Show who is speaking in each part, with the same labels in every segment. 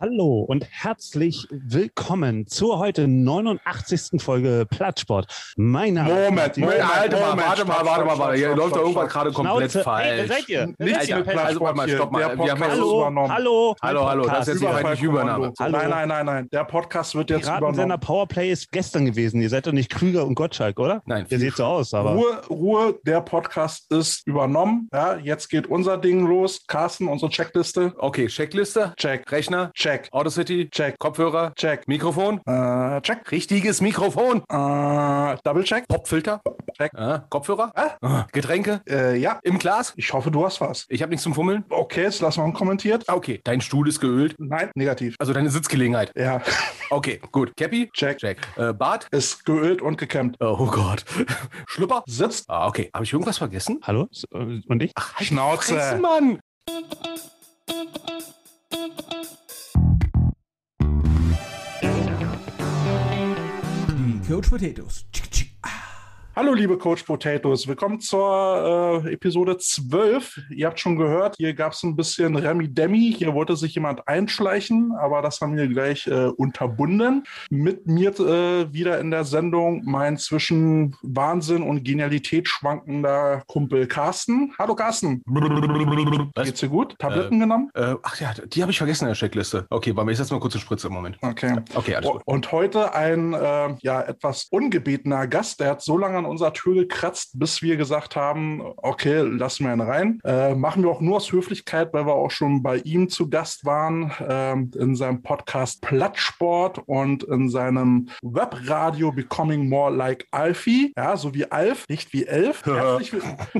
Speaker 1: Hallo und herzlich willkommen zur heute 89. Folge Plattsport.
Speaker 2: Mein Name Moment, ist Moment, Moment, Moment, warte mal, warte mal, warte Hier läuft doch irgendwas gerade komplett Schnauze. falsch. Hey,
Speaker 1: seid ihr?
Speaker 2: Nichts mit also, mal, stopp mal.
Speaker 1: Wir haben hallo, übernommen. hallo,
Speaker 2: hallo, hallo, das ist jetzt nicht Übernahme.
Speaker 3: Hallo. Nein, nein, nein, nein. Der Podcast wird jetzt
Speaker 1: übernommen. Sender Powerplay ist gestern gewesen. Ihr seid doch nicht Krüger und Gottschalk, oder?
Speaker 2: Nein.
Speaker 1: Ihr seht so aus, aber.
Speaker 3: Ruhe, Ruhe, der Podcast ist übernommen. Ja, jetzt geht unser Ding los. Carsten, unsere Checkliste.
Speaker 2: Okay, Checkliste.
Speaker 3: Check.
Speaker 2: Rechner.
Speaker 3: Check.
Speaker 2: Autocity.
Speaker 3: Check.
Speaker 2: Kopfhörer.
Speaker 3: Check.
Speaker 2: Mikrofon.
Speaker 3: Äh, check.
Speaker 2: Richtiges Mikrofon.
Speaker 3: Äh, Double Check.
Speaker 2: Popfilter.
Speaker 3: Check.
Speaker 2: Äh, Kopfhörer. Äh, Getränke.
Speaker 3: Äh, ja.
Speaker 2: Im Glas.
Speaker 3: Ich hoffe, du hast was.
Speaker 2: Ich habe nichts zum Fummeln.
Speaker 3: Okay, jetzt lassen wir unkommentiert.
Speaker 2: Ah, okay. Dein Stuhl ist geölt.
Speaker 3: Nein, negativ.
Speaker 2: Also deine Sitzgelegenheit.
Speaker 3: Ja.
Speaker 2: Okay, gut. Cappy.
Speaker 3: Check.
Speaker 2: Check. Äh, Bart.
Speaker 3: Ist geölt und gekämmt.
Speaker 2: Oh Gott. Schlüpper.
Speaker 3: Sitzt.
Speaker 2: Ah, okay. Habe ich irgendwas vergessen?
Speaker 1: Hallo? Und ich?
Speaker 2: Ach, halt
Speaker 3: Schnauze.
Speaker 2: Fresse, Mann.
Speaker 4: Coach Potatoes.
Speaker 3: Hallo, liebe Coach Potatoes. Willkommen zur äh, Episode 12. Ihr habt schon gehört, hier gab es ein bisschen Remi-Demi. Hier wollte sich jemand einschleichen, aber das haben wir gleich äh, unterbunden. Mit mir äh, wieder in der Sendung mein zwischen Wahnsinn und Genialität schwankender Kumpel Carsten. Hallo, Carsten.
Speaker 2: Was?
Speaker 3: Geht's dir gut? Tabletten genommen?
Speaker 2: Äh, ach ja, die habe ich vergessen in der Checkliste. Okay, bei mir ist jetzt mal kurz eine Spritze im Moment.
Speaker 3: Okay.
Speaker 2: Okay, alles gut.
Speaker 3: Und heute ein äh, ja etwas ungebetener Gast, der hat so lange an unserer Tür gekratzt, bis wir gesagt haben, okay, lassen wir ihn rein. Äh, machen wir auch nur aus Höflichkeit, weil wir auch schon bei ihm zu Gast waren, ähm, in seinem Podcast Plattsport und in seinem Webradio Becoming More Like Alfie. Ja, so wie Alf, nicht wie Elf. Herzlich,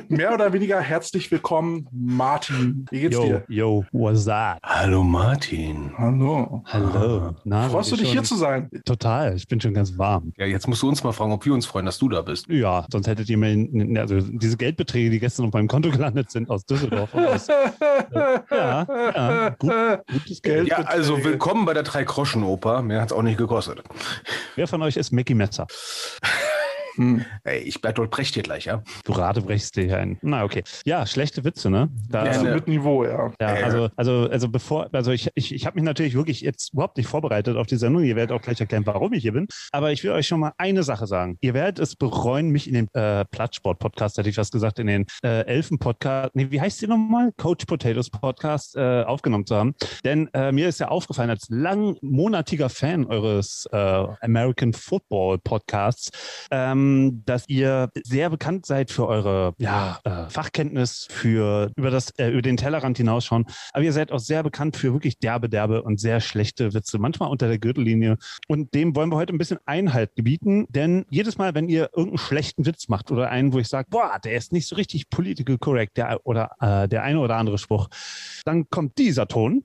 Speaker 3: mehr oder weniger herzlich willkommen, Martin. Wie geht's
Speaker 1: Yo,
Speaker 3: dir?
Speaker 1: yo, what's that?
Speaker 2: Hallo Martin.
Speaker 3: Hallo.
Speaker 1: Hallo. Na,
Speaker 3: Freust du dich hier
Speaker 1: schon-
Speaker 3: zu sein?
Speaker 1: Total, ich bin schon ganz warm.
Speaker 2: Ja, jetzt musst du uns mal fragen, ob wir uns freuen, dass du da bist.
Speaker 1: Ja, sonst hättet ihr mir, also diese Geldbeträge, die gestern auf meinem Konto gelandet sind aus Düsseldorf. Aus, ja, ja, gut, gutes Geld.
Speaker 2: Ja, also willkommen bei der Drei-Groschen-Oper. Mehr hat's auch nicht gekostet.
Speaker 1: Wer von euch ist Mickey Messer?
Speaker 3: Hm.
Speaker 2: Ey, ich Bertolt Brecht dir gleich, ja?
Speaker 1: Du ratebrechst dir hier ein. Na, okay. Ja, schlechte Witze, ne? Da,
Speaker 2: Ja,
Speaker 3: Also
Speaker 2: ne.
Speaker 3: mit Niveau, ja.
Speaker 1: Ja,
Speaker 2: Äh.
Speaker 1: also, also, also bevor, also ich, ich, ich habe mich natürlich wirklich jetzt überhaupt nicht vorbereitet auf die Sendung. Ihr werdet auch gleich erklären, warum ich hier bin. Aber ich will euch schon mal eine Sache sagen. Ihr werdet es bereuen, mich in den äh, Plattsport-Podcast, hätte ich was gesagt, in den äh, Elfen-Podcast, nee, wie heißt die nochmal? Coach Potatoes Podcast äh, aufgenommen zu haben. Denn äh, mir ist ja aufgefallen, als langmonatiger Fan eures äh, American Football Podcasts, ähm, dass ihr sehr bekannt seid für eure ja, äh, Fachkenntnis, für über das äh, über den Tellerrand hinausschauen. Aber ihr seid auch sehr bekannt für wirklich derbe, derbe und sehr schlechte Witze, manchmal unter der Gürtellinie. Und dem wollen wir heute ein bisschen Einhalt gebieten, denn jedes Mal, wenn ihr irgendeinen schlechten Witz macht oder einen, wo ich sage, boah, der ist nicht so richtig political correct, der oder äh, der eine oder andere Spruch, dann kommt dieser Ton.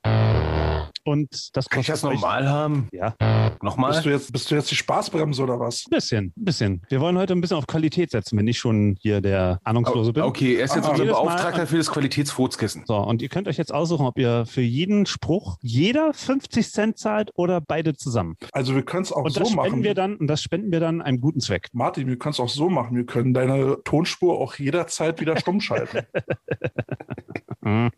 Speaker 1: Und das
Speaker 2: Kann ich das
Speaker 1: euch-
Speaker 2: normal haben?
Speaker 1: Ja,
Speaker 2: Nochmal?
Speaker 3: Bist du, jetzt, bist du jetzt die Spaßbremse oder was?
Speaker 1: ein bisschen, ein bisschen. Wir wollen heute ein bisschen auf Qualität setzen, wenn ich schon hier der Ahnungslose bin.
Speaker 2: Okay, er ist jetzt unser Beauftragter für das Qualitätsfotskissen.
Speaker 1: So, und ihr könnt euch jetzt aussuchen, ob ihr für jeden Spruch jeder 50 Cent zahlt oder beide zusammen.
Speaker 3: Also wir können es auch
Speaker 1: Und
Speaker 3: so
Speaker 1: das spenden
Speaker 3: machen.
Speaker 1: wir dann, und das spenden wir dann einem guten Zweck.
Speaker 3: Martin, wir können es auch so machen. Wir können deine Tonspur auch jederzeit wieder stumm schalten.
Speaker 1: Mhm.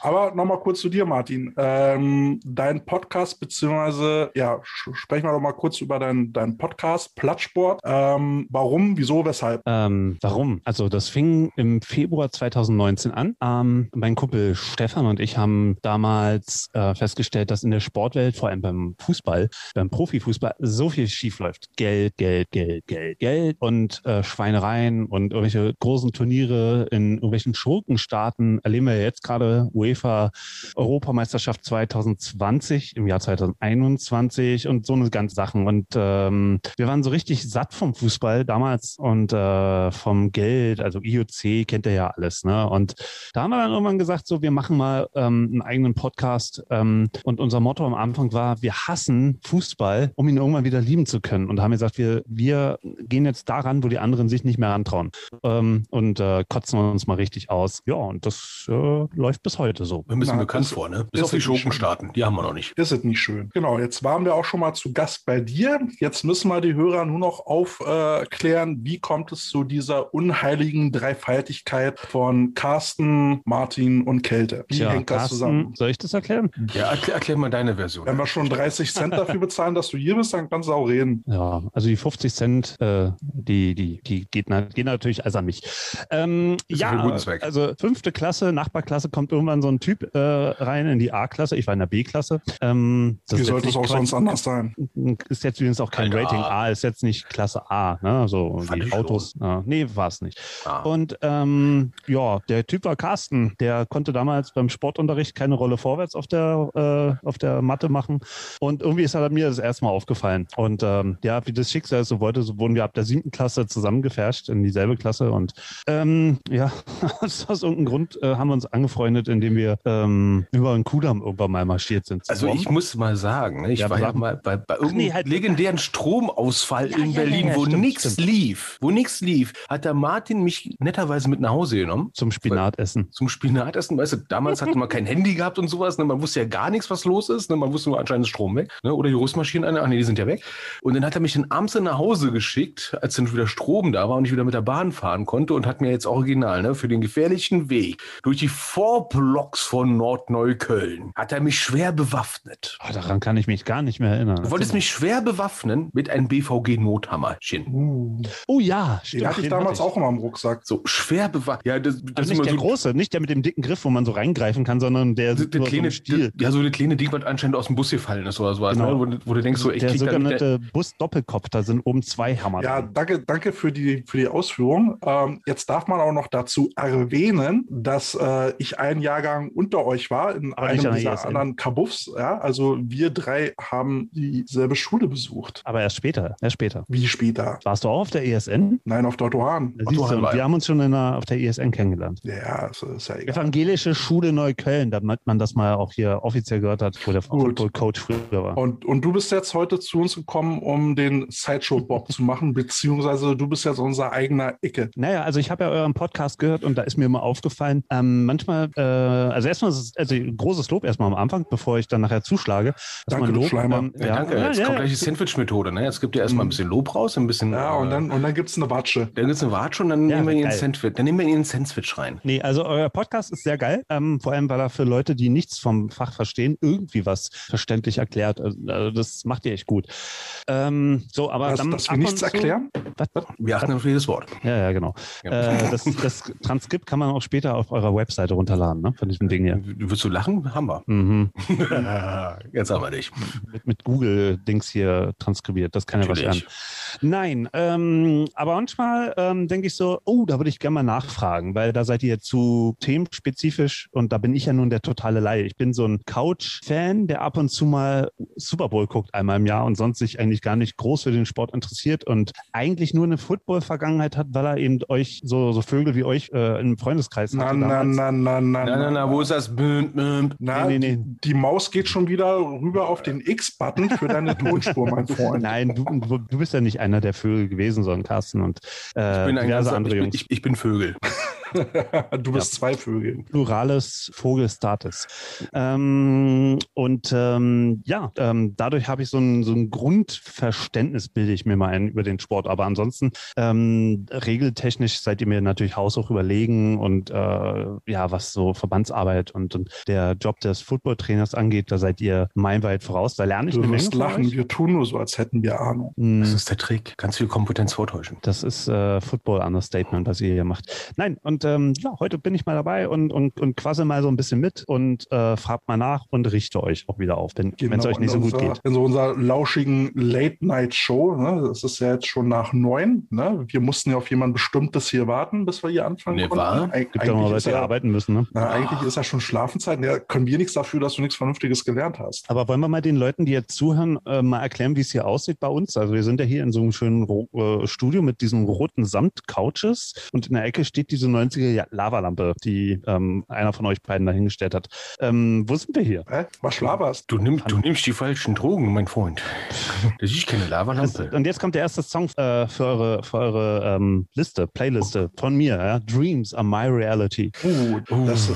Speaker 3: Aber nochmal kurz zu dir, Martin. Ähm, dein Podcast, beziehungsweise, ja, sprechen wir doch mal kurz über deinen dein Podcast, Plattsport. Ähm, warum, wieso, weshalb?
Speaker 1: Ähm, warum? Also das fing im Februar 2019 an. Ähm, mein Kumpel Stefan und ich haben damals äh, festgestellt, dass in der Sportwelt, vor allem beim Fußball, beim Profifußball, so viel schief läuft. Geld, Geld, Geld, Geld, Geld und äh, Schweinereien und irgendwelche großen Turniere in irgendwelchen Schurkenstaaten erleben wir jetzt gerade UEFA Europameisterschaft 2020 im Jahr 2021 und so eine ganze Sachen. Und ähm, wir waren so richtig satt vom Fußball damals und äh, vom Geld, also IOC kennt ihr ja alles, ne? Und da haben wir dann irgendwann gesagt, so wir machen mal ähm, einen eigenen Podcast. Ähm, und unser Motto am Anfang war, wir hassen Fußball, um ihn irgendwann wieder lieben zu können. Und haben gesagt, wir, wir gehen jetzt daran, wo die anderen sich nicht mehr rantrauen. Ähm, und äh, kotzen uns mal richtig aus. Ja, und das äh, läuft bis heute so.
Speaker 2: Wir müssen bekannt vor, ne? Bis auf die Schurkenstaaten, die haben wir noch nicht.
Speaker 3: Das ist nicht schön. Genau, jetzt waren wir auch schon mal zu Gast bei dir. Jetzt müssen wir die Hörer nur noch aufklären, äh, wie kommt es zu dieser unheiligen Dreifaltigkeit von Carsten, Martin und Kälte? Wie
Speaker 1: Tja, hängt das Carsten, zusammen? Soll ich das erklären?
Speaker 2: Ja, erklär, erklär, mal deine Version.
Speaker 3: Wenn wir schon 30 Cent dafür bezahlen, dass du hier bist, dann kannst du auch reden.
Speaker 1: Ja, also die 50 Cent, äh, die, die, die geht, geht natürlich also an mich. Ähm, ja, also fünfte Klasse, Nachbarklasse kommt irgendwann so ein Typ äh, rein in die A-Klasse. Ich war in der B-Klasse.
Speaker 3: Ähm, Wie sollte es auch sonst anders sein?
Speaker 1: Ist jetzt übrigens auch kein Rating A. A, ist jetzt nicht Klasse A, ne? So Fand die Autos. Äh, nee, war es nicht. Ah. Und ähm, ja, der Typ war Carsten, der konnte damals beim Sportunterricht keine Rolle vorwärts auf der, äh, auf der Matte machen. Und irgendwie ist er mir das erste Mal aufgefallen. Und ähm, ja, wie das Schicksal so wollte, so wurden wir ab der siebten Klasse zusammengefärscht in dieselbe Klasse. Und ähm, ja, aus irgendeinem Grund äh, haben wir uns angefreundet, indem wir ähm, über den Kudamm irgendwann mal marschiert sind.
Speaker 2: Also ich muss mal sagen, ne, ich ja, war ja mal bei, bei irgendeinem nee, halt, legendären Stromausfall ja, in Berlin, wo nichts lief, wo nichts lief, hat der Martin mich netterweise mit nach Hause genommen.
Speaker 1: Zum Spinatessen.
Speaker 2: Zum Spinatessen, weißt du, damals hatte man kein Handy gehabt und sowas, ne? man wusste ja gar nichts, was los ist, ne? man wusste nur anscheinend Strom weg, ne? oder die Rüstmaschinen, ach nee, die sind ja weg. Und dann hat er mich dann abends nach Hause geschickt, als dann wieder Strom da war und ich wieder mit der Bahn fahren konnte und hat mir jetzt original, ne, für den gefährlichen Weg durch die Vorblocks von Nordneukölln, hat er mich schwer bewaffnet.
Speaker 1: Oh, daran kann ich mich gar nicht mehr erinnern.
Speaker 2: Du wolltest mich schwer bewaffnen mit einem BVG-Nothammerchen.
Speaker 1: Uh. Oh ja,
Speaker 3: stimmt. Den hatte ich damals hatte ich. auch immer im Rucksack.
Speaker 2: So schwer bewaffnet. Ja,
Speaker 1: das, das also nicht der so große, nicht der mit dem dicken Griff, wo man so reingreifen kann, sondern der,
Speaker 2: der, der kleine Stil. Ja, so eine kleine Ding, was anscheinend aus dem Bus gefallen ist oder sowas. Genau. Ne? Wo, wo, du denkst, so, ich
Speaker 1: der sogenannte Bus-Doppelkopf, da sind oben zwei Hammer.
Speaker 3: Ja, danke, danke für die, für die Ausführung. Ähm, jetzt darf man auch noch dazu erwähnen, dass äh, ich einen Jahrgang unter euch war, in Aber einem dieser ESN. anderen Kabuffs. Ja? Also wir drei haben dieselbe Schule besucht.
Speaker 1: Aber erst später, erst später.
Speaker 3: Wie später?
Speaker 1: Warst du auch auf der ESN?
Speaker 3: Nein, auf der Otto Hahn.
Speaker 1: wir haben uns schon der, auf der ESN kennengelernt.
Speaker 3: Ja, das ist ja egal.
Speaker 1: Evangelische Schule Neukölln, damit man das mal auch hier offiziell gehört hat, wo der Football-Coach früher war.
Speaker 3: Und, und du bist jetzt heute zu uns gekommen, um den Sideshow-Bob zu machen, beziehungsweise du bist jetzt unser eigener Icke.
Speaker 1: Naja, also ich habe ja euren Podcast gehört und da ist mir immer aufgefallen, ähm, manchmal, äh, also erstmal also großes Lob erstmal am Anfang, bevor ich dann nachher zuschlage.
Speaker 3: Danke,
Speaker 2: Lob,
Speaker 3: Schleimer.
Speaker 2: Ähm, ja, ja, danke. Jetzt ja, kommt gleich die Sandwich-Methode. Ne? Jetzt gibt ihr erstmal ein mhm. bisschen Lob raus, ein bisschen.
Speaker 3: Ja, und dann, und dann gibt es eine Watsche.
Speaker 2: Dann gibt es eine Watsche und dann nehmen wir ihn Sandwich. Dann nehmen wir ihn Sandwich rein.
Speaker 1: Nee, also euer Podcast ist sehr geil. Ähm, vor allem, weil er für Leute, die nichts vom Fach verstehen, irgendwie was verständlich erklärt. Also, also das macht ihr echt gut. Ähm, so, aber
Speaker 3: das,
Speaker 1: dann
Speaker 3: dass wir nichts erklären?
Speaker 2: Was? Wir achten auf jedes Wort.
Speaker 1: Ja, ja, genau. Ja. Äh, das, das, Transkript kann man auch später auf eurer Webseite runterladen, ne? Von diesem Ding hier.
Speaker 2: Würdest du lachen? Haben wir.
Speaker 1: Mhm.
Speaker 2: Jetzt haben wir dich.
Speaker 1: Mit, mit Google-Dings hier transkribiert. Das kann ja was werden. Nein, ähm, aber manchmal ähm, denke ich so, oh, da würde ich gerne mal nachfragen, weil da seid ihr zu themenspezifisch und da bin ich ja nun der totale Laie. Ich bin so ein Couch-Fan, der ab und zu mal Super Bowl guckt einmal im Jahr und sonst sich eigentlich gar nicht groß für den Sport interessiert und eigentlich nur eine Football-Vergangenheit hat, weil er eben euch, so, so Vögel wie euch, äh, im Freundeskreis
Speaker 3: hatte. Na, na, na, na,
Speaker 2: na, na, na, wo ist das? Na,
Speaker 3: nee, nee, nee. Die Maus geht schon wieder rüber auf den X-Button für deine Tonspur, mein Freund.
Speaker 1: Nein, du, du bist ja nicht einer der Vögel gewesen, sondern Carsten und äh,
Speaker 2: ich bin diverse andere Jungs. Ich, ich bin Vögel.
Speaker 3: du bist ja. zwei Vögel.
Speaker 1: Plurales Vogelstatus. Ähm, und ähm, ja, ähm, dadurch habe ich so ein, so ein Grundverständnis, bilde ich mir mal ein über den Sport. Aber ansonsten ähm, regeltechnisch seid ihr mir natürlich haushoch überlegen und äh, ja, was so Verbandsarbeit und, und der Job des Footballtrainers angeht, da seid ihr meilenweit voraus. Da lerne ich
Speaker 3: du
Speaker 1: eine
Speaker 3: Menge. lachen, wir tun nur so, als hätten wir Ahnung.
Speaker 2: Hm. Das ist der Trick. Ganz viel Kompetenz vortäuschen.
Speaker 1: Das ist äh, Football-Understatement, was ihr hier macht. Nein, und und ähm, ja, heute bin ich mal dabei und, und, und quassel mal so ein bisschen mit und äh, fragt mal nach und richte euch auch wieder auf, wenn es genau, euch nicht so
Speaker 3: unser,
Speaker 1: gut geht.
Speaker 3: In so unserer lauschigen Late-Night-Show, ne, das ist ja jetzt schon nach neun. Ne? Wir mussten ja auf jemand Bestimmtes hier warten, bis wir hier anfangen
Speaker 2: nee, konnten. War?
Speaker 1: Eig Gibt ja Leute, die arbeiten müssen. Ne?
Speaker 3: Na, eigentlich ist ja schon Schlafenszeit. Ja, können wir nichts dafür, dass du nichts Vernünftiges gelernt hast.
Speaker 1: Aber wollen wir mal den Leuten, die jetzt zuhören, äh, mal erklären, wie es hier aussieht bei uns? Also wir sind ja hier in so einem schönen äh, Studio mit diesen roten Samt-Couches und in der Ecke steht diese 90er Lava Lampe, die ähm, einer von euch beiden dahingestellt hat. Ähm, wo sind wir hier?
Speaker 3: Hä? Was schlaberst
Speaker 2: du? Nimm, du nimmst die falschen Drogen, mein Freund. Das ist keine Lavalampe.
Speaker 1: Und jetzt kommt der erste Song äh, für eure, für eure ähm, Liste, Playliste von mir. Ja? Dreams are my reality.
Speaker 3: Uh, das,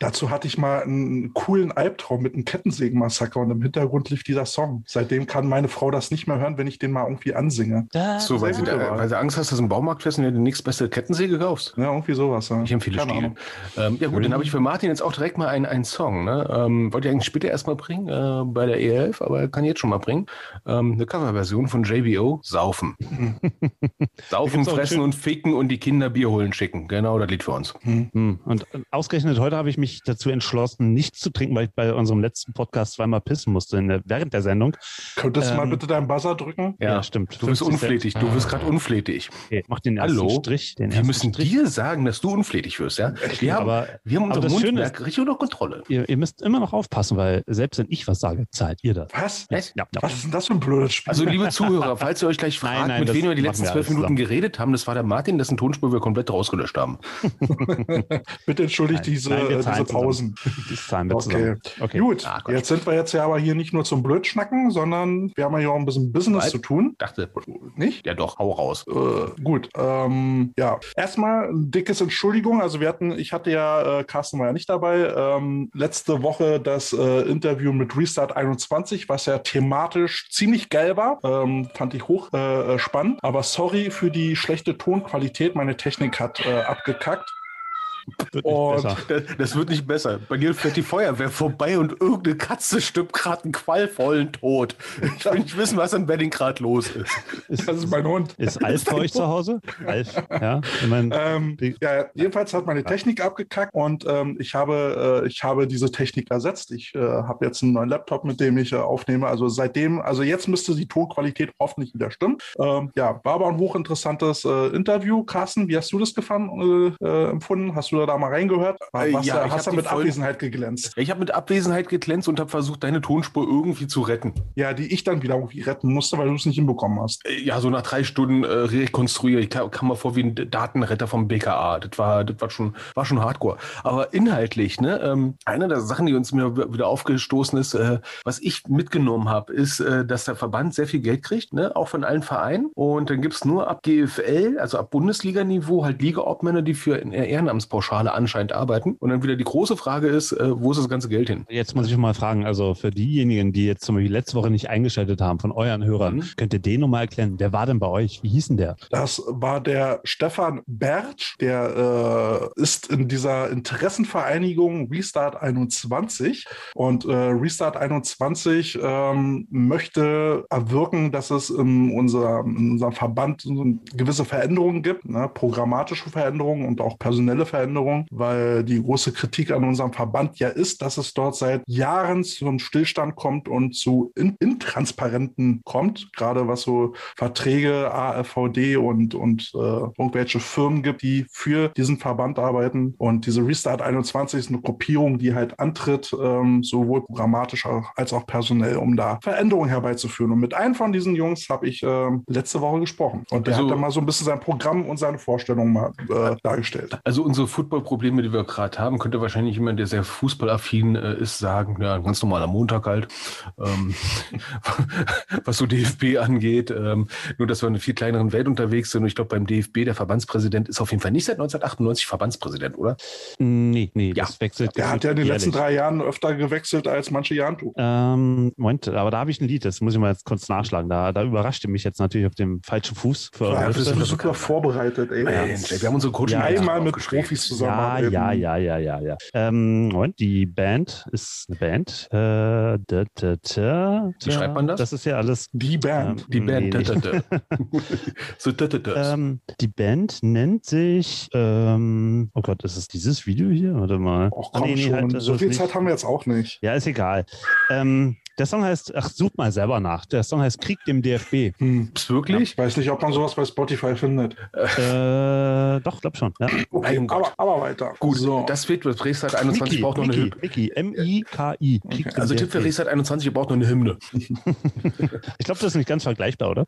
Speaker 3: Dazu hatte ich mal einen coolen Albtraum mit einem Kettensägenmassaker und im Hintergrund lief dieser Song. Seitdem kann meine Frau das nicht mehr hören, wenn ich den mal irgendwie ansinge.
Speaker 2: So, weil, sie da, weil du Angst hast, dass du im Baumarkt fährst und dir die nächste Kettensäge kaufst.
Speaker 3: Ja, irgendwie sowas. Ja.
Speaker 2: Ich empfehle
Speaker 3: Keine. Ahnung.
Speaker 2: Ähm, ja gut, dann habe ich für Martin jetzt auch direkt mal einen, einen Song. Ne? Ähm, wollte ich eigentlich später erstmal bringen äh, bei der E11, aber kann jetzt schon mal bringen. Ähm, eine Coverversion von JBO, Saufen. Saufen, fressen und ficken und die Kinder Bier holen schicken. Genau, das Lied für uns.
Speaker 1: Hm. Und ausgerechnet heute habe ich mich dazu entschlossen, nichts zu trinken, weil ich bei unserem letzten Podcast zweimal pissen musste in der, während der Sendung.
Speaker 3: Könntest du mal
Speaker 1: Ähm,
Speaker 3: bitte deinen Buzzer drücken?
Speaker 1: Ja, stimmt.
Speaker 2: Du bist
Speaker 1: 50 Cent.
Speaker 2: unflätig. Du bist gerade unflätig.
Speaker 1: Okay, mach den ersten
Speaker 2: Hallo?
Speaker 1: Strich. Den
Speaker 2: Wir
Speaker 1: ersten
Speaker 2: müssen
Speaker 1: Strich.
Speaker 2: dir sagen, dass du unflätig wirst. Ja? Wir haben,
Speaker 1: aber
Speaker 2: wir haben
Speaker 1: aber
Speaker 2: unser
Speaker 1: das Schöne
Speaker 2: Mundwerk richtig unter Kontrolle.
Speaker 1: ihr, ihr müsst immer noch aufpassen, weil selbst wenn ich was sage, zahlt ihr das.
Speaker 3: Was?
Speaker 2: Was?
Speaker 1: Ja, ja.
Speaker 3: Was ist denn das für ein blödes Spiel?
Speaker 2: Also, liebe Zuhörer, falls ihr euch gleich fragt,
Speaker 1: Nein, nein,
Speaker 2: mit wem wir die letzten zwölf Minuten
Speaker 1: zusammen.
Speaker 2: geredet haben, das war der Martin, dessen Tonspur wir komplett rausgelöscht haben.
Speaker 3: Bitte entschuldigt
Speaker 1: Nein,
Speaker 3: diese, äh, diese Pausen.
Speaker 1: Das zahlen wir
Speaker 3: Okay.
Speaker 1: zusammen. Okay.
Speaker 3: Gut,
Speaker 2: Ah,
Speaker 3: jetzt sind wir jetzt ja aber hier nicht nur zum Blödschnacken, sondern wir haben ja hier auch ein bisschen Business
Speaker 2: Was?
Speaker 3: zu tun.
Speaker 2: Dachte,
Speaker 3: Nicht?
Speaker 2: ja doch, hau raus.
Speaker 3: Äh, gut, ähm, ja. Erstmal ein dickes Entschuldigung. Also wir hatten, ich hatte ja, äh, Carsten war ja nicht dabei, ähm, letzte Woche das äh, Interview mit Restart 21, was ja thematisch ziemlich geil war. Ähm, fand ich hoch äh, äh, spannend. Aber sorry für die schlechte Tonqualität. Meine Technik hat äh, abgekackt. Und-.
Speaker 2: Das, das wird nicht besser. Bei dir fährt die Feuerwehr vorbei und irgendeine Katze stirbt gerade einen qualvollen Tod. Ich will nicht wissen, was in Wedding gerade los ist.
Speaker 1: Ist,
Speaker 3: Das ist mein Hund.
Speaker 1: ist Alf bei euch zu Hause? Alf, ja. Ich mein,
Speaker 3: Ähm, ja, jedenfalls hat meine Technik abgekackt und ähm, ich, habe, äh, ich habe diese Technik ersetzt. Ich äh, habe jetzt einen neuen Laptop, mit dem ich äh, aufnehme. Also seitdem, also jetzt müsste die Tonqualität hoffentlich wieder stimmen. Ähm, ja, war aber ein hochinteressantes äh, Interview. Carsten, wie hast du das gefallen, äh, äh, empfunden? Hast du da mal reingehört?
Speaker 2: Äh,
Speaker 3: Was,
Speaker 2: ja, ich
Speaker 3: hast du mit
Speaker 2: Folgen-
Speaker 3: Abwesenheit geglänzt?
Speaker 2: Ich habe mit Abwesenheit geglänzt und habe versucht, deine Tonspur irgendwie zu retten.
Speaker 3: Ja, die ich dann wieder irgendwie retten musste, weil du es nicht hinbekommen hast.
Speaker 2: Äh, Ja, so nach drei Stunden äh, rekonstruiere ich, kam, kam mir vor wie ein Datenretter vom BKA. Das war, das war schon, war schon hardcore. Aber inhaltlich, ne, ähm, eine der Sachen, die uns mir wieder aufgestoßen ist, äh, was ich mitgenommen habe, ist, äh, dass der Verband sehr viel Geld kriegt, ne, auch von allen Vereinen. Und dann gibt's nur ab GFL, also ab Bundesliga-Niveau, halt Ligaobmänner, die für eine Ehrenamtspauschale anscheinend arbeiten. Und dann wieder die große Frage ist, äh, wo ist das ganze Geld hin?
Speaker 1: Jetzt muss ich mal fragen, also für diejenigen, die jetzt zum Beispiel letzte Woche nicht eingeschaltet haben von euren Hörern,
Speaker 2: Mhm.
Speaker 1: könnt ihr den nochmal erklären? Wer war denn bei euch? Wie hieß denn der?
Speaker 3: Das war der Stefan Bertsch, der äh, ist in dieser Interessenvereinigung Restart 21 und äh, Restart 21 ähm, möchte erwirken, dass es in, unser, in unserem Verband gewisse Veränderungen gibt, ne, programmatische Veränderungen und auch personelle Veränderungen, weil die große Kritik an unserem Verband ja ist, dass es dort seit Jahren zu einem Stillstand kommt und zu in Intransparenten kommt, gerade was so Verträge, AFVD und, und äh, irgendwelche Firmen gibt, die für diesen Verband arbeiten. Und diese Restart 21 ist eine Gruppierung, die halt antritt, ähm, sowohl programmatisch als auch personell, um da Veränderungen herbeizuführen. Und mit einem von diesen Jungs habe ich ähm, letzte Woche gesprochen. Und der
Speaker 2: Also-
Speaker 3: hat dann mal so ein bisschen sein Programm und seine Vorstellungen mal äh, dargestellt.
Speaker 2: Also unsere Football-Probleme, die wir gerade haben, könnte wahrscheinlich jemand, der sehr fußballaffin äh, ist, sagen, ja, ein ganz normaler Montag halt, ähm, was so DFB angeht. Ähm, nur, dass wir in einer viel kleineren Welt unterwegs sind. Und ich glaube, beim DFB, der Verbandspräsident ist auf jeden Fall nicht seit 1998 Verbandspräsident, oder?
Speaker 1: Nee, nee,
Speaker 2: Ja.
Speaker 1: das wechselt.
Speaker 3: Der hat ja in den
Speaker 1: jährlich.
Speaker 3: letzten drei Jahren öfter gewechselt als manche Jantu.
Speaker 1: Ähm, Moment, aber da habe ich ein Lied, das muss ich mal jetzt kurz nachschlagen. Da, da überrascht ihr mich jetzt natürlich auf dem falschen Fuß. Für
Speaker 3: Ja,
Speaker 2: das
Speaker 3: bist
Speaker 2: ist
Speaker 3: super vorbereitet, ey.
Speaker 2: Mensch, ey, wir haben unsere Coaching
Speaker 1: Ja,
Speaker 3: Einmal mit. Profis
Speaker 1: ja,
Speaker 3: zusammenarbeiten.
Speaker 1: ja, ja, ja, ja, ja. Ähm, Moment, die Band ist eine Band. Äh, da, da, da,
Speaker 2: Wie schreibt man das?
Speaker 1: Das ist ja alles.
Speaker 3: Die Band.
Speaker 2: Die Band. So.
Speaker 1: Ähm, die Band nennt sich, ähm, oh Gott, ist es dieses Video hier? Warte mal.
Speaker 3: Och,
Speaker 1: Ah,
Speaker 3: komm
Speaker 1: nee, nee,
Speaker 3: schon.
Speaker 1: halt, das
Speaker 3: so viel
Speaker 1: nicht.
Speaker 3: Zeit haben wir jetzt auch nicht.
Speaker 1: Ja, ist egal. Ähm, der Song heißt, ach, such mal selber nach. Der Song heißt Krieg dem DFB.
Speaker 3: Hm.
Speaker 2: Ist wirklich?
Speaker 3: Ich weiß nicht, ob man sowas bei Spotify findet.
Speaker 1: äh, doch, glaub schon. Ja.
Speaker 3: Okay, aber, aber weiter.
Speaker 2: Gut,
Speaker 3: so.
Speaker 2: das wird für Restart 21
Speaker 1: Mickey,
Speaker 2: braucht noch eine
Speaker 1: Mickey,
Speaker 2: Hymne.
Speaker 1: Mickey, M-I-K-I.
Speaker 3: Okay.
Speaker 2: Also Tipp für
Speaker 1: DFB.
Speaker 2: Restart 21, ihr braucht noch eine Hymne.
Speaker 1: Ich glaube, das ist nicht ganz vergleichbar, oder?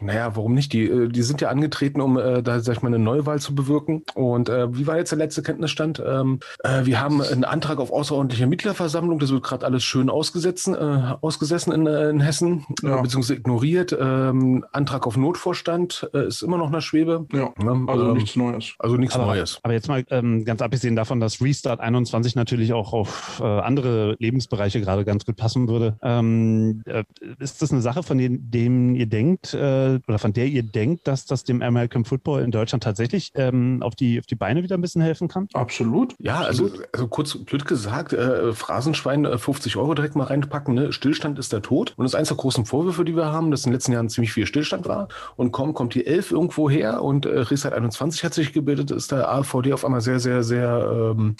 Speaker 2: Naja, warum nicht? Die, äh, die sind ja angetreten, um äh, da, sag ich mal, eine Neuwahl zu bewirken. Und äh, wie war jetzt der letzte Kenntnisstand? Ähm, äh, wir haben einen Antrag auf außerordentliche Mitgliederversammlung. Das wird gerade alles schön ausgesetzt. Äh, ausgesessen in, äh, in Hessen, äh,
Speaker 3: Ja.
Speaker 2: beziehungsweise ignoriert. Ähm, Antrag auf Notvorstand äh, ist immer noch nach Schwebe.
Speaker 3: Ja,
Speaker 2: Ja,
Speaker 3: also
Speaker 2: ähm,
Speaker 3: nichts Neues.
Speaker 2: Also nichts
Speaker 1: Aber,
Speaker 2: Neues.
Speaker 1: aber jetzt mal ähm, ganz abgesehen davon, dass Restart 21 natürlich auch auf äh, andere Lebensbereiche gerade ganz gut passen würde. Ähm, äh, ist das eine Sache, von dem, dem ihr denkt äh, oder von der ihr denkt, dass das dem American Football in Deutschland tatsächlich ähm, auf, die, auf die Beine wieder ein bisschen helfen kann?
Speaker 3: Absolut.
Speaker 2: Ja, also, also kurz blöd gesagt, äh, Phrasenschwein äh, 50 Euro direkt mal reinpacken, ne? Stillstand ist der Tod. Und das ist eins der großen Vorwürfe, die wir haben, dass in den letzten Jahren ziemlich viel Stillstand war. Und kaum kommt die 11 irgendwo her und äh, Restart 21 hat sich gebildet, ist der AVD auf einmal sehr, sehr, sehr ähm,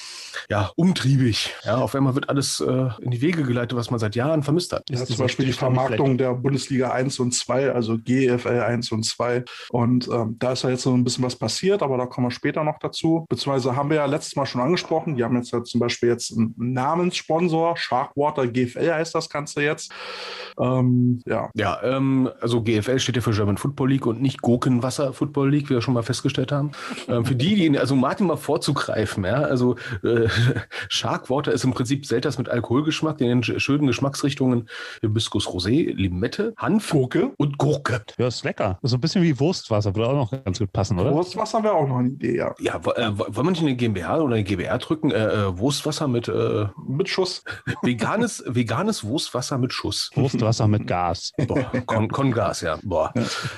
Speaker 2: ja, umtriebig. Ja, auf einmal wird alles äh, in die Wege geleitet, was man seit Jahren vermisst hat.
Speaker 3: Ja, zum Beispiel die Vermarktung der Bundesliga 1 und 2, also GFL 1 und 2. Und ähm, da ist ja jetzt so ein bisschen was passiert, aber da kommen wir später noch dazu. Beziehungsweise haben wir ja letztes Mal schon angesprochen, die haben jetzt ja zum Beispiel jetzt einen Namenssponsor, Sharkwater GFL heißt das Ganze jetzt. Ähm, ja,
Speaker 2: Ja, ähm, also GFL steht ja für German Football League und nicht Gurkenwasser Football League, wie wir schon mal festgestellt haben. Ähm, für die, die, also Martin mal vorzugreifen, ja, also äh, Sharkwater ist im Prinzip Selters mit Alkoholgeschmack, in den sch- schönen Geschmacksrichtungen Hibiskus Rosé, Limette, Hanf
Speaker 3: Gurke.
Speaker 2: und Gurke.
Speaker 1: Ja, ist lecker. So ein bisschen wie Wurstwasser, würde auch noch ganz gut passen, oder?
Speaker 3: Wurstwasser wäre auch noch eine Idee, ja.
Speaker 2: Ja, äh, wo- wollen wir nicht eine GmbH oder eine GbR drücken? Äh, äh, Wurstwasser mit äh,
Speaker 3: Mit Schuss.
Speaker 2: veganes, veganes Wurstwasser mit Schuss.
Speaker 1: Wurstwasser mit Gas.
Speaker 2: Boah, Kon Kongas, ja. Boah.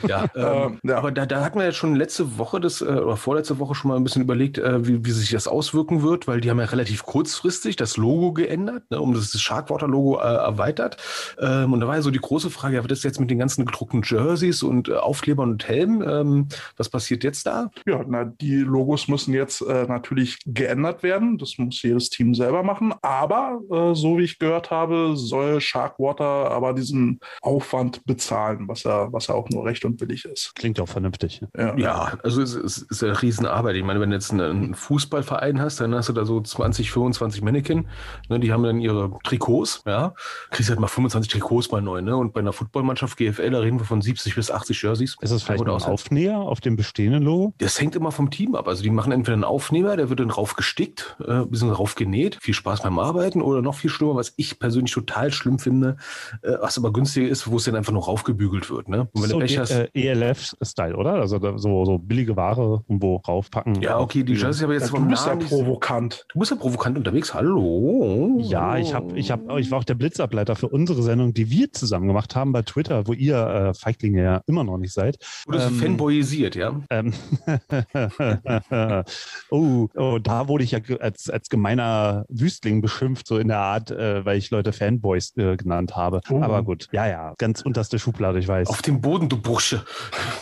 Speaker 2: Ja, ähm,
Speaker 3: Ähm, ja.
Speaker 2: aber da, da hatten wir ja schon letzte Woche das, äh, oder vorletzte Woche schon mal ein bisschen überlegt, äh, wie, wie sich das auswirken wird, weil die haben ja relativ kurzfristig das Logo geändert, ne, um das, das Sharkwater-Logo äh, erweitert. Ähm, und da war ja so die große Frage, ja, was ist jetzt mit den ganzen gedruckten Jerseys und äh, Aufklebern und Helmen? Ähm, was passiert jetzt da?
Speaker 3: Ja, na, die Logos müssen jetzt äh, natürlich geändert werden. Das muss jedes Team selber machen. Aber äh, so wie ich gehört habe, soll Sharkwater aber diesen Aufwand bezahlen, was ja, was ja auch nur recht und billig ist.
Speaker 1: Klingt ja auch vernünftig.
Speaker 3: Ja.
Speaker 2: Ja, also es, es ist eine Riesenarbeit. Ich meine, wenn du jetzt einen, Fußballverein hast, dann hast du da so 20, 25 Mannequin, ne, die haben dann ihre Trikots, ja. Kriegst halt mal 25 Trikots mal neu, ne? Und bei einer Footballmannschaft GFL, da reden wir von 70 bis 80 Jerseys.
Speaker 1: Ist es vielleicht ein
Speaker 2: aus-
Speaker 1: Aufnäher auf dem bestehenden Logo?
Speaker 2: Das hängt immer vom Team ab. Also die machen entweder einen Aufnehmer, der wird dann rauf gestickt, äh, bisschen rauf genäht. Viel Spaß beim Arbeiten. Oder noch viel schlimmer, was ich persönlich total schlimm finde, äh, was aber günstiger ist, wo es dann einfach nur raufgebügelt wird. Ne? Und wenn
Speaker 1: so
Speaker 2: du Pech hast,
Speaker 1: äh, ELF-Style, oder? Also da- so, so billige Ware irgendwo raufpacken.
Speaker 2: ja, okay, die Jerseys aber jetzt
Speaker 3: Ja, du bist ja provokant.
Speaker 2: Du bist ja provokant unterwegs. Hallo.
Speaker 1: Ja, ich hab, ich hab, ich war auch der Blitzableiter für unsere Sendung, die wir zusammen gemacht haben bei Twitter, wo ihr äh, Feiglinge ja immer noch nicht seid.
Speaker 2: Bist
Speaker 1: Ähm,
Speaker 2: fanboyisiert, ja?
Speaker 1: Ähm, oh, oh, da wurde ich ja als, als gemeiner Wüstling beschimpft, so in der Art, äh, weil ich Leute Fanboys äh, genannt habe.
Speaker 3: Oh.
Speaker 1: Aber gut, ja, ja, ganz unterste Schublade, ich weiß.
Speaker 2: Auf dem Boden, du Bursche.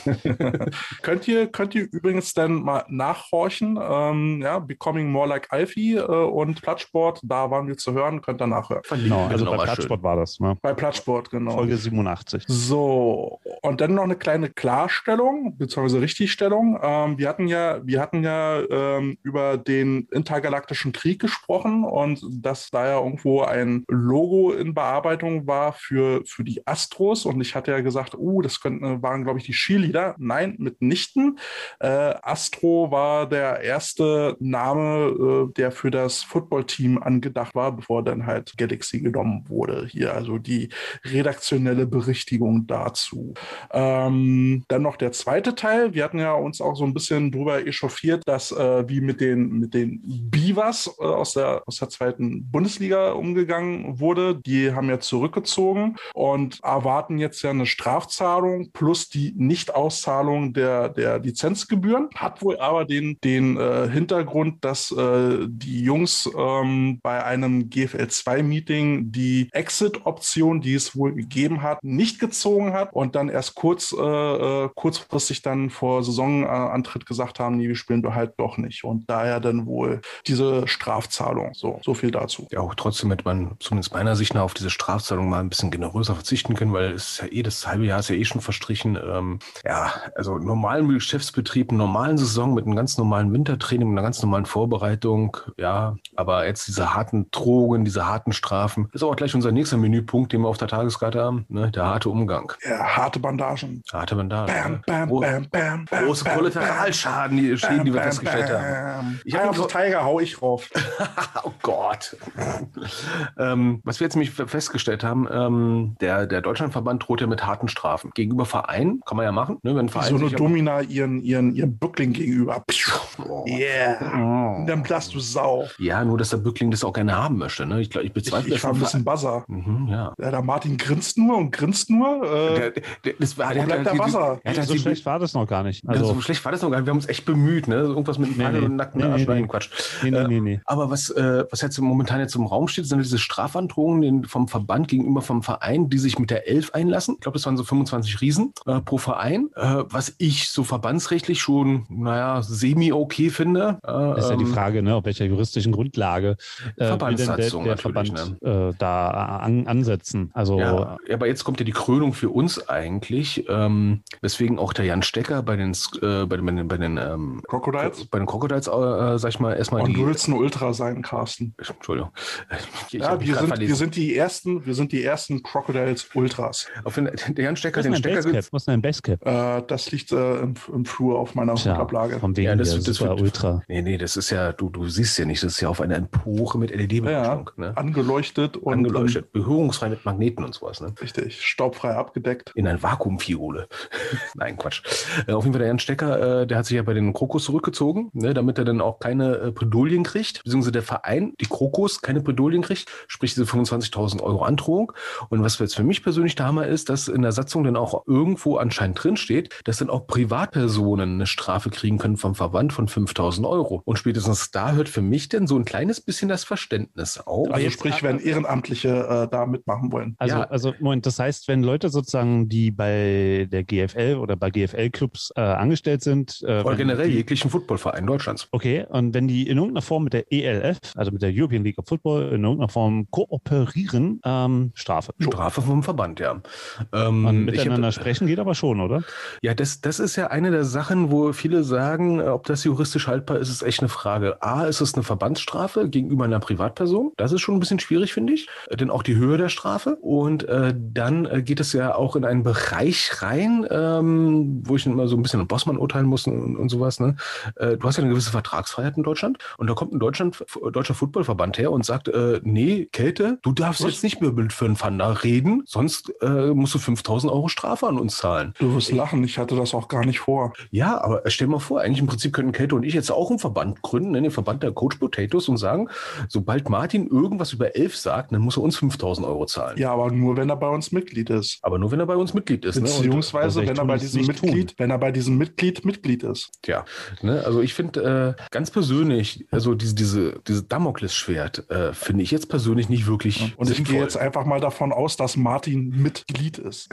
Speaker 3: könnt, ihr, könnt ihr übrigens dann mal nachhorchen? Ähm, ja, Becoming More Like Alfie äh, und Plattsport, da waren wir zu hören, könnt ihr nachhören.
Speaker 1: genau, also bei Plattsport war das, ne?
Speaker 3: Bei Plattsport, genau.
Speaker 1: Folge 87.
Speaker 3: So, und dann noch eine kleine Klarstellung, beziehungsweise Richtigstellung. Ähm, wir hatten ja, wir hatten ja ähm, über den intergalaktischen Krieg gesprochen und dass da ja irgendwo ein Logo in Bearbeitung war für, für die Astros. Und ich hatte ja gesagt, uh, das könnten, waren, glaube ich, die Cheerleader. Nein, mitnichten. Äh, Astro war der erste Name, äh, der für das Footballteam angedacht war, bevor dann halt Galaxy genommen wurde. Hier also die redaktionelle Berichtigung dazu. Ähm, dann noch der zweite Teil. Wir hatten ja uns auch so ein bisschen drüber echauffiert, dass äh, wie mit den, mit den Beavers äh, aus, der, aus der zweiten Bundesliga umgegangen wurde. Die haben ja zurückgezogen und erwarten jetzt ja eine Strafzahlung plus die Nichtauszahlung der, der Lizenzgebühren. Hat wohl aber den, den äh, Hintergrund, dass äh, die Jungs ähm, bei einem GFL 2 Meeting die Exit-Option, die es wohl gegeben hat, nicht gezogen hat und dann erst kurz, äh, äh, kurzfristig dann vor Saisonantritt gesagt haben, nee, wir spielen wir halt doch nicht. Und daher dann wohl diese Strafzahlung. So, so viel dazu.
Speaker 2: Ja, auch trotzdem hätte man zumindest meiner Sicht nach auf diese Strafzahlung mal ein bisschen generöser verzichten können, weil es ist ja eh, das halbe Jahr ist ja eh schon verstrichen. Ähm, ja, also normalen Geschäftsbetrieb, normalen Saison mit einem ganz normalen Wintertraining, einer ganz normalen Vorbereitung, ja, aber jetzt diese harten Drogen, diese harten Strafen, ist auch gleich unser nächster Menüpunkt, den wir auf der Tageskarte haben, ne, der harte Umgang.
Speaker 3: Ja, harte Bandagen.
Speaker 2: Harte Bandagen.
Speaker 3: Bam, bam,
Speaker 2: Gro-
Speaker 3: bam, bam, bam.
Speaker 2: Große
Speaker 3: bam,
Speaker 2: Kollateralschaden, die Schäden, die wir festgestellt haben. Ich
Speaker 3: Ich
Speaker 2: hab
Speaker 3: auf
Speaker 2: noch-
Speaker 3: den Tiger hau ich rauf.
Speaker 2: oh Gott. ähm, was wir jetzt nämlich festgestellt haben, ähm, der, der Deutschlandverband droht ja mit harten Strafen. Gegenüber Vereinen kann man ja machen. Ne, wenn Verein
Speaker 3: so eine Domina ihren, ihren, ihren Bückling gegenüber.
Speaker 2: Oh.
Speaker 3: Yeah. Nimm das, du Sau.
Speaker 2: Ja, nur dass der Bückling das auch gerne haben möchte. Ne? Ich glaube, ich
Speaker 3: Ich,
Speaker 2: bezweifle
Speaker 3: ich
Speaker 2: das
Speaker 3: war ein bisschen Buzzer.
Speaker 2: Mhm, ja.
Speaker 3: Ja, der Martin grinst nur und grinst nur. Äh,
Speaker 2: Der, der, das war, der
Speaker 3: bleibt der
Speaker 2: die-
Speaker 3: Wasser?
Speaker 1: So schlecht war das noch gar nicht.
Speaker 2: Ja,
Speaker 1: Also,
Speaker 2: so schlecht war das noch gar nicht. Wir haben uns echt bemüht, ne? Irgendwas mit einem
Speaker 1: Nee, nee.
Speaker 2: und nackten
Speaker 1: Nee,
Speaker 2: Arsch. Nein,
Speaker 1: nee.
Speaker 2: Quatsch.
Speaker 1: nee, nee,
Speaker 2: Äh,
Speaker 1: nee, nee.
Speaker 2: Aber was, äh, was jetzt momentan jetzt im Raum steht, sind diese Strafandrohungen den- vom Verband gegenüber vom Verein, die sich mit der Elf einlassen. Ich glaube, das waren so 25 Riesen äh, pro Verein, äh, was ich so verbandsrechtlich schon, naja, semi-okay finde. Äh,
Speaker 1: ist ja die
Speaker 2: ähm,
Speaker 1: Frage, ne, auf welcher juristischen Grundlage äh, der,
Speaker 2: Verbandssatzung
Speaker 1: der
Speaker 2: natürlich,
Speaker 1: Verband äh, da an, ansetzen. Also
Speaker 2: Ja, aber jetzt kommt ja die Krönung für uns eigentlich, ähm, weswegen auch der Jan Stecker bei den, äh, bei den, bei den, bei den, ähm,
Speaker 3: Crocodiles?
Speaker 2: bei den Crocodiles, äh, sag ich mal, erstmal
Speaker 3: Und
Speaker 2: die.
Speaker 3: du willst ein Ultra sein, Carsten.
Speaker 2: Entschuldigung. Ich
Speaker 3: Ja, wir sind, wir sind die ersten, wir sind die ersten Crocodiles Ultras.
Speaker 2: Auf den, der Jan Stecker, den Stecker
Speaker 1: Basecap?
Speaker 2: gibt's-
Speaker 1: Was ist denn ein Basecap?
Speaker 3: Äh, das liegt äh, im, im Flur auf meiner
Speaker 1: Tja,
Speaker 3: Hutablage.
Speaker 1: von wegen
Speaker 2: Ja, das das wird-
Speaker 1: Ultra.
Speaker 2: Nee, nee, das ist ja, du, du siehst ja nicht, das ist ja auf einer Empore mit
Speaker 3: Ja,
Speaker 2: LED-Beleuchtung. Ne?
Speaker 3: angeleuchtet und
Speaker 2: Angeleuchtet, berührungsfrei mit Magneten und sowas. Ne?
Speaker 3: ähm, richtig staubfrei abgedeckt.
Speaker 2: In ein Vakuumfiole. Nein, Quatsch. Äh, auf jeden Fall der Jan Stecker, äh, der hat sich ja bei den Krokos zurückgezogen, ne, damit er dann auch keine äh, Bredouillen kriegt, beziehungsweise der Verein, die Krokos, keine Bredouillen kriegt, sprich diese 25.000 Euro Androhung. Und was jetzt für mich persönlich der Hammer ist, dass in der Satzung dann auch irgendwo anscheinend drinsteht, dass dann auch Privatpersonen eine Strafe kriegen können vom Verband von 5.000 Euro. Und spätestens da hört für mich denn so ein kleines bisschen das Verständnis auf.
Speaker 3: Also sprich, wenn Ehrenamtliche äh, da mitmachen wollen.
Speaker 1: Also,
Speaker 2: Ja.
Speaker 1: also Moment, das heißt, wenn Leute sozusagen, die bei der GFL oder bei GFL-Clubs äh, angestellt sind, äh,
Speaker 2: Oder generell
Speaker 1: die,
Speaker 2: jeglichen Footballverein Deutschlands.
Speaker 1: Okay, und wenn die in irgendeiner Form mit der ELF, also mit der European League of Football, in irgendeiner Form kooperieren, ähm, Strafe.
Speaker 2: Strafe vom Verband, ja. Ähm, ich hab-
Speaker 1: miteinander sprechen geht aber schon, oder?
Speaker 2: Ja, das, das ist ja eine der Sachen, wo viele sagen, ob das juristisch haltbar ist, ist echt eine Frage. A, ist es eine Verbandsstrafe gegenüber einer Privatperson? Das ist schon ein bisschen schwierig, finde ich. Denn auch die Höhe der Strafe. Und äh, dann äh, geht es ja auch in einen Bereich rein, ähm, wo ich immer so ein bisschen einen Bossmann urteilen muss und, und sowas. Ne? Äh, du hast ja eine gewisse Vertragsfreiheit in Deutschland. Und da kommt ein Deutschland, deutscher Footballverband her und sagt, äh, nee, Kälte, du darfst? Jetzt nicht mehr mit für einen Pfanda reden, sonst äh, musst du 5000 Euro Strafe an uns zahlen.
Speaker 3: Du wirst lachen, ich hatte das auch gar nicht vor.
Speaker 2: Ja, aber stell mal vor, eigentlich im Prinzip könnten Käthe und ich jetzt auch einen Verband gründen, ne, den Verband der Coach Potatoes und sagen, sobald Martin irgendwas über elf sagt, dann muss er uns 5000 Euro zahlen.
Speaker 3: Ja, aber nur wenn er bei uns Mitglied ist.
Speaker 2: Aber nur, wenn er bei uns Mitglied ist. Ne? Und,
Speaker 3: Beziehungsweise,
Speaker 1: Also ich
Speaker 3: wenn er bei
Speaker 1: es
Speaker 3: diesem
Speaker 1: tun.
Speaker 3: Mitglied, wenn er bei diesem Mitglied Mitglied ist.
Speaker 2: Tja, ne, also ich finde äh, ganz persönlich, also diese, diese, diese Damoklesschwert äh, finde ich jetzt persönlich nicht wirklich
Speaker 3: Und ich gehe jetzt einfach mal davon aus, dass Martin Mitglied ist.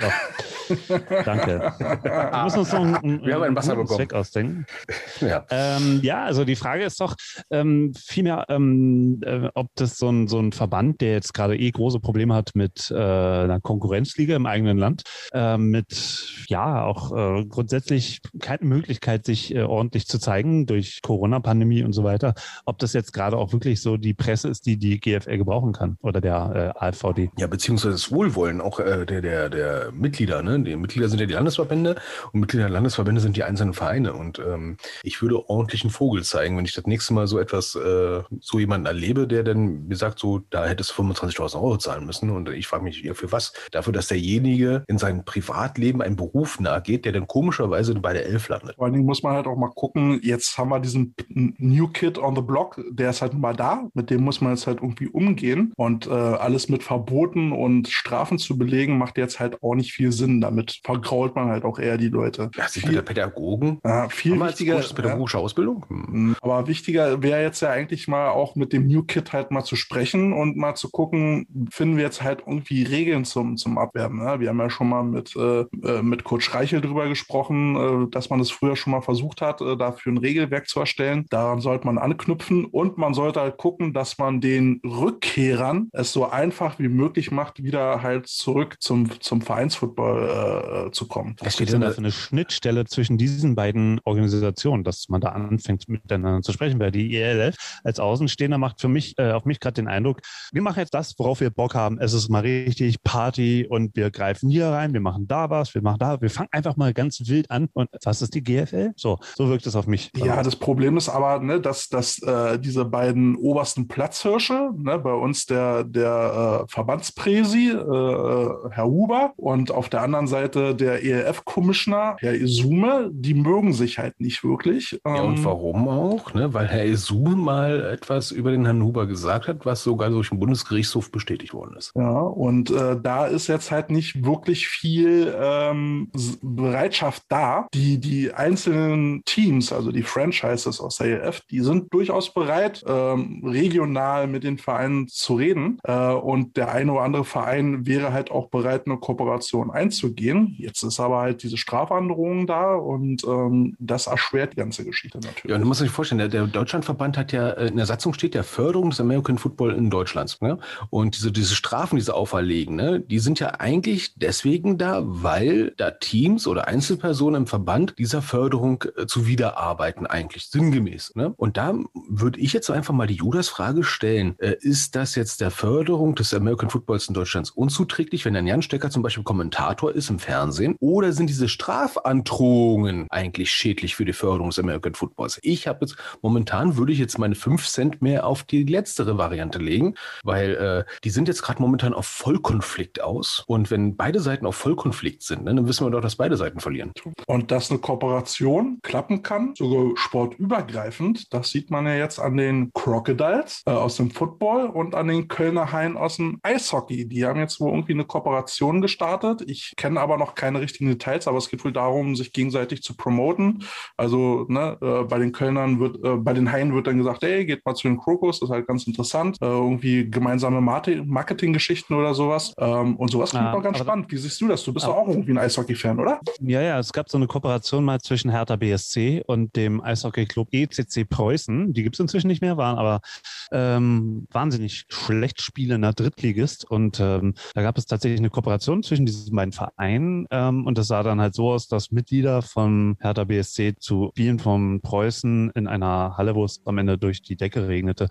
Speaker 1: Danke. Wir müssen uns noch einen, einen,
Speaker 2: Wir haben einen Wasser bekommen.
Speaker 1: Zweck ausdenken.
Speaker 2: ja.
Speaker 1: Ähm, ja, also die Frage ist doch ähm, vielmehr, ähm, äh, ob das so ein, so ein Verband, der jetzt gerade eh große Probleme hat mit äh, einer Konkurrenzliga im eigenen Land, äh, mit ja auch äh, grundsätzlich keine Möglichkeit, sich äh, ordentlich zu zeigen durch Corona-Pandemie und so weiter, ob das jetzt gerade auch wirklich so die Presse ist, die die GFL gebrauchen kann oder der äh, AfVD.
Speaker 2: Ja, beziehungsweise das Wohlwollen auch äh, der, der, der Mitglieder. Ne? Die Mitglieder sind ja die Landesverbände und Mitglieder der Landesverbände sind die einzelnen Vereine. Und ähm, ich würde ordentlichen Vogel zeigen, wenn ich das nächste Mal so etwas, äh, so jemanden erlebe, der dann mir sagt, so, da hättest du 25.000 Euro zahlen müssen. Und ich frage mich, ja, für was? Dafür, dass derjenige in seinem Privatleben einen Beruf nachgeht, der dann komischerweise bei der Elf landet.
Speaker 3: Vor allen Dingen muss man halt auch mal gucken, jetzt haben wir diesen New Kid on the Block, der ist halt mal da, mit dem muss man jetzt halt irgendwie umgehen und äh, alles mit Verboten und Strafen zu belegen, macht jetzt halt auch nicht viel Sinn. Damit vergrault man halt auch eher die Leute.
Speaker 2: Ja, sind
Speaker 3: Viel-
Speaker 2: wir der Pädagogen?
Speaker 3: Ja, viel wichtiger,
Speaker 2: pädagogische Ausbildung? Hm.
Speaker 3: ja, aber wichtiger wäre jetzt ja eigentlich mal auch mit dem New Kid halt mal zu sprechen und mal zu gucken, finden wir jetzt halt irgendwie Regeln zum, zum Abwerben. Ne? Wir haben ja schon mal mit, äh, äh, mit Kurt Schreichel drüber gesprochen, äh, dass man es früher schon mal versucht hat, äh, dafür ein Regelwerk zu erstellen. Daran sollte man anknüpfen und man sollte halt gucken, dass man den Rückkehrern es so einfach wie möglich macht, wieder halt zurück zum, zum Vereinsfootball äh, zu kommen.
Speaker 1: Was
Speaker 2: steht
Speaker 1: denn da für eine Schnittstelle zwischen diesen beiden Organisationen, dass man da anfängt miteinander zu sprechen? Weil die ELF als Außenstehender macht für mich, äh, auf mich gerade den Eindruck, wir machen jetzt das, worauf wir Bock haben. Es ist mal richtig Party und wir greifen hier rein, wir machen machen da was, wir machen da, wir fangen einfach mal ganz wild an. Und was ist die GFL? So, so wirkt es auf mich.
Speaker 3: Ja, das Problem ist aber, ne, dass, dass äh, diese beiden obersten Platzhirsche, ne, bei uns der, der äh, Verbandspräsi, äh, Herr Huber, und auf der anderen Seite der ELF-Commissioner, Herr Isume, die mögen sich halt nicht wirklich.
Speaker 2: Ähm, ja, und ähm, warum auch? Ne? Weil Herr Isume mal etwas über den Herrn Huber gesagt hat, was sogar durch den Bundesgerichtshof bestätigt worden ist.
Speaker 3: Ja, und äh, da ist jetzt halt nicht wirklich viel ähm, Bereitschaft da. Die, die einzelnen Teams, also die Franchises aus der ELF, die sind durchaus bereit, ähm, regional mit den Vereinen zu reden. Äh, und der eine oder andere Verein wäre halt auch bereit, eine Kooperation einzugehen. Jetzt ist aber halt diese Strafandrohung da und ähm, das erschwert die ganze Geschichte natürlich.
Speaker 2: Ja, und du musst dir vorstellen, der, der Deutschlandverband hat ja, äh, in der Satzung steht ja Förderung des American Football in Deutschland. Ne? Und diese, diese Strafen, die sie auferlegen, ne, die sind ja eigentlich deswegen da, weil da Teams oder Einzelpersonen im Verband dieser Förderung äh, zuwiderarbeiten, eigentlich sinngemäß. Ne? Und da würde ich jetzt einfach mal die Judas-Frage stellen, äh, ist das jetzt der Förderung des American Footballs in Deutschland unzuträglich, wenn ein Jan Stecker zum Beispiel Kommentator ist im Fernsehen? Oder sind diese Strafandrohungen eigentlich schädlich für die Förderung des American Footballs? Ich habe jetzt, momentan würde ich jetzt meine 5 Cent mehr auf die letztere Variante legen, weil äh, die sind jetzt gerade momentan auf Vollkonflikt aus. Und wenn beide Seiten auf Vollkonflikt sind, ne, dann wissen wir doch, dass beide Seiten verlieren.
Speaker 3: Und dass eine Kooperation klappen kann, sogar sportübergreifend, das sieht man ja jetzt an den Crocodiles äh, aus dem Football und an den Kölner Haien aus dem Eishockey. Die haben jetzt wohl irgendwie eine Kooperation gestartet. Ich kenne aber noch keine richtigen Details, aber es geht wohl darum, sich gegenseitig zu promoten. Also ne, äh, bei den Kölnern wird, äh, bei den Haien wird dann gesagt, hey, geht mal zu den Crocos, das ist halt ganz interessant. Äh, irgendwie gemeinsame Marketinggeschichten oder sowas. Ähm, und sowas klingt ah, auch ganz spannend. Wie siehst du das? Du bist doch auch irgendwie ein Eishockey-Fan, oder?
Speaker 1: Ja, ja, es gab so eine Kooperation mal zwischen Hertha BSC und dem Eishockey-Club ECC Preußen. Die gibt es inzwischen nicht mehr, waren aber ähm, wahnsinnig schlecht spielender Drittligist. Und ähm, da gab es tatsächlich eine Kooperation zwischen diesen beiden Vereinen. Ähm, und das sah dann halt so aus, dass Mitglieder von Hertha BSC zu Spielen von Preußen in einer Halle, wo es am Ende durch die Decke regnete,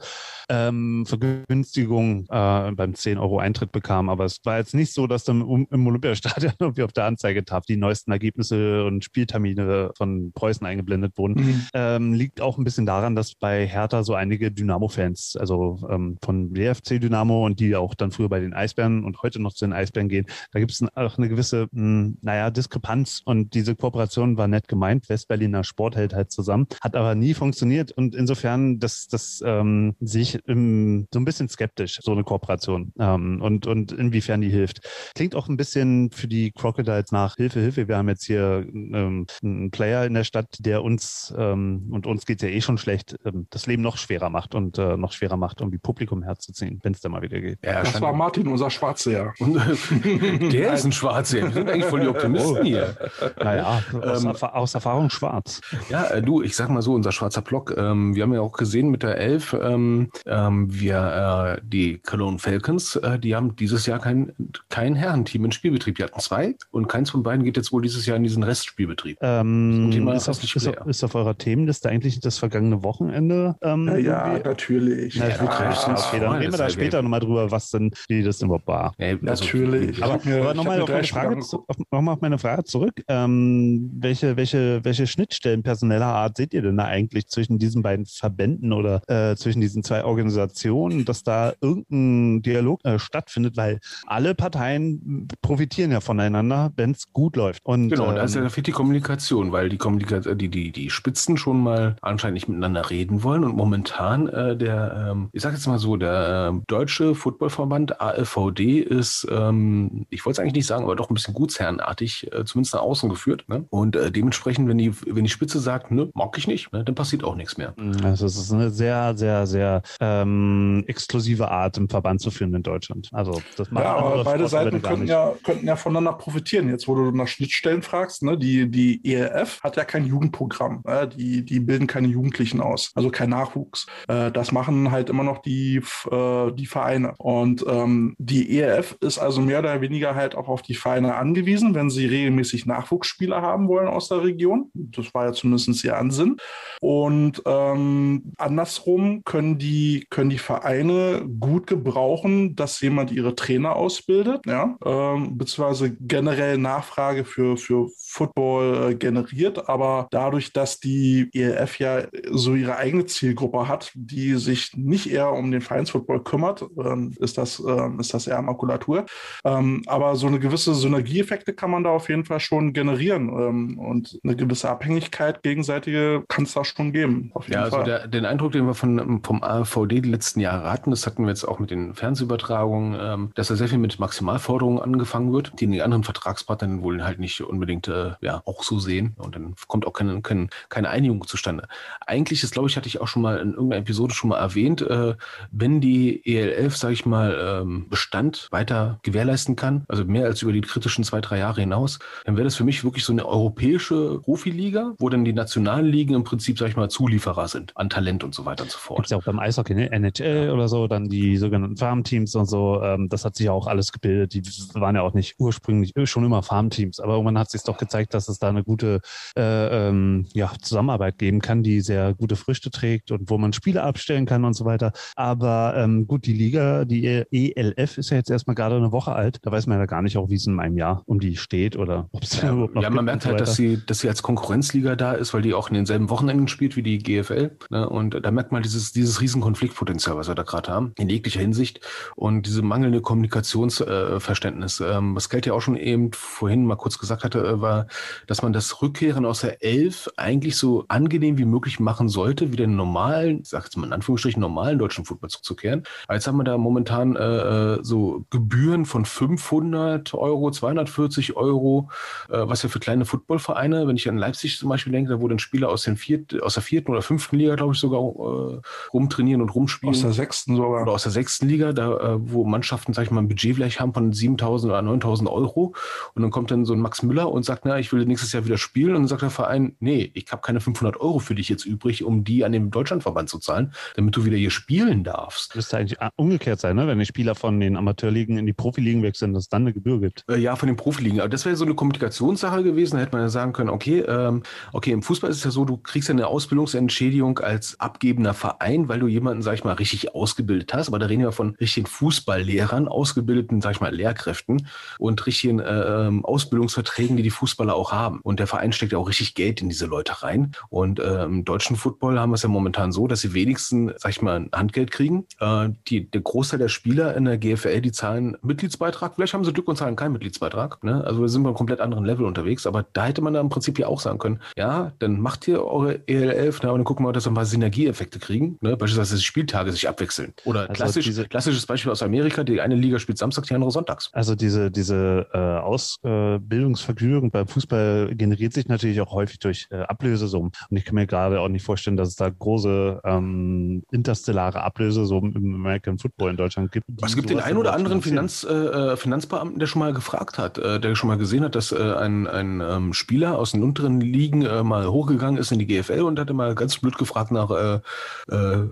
Speaker 1: ähm, Vergünstigung äh, beim 10 Euro Eintritt bekamen. Aber es war jetzt nicht so, dass dann im Olympiastadion irgendwie auf der Anzeigetafel die neuesten Ergebnisse und Spieltermine von Preußen eingeblendet wurden. Mhm. Ähm, liegt auch ein bisschen daran, dass bei Hertha so einige Dynamo-Fans, also ähm, von WFC Dynamo und die auch dann früher bei den Eisbären und heute noch zu den Eisbären gehen, da gibt es auch eine gewisse, mh, hm, naja, Diskrepanz und diese Kooperation war nett gemeint. Westberliner Sport hält halt zusammen, hat aber nie funktioniert und insofern, das, das ähm, sehe ich im, so ein bisschen skeptisch, so eine Kooperation ähm, und, und inwiefern die hilft. Klingt auch ein bisschen für die Crocodiles nach Hilfe, Hilfe. Wir haben jetzt hier ähm, einen Player in der Stadt, der uns ähm, und uns geht ja eh schon schlecht, ähm, das Leben noch schwerer macht und äh, noch schwerer macht, um die Publikum herzuziehen, wenn es da mal wieder geht.
Speaker 3: Ja, das war Martin, unser Schwarzseher.
Speaker 2: der ist ein Schwarzseher. Wir sind eigentlich voll die Optimisten oh. hier.
Speaker 1: Naja, aus, ähm, aus, Erfahrung schwarz.
Speaker 2: Ja, äh, du, ich sag mal so, unser schwarzer Block, ähm, wir haben ja auch gesehen mit der Elf, ähm, ähm wir, äh, die Cologne Falcons, äh, die haben dieses Jahr kein, kein Herrenteam in Spielbetrieb. Die hatten zwei und keins von beiden geht jetzt wohl dieses Jahr in diesen Restspielbetrieb.
Speaker 1: Ähm, ist, auf, ist, auf, ist, auf, eurer Themenliste eigentlich das vergangene Wochenende?
Speaker 3: Ähm, ja, ja natürlich. Ja, ja,
Speaker 1: ja, okay, dann reden wir da später nochmal drüber, was denn wie das überhaupt war.
Speaker 3: Ja, also, natürlich.
Speaker 1: Aber, aber nochmal auf, meine Frage, auf, noch auf meine Frage zurück. Ähm, welche, welche, welche Schnittstellen personeller Art seht ihr denn da eigentlich zwischen diesen beiden Verbänden oder äh, zwischen diesen zwei Organisationen, dass da irgendein Dialog äh, stattfindet? Weil alle Parteien profitieren ja voneinander, wenn es gut läuft. Und,
Speaker 2: genau, ähm, da ist ja fehlt die Kommunikation, weil die Kommunikation, die, die, die Spitzen schon mal anscheinend nicht miteinander reden wollen und momentan äh, der, ähm, ich sage jetzt mal so, der äh, deutsche Footballverband AFVD ist, ähm, ich wollte es eigentlich nicht sagen, aber doch ein bisschen gutsherrenartig, äh, zumindest nach außen geführt. Ne? Und äh, dementsprechend, wenn die, wenn die Spitze sagt, ne, mag ich nicht, ne, dann passiert auch nichts mehr.
Speaker 1: Also es ist eine sehr, sehr, sehr ähm, exklusive Art, im Verband zu führen in Deutschland. Also das
Speaker 3: macht ja, aber beide Seiten könnten ja, könnten ja voneinander profitieren. Jetzt, wo du nach Schnittstellen fragst, ne, die, die ELF hat ja kein Jugendprogramm. Äh, die, die bilden keine Jugendlichen aus, also kein Nachwuchs. Äh, das machen halt immer noch die, äh, die Vereine. Und ähm, die ELF ist also mehr oder weniger halt auch auf die Vereine angewiesen, wenn sie regelmäßig Nachwuchsspieler haben wollen aus der Region. Das war ja zumindest ihr Ansinn. Und ähm, andersrum können die, können die Vereine gut gebrauchen, dass jemand ihre Trainer ausbildet, ja, ähm, beziehungsweise generell Nachfrage für, für Football äh, generiert, aber dadurch, dass die ELF ja so ihre eigene Zielgruppe hat, die sich nicht eher um den Vereinsfootball kümmert, ähm, ist, das, ähm, ist das eher Makulatur. Ähm, aber so eine gewisse Synergieeffekte kann man da auf jeden Fall schon generieren ähm, und eine gewisse Abhängigkeit gegenseitige kann es da schon geben.
Speaker 2: Auf jeden ja, also Fall. Der, den Eindruck, den wir von, vom AVD die letzten Jahre hatten, das hatten wir jetzt auch mit den Fernsehübertragungen, ähm, dass da sehr viel mit Maximalforderungen angefangen wird, die die anderen Vertragspartner wohl halt nicht unbedingt äh, ja, auch so sehen. Und dann kommt auch keine, keine, keine Einigung zustande. Eigentlich ist, glaube ich, hatte ich auch schon mal in irgendeiner Episode schon mal erwähnt, äh, wenn die EL11, sage ich mal, ähm, Bestand weiter gewährleisten kann, also mehr als über die kritischen zwei, drei Jahre hinaus, dann wäre das für mich wirklich so eine europäische Profiliga, wo dann die nationalen Ligen im Prinzip, sage ich mal, Zulieferer sind an Talent und so weiter und so fort.
Speaker 1: Gibt ja auch beim Eishockey, ne? NHL oder so, dann die sogenannten Farmteams und so. Ähm, das hat sich ja auch alles gebildet. Die waren ja auch nicht ursprünglich schon immer Farmteams, aber irgendwann hat sich doch gezeigt, dass es da eine gute äh, ähm, ja, Zusammenarbeit geben kann, die sehr gute Früchte trägt und wo man Spiele abstellen kann und so weiter. Aber ähm, gut, die Liga, die ELF ist ja jetzt erstmal gerade eine Woche alt. Da weiß man ja gar nicht auch, wie es in einem Jahr um die steht oder ob es
Speaker 2: ja, überhaupt noch Ja, man merkt halt, dass sie, dass sie als Konkurrenzliga da ist, weil die auch in denselben Wochenenden spielt wie die GFL. Ne? Und da merkt man dieses, dieses riesen Konfliktpotenzial, was wir da gerade haben, in jeglicher Hinsicht. Und diese mangelnde Kommunikationsverständnis. Äh, ähm, was Geld ja auch schon eben vorhin mal kurz gesagt hatte, äh, war, dass man das Rückkehren aus der Elf eigentlich so angenehm wie möglich machen sollte, wie den normalen, ich sag jetzt mal in Anführungsstrichen, normalen deutschen Fußball zurückzukehren. Jetzt haben wir da momentan äh, äh so Gebühren von 500 Euro, 240 Euro, äh, was ja für kleine Footballvereine, wenn ich an Leipzig zum Beispiel denke, da wo dann Spieler aus, den viert, aus der vierten oder fünften Liga, glaube ich, sogar äh, rumtrainieren und rumspielen.
Speaker 3: Aus der sechsten sogar.
Speaker 2: Oder aus der sechsten Liga, da äh, wo Mannschaften, sag ich mal, ein Budget vielleicht haben von 7000 oder 9000 Euro. Und dann kommt dann so ein Max Müller und sagt, na, ich will nächstes Jahr wieder spielen. Und dann sagt der Verein, nee, ich habe keine 500 Euro für dich jetzt übrig, um die an den Deutschlandverband zu zahlen, damit du wieder hier spielen darfst.
Speaker 1: Müsste eigentlich umgekehrt sein, ne? wenn die Spieler von den Amateurligen in die Profiligen wechseln, dass es dann eine Gebühr gibt.
Speaker 2: Äh, ja, von den Profiligen. Aber das wäre so eine Kommunikationssache gewesen. Da hätte man ja sagen können, okay, ähm, okay, im Fußball ist es ja so, du kriegst ja eine Ausbildungsentschädigung als abgebender Verein, weil du jemanden, sag ich mal, richtig ausgebildet hast. Aber da reden wir von richtigen Fußballlehrern, ausgebildeten, sag ich mal, Lehrkräften und richtigen äh, ähm, Ausbildungsverträgen, die die Fußballer auch haben. Und der Verein steckt ja auch richtig Geld in diese Leute rein. Und äh, im deutschen Football haben wir es ja momentan so, dass sie wenigstens, sag ich mal, ein Handgeld kriegen. Äh, die, der Großteil der Spieler in der GFL, die zahlen Mitgliedsbeitrag. Vielleicht haben sie Glück und zahlen keinen Mitgliedsbeitrag. Ne? Also wir sind bei einem komplett anderen Level unterwegs. Aber da hätte man da im Prinzip ja auch sagen können, ja, dann macht ihr eure EL11, ne, und dann gucken wir, dass wir ein paar Synergieeffekte kriegen. Ne? Beispielsweise, dass die Spieltage sich abwechseln. Oder also klassisch, diese, klassisches Beispiel aus Amerika, die eine Liga spielt samstags, die andere sonntags.
Speaker 1: Also diese, diese äh, Ausbildungsvergnügen beim Fußball generiert sich natürlich auch häufig durch äh, Ablösesummen. Und ich kann mir gerade auch nicht vorstellen, dass es da große ähm, interstellare Ablösesummen im American Football in Deutschland gibt.
Speaker 2: Es gibt den einen oder anderen Finanz, äh, äh, Finanzbeamten, der schon mal gefragt hat, äh, der schon mal gesehen hat, dass äh, ein, ein ähm, Spieler aus den unteren Ligen äh, mal hochgegangen ist in die GFL und hatte mal ganz blöd gefragt nach äh,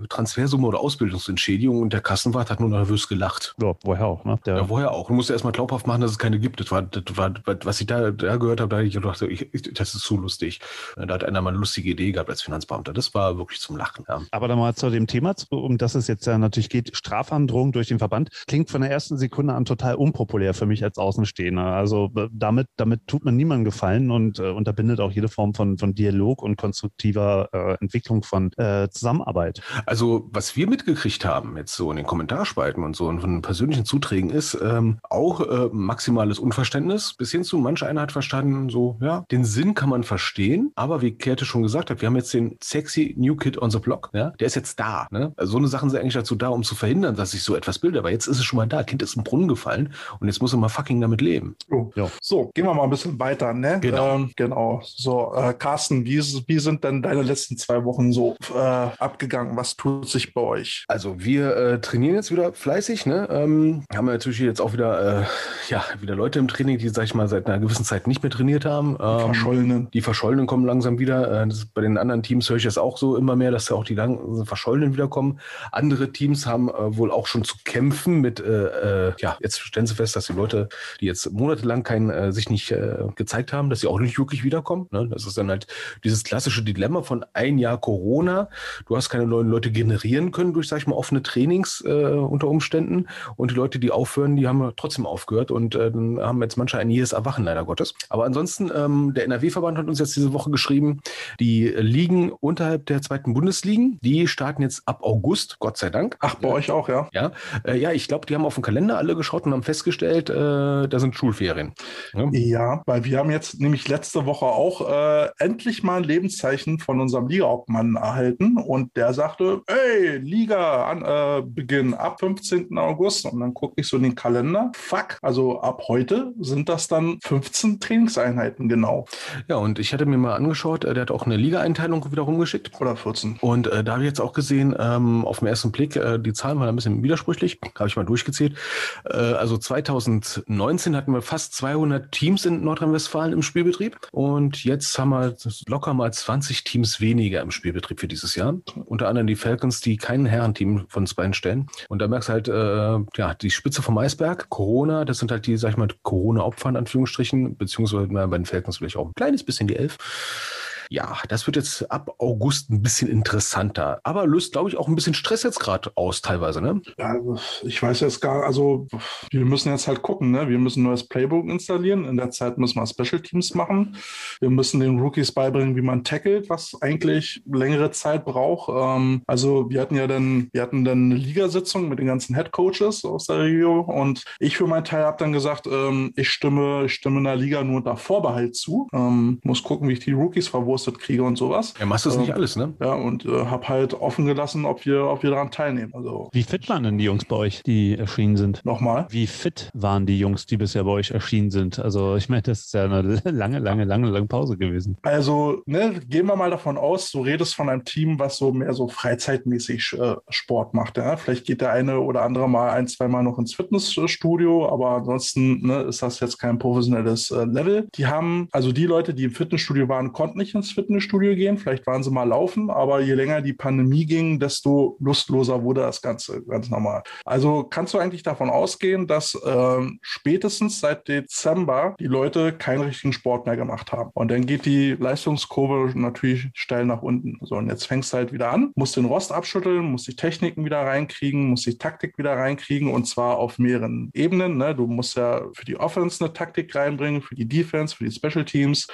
Speaker 2: Transfersumme oder Ausbildungsentschädigung und der Kassenwart hat nur nervös gelacht.
Speaker 1: Ja, woher auch, ne?
Speaker 2: Der ja, woher auch. Du musst ja erstmal glaubhaft machen, dass es keine gibt. Das war, das war was ich da, da gehört habe, da ich gedacht, ich, das ist zu lustig. Da hat einer mal eine lustige Idee gehabt als Finanzbeamter. Das war wirklich zum Lachen. Ja.
Speaker 1: Aber dann mal zu dem Thema, um das es jetzt ja natürlich geht, Strafandrohung durch den Verband, klingt von der ersten Sekunde an total unpopulär für mich als Außenstehender. Also äh, damit, damit tut man niemandem gefallen und äh, unterbindet auch jede Form von, von Dialog und konstruktiver äh, Entwicklung von äh, Zusammenarbeit.
Speaker 2: Also was wir mitgekriegt haben, jetzt so in den Kommentarspalten und so und von persönlichen Zuträgen ist ähm, auch äh, maximales Unverständnis bis hin zu manch einer hat verstanden, so, ja, den Sinn kann man verstehen, aber wie Käthe schon gesagt hat, wir haben jetzt den sexy New Kid on the Block, ja, der ist jetzt da, ne? Also so eine Sachen sind eigentlich dazu da, um zu verhindern, dass sich so etwas bildet, aber jetzt ist es schon mal da, kind ist im Brunnen gefallen und jetzt muss er mal fucking damit leben.
Speaker 3: Oh. Ja. So, gehen wir mal ein bisschen weiter, ne?
Speaker 2: Genau.
Speaker 3: Ähm, genau. So, äh, Carsten, wie, wie sind denn deine letzten zwei Wochen so äh, abgegangen? Was tut sich bei euch?
Speaker 2: Also wir äh, trainieren jetzt wieder fleißig, ne? Ähm, haben wir natürlich jetzt auch wieder, äh, ja, wieder Leute im Training, die, sag ich mal, seit einer gewissen Zeit nicht mehr trainiert haben.
Speaker 3: Ähm, die Verschollenen.
Speaker 2: Die Verschollenen kommen langsam wieder. Äh, bei den anderen Teams höre ich das auch so immer mehr, dass ja auch die lang Verschollenen wiederkommen. Andere Teams haben äh, wohl auch schon zu kämpfen mit, äh, äh, ja, jetzt stellen sie fest, dass die Leute, die jetzt monatelang kein, äh, sich nicht äh, gezeigt haben, dass sie auch nicht wirklich wiederkommen. Ne? Das ist dann halt dieses klassische Dilemma von ein Jahr Corona. Du hast keine neuen Leute generieren können durch, sag ich mal, offene Trainings äh, unter Umständen. Und die Leute, die aufhören, die haben trotzdem aufgehört. Und äh, dann haben jetzt manche ein jähes Erwachen, leider Gottes. Aber ansonsten, ähm, der NRW-Verband hat uns jetzt diese Woche geschrieben, die Ligen unterhalb der zweiten Bundesligen, die starten jetzt ab August, Gott sei Dank.
Speaker 3: Ach, bei euch auch, ja?
Speaker 2: Ja, äh, ja ich glaube, die haben auf den Kalender alle geschaut und haben festgestellt, äh, da sind Schulferien.
Speaker 3: Ja? ja, weil wir haben jetzt nämlich letzte Woche auch äh, endlich mal ein Lebenszeichen von unserem Ligaobmann erhalten und der sagte, ey, Liga an, äh, Beginn ab 15. August und dann gucke ich so in den Kalender. Fuck, also ab heute sind das dann 15 Trainingseinheiten genau.
Speaker 2: Ja, und ich hatte mir mal angeschaut, äh, der hat auch eine Liga-Einteilung wieder rumgeschickt.
Speaker 3: Oder 14.
Speaker 2: Und äh, da habe ich jetzt auch gesehen, ähm, auf den ersten Blick, die Zahlen waren ein bisschen widersprüchlich, habe ich mal durchgezählt. Äh, also 2019 hatten wir fast 200 Teams in Nordrhein-Westfalen im Spielbetrieb und jetzt haben wir locker mal 20 Teams weniger im Spielbetrieb für dieses Jahr. Unter anderem die Falcons, die kein Herrenteam von uns beiden stellen. Und da merkst du halt, äh, ja, die Spitze vom Eisberg, Corona, das sind halt die, sag ich mal, Corona-Opfer in Anführungsstrichen, beziehungsweise bei den Falcons vielleicht auch ein kleines bisschen die Elf. Ja, das wird jetzt ab August ein bisschen interessanter. Aber löst, glaube ich, auch ein bisschen Stress jetzt gerade aus, teilweise, ne?
Speaker 3: Ja, ich weiß jetzt gar, also wir müssen jetzt halt gucken, ne? Wir müssen ein neues Playbook installieren. In der Zeit müssen wir Special Teams machen. Wir müssen den Rookies beibringen, wie man tackelt, was eigentlich längere Zeit braucht. Ähm, also wir hatten ja dann, wir hatten dann eine Ligasitzung mit den ganzen Head Coaches aus der Regio und ich für meinen Teil habe dann gesagt, ähm, ich stimme, ich stimme in der Liga nur unter Vorbehalt zu. Ähm, muss gucken, wie ich die Rookies verwurstle gepostet kriege und sowas.
Speaker 2: Ja, machst das ähm, nicht alles, ne?
Speaker 3: Ja, und äh, habe halt offen gelassen, ob wir, ob wir daran teilnehmen. Also,
Speaker 1: Wie fit waren denn die Jungs bei euch, die erschienen sind?
Speaker 3: Nochmal?
Speaker 1: Wie fit waren die Jungs, die bisher bei euch erschienen sind? Also ich meine, das ist ja eine lange, lange, lange, lange Pause gewesen.
Speaker 3: Also, ne, gehen wir mal davon aus, du redest von einem Team, was so mehr so freizeitmäßig äh, Sport macht. Ja? Vielleicht geht der eine oder andere mal ein, zwei Mal noch ins Fitnessstudio, aber ansonsten ne, ist das jetzt kein professionelles äh, Level. Die haben, also die Leute, die im Fitnessstudio waren, konnten nicht ins Fitnessstudio gehen. Vielleicht waren sie mal laufen, aber je länger die Pandemie ging, desto lustloser wurde das Ganze ganz normal. Also kannst du eigentlich davon ausgehen, dass äh, spätestens seit Dezember die Leute keinen richtigen Sport mehr gemacht haben. Und dann geht die Leistungskurve natürlich steil nach unten. So, und jetzt fängst du halt wieder an, musst den Rost abschütteln, musst die Techniken wieder reinkriegen, musst die Taktik wieder reinkriegen und zwar auf mehreren Ebenen. Ne? Du musst ja für die Offense eine Taktik reinbringen, für die Defense, für die Special Teams.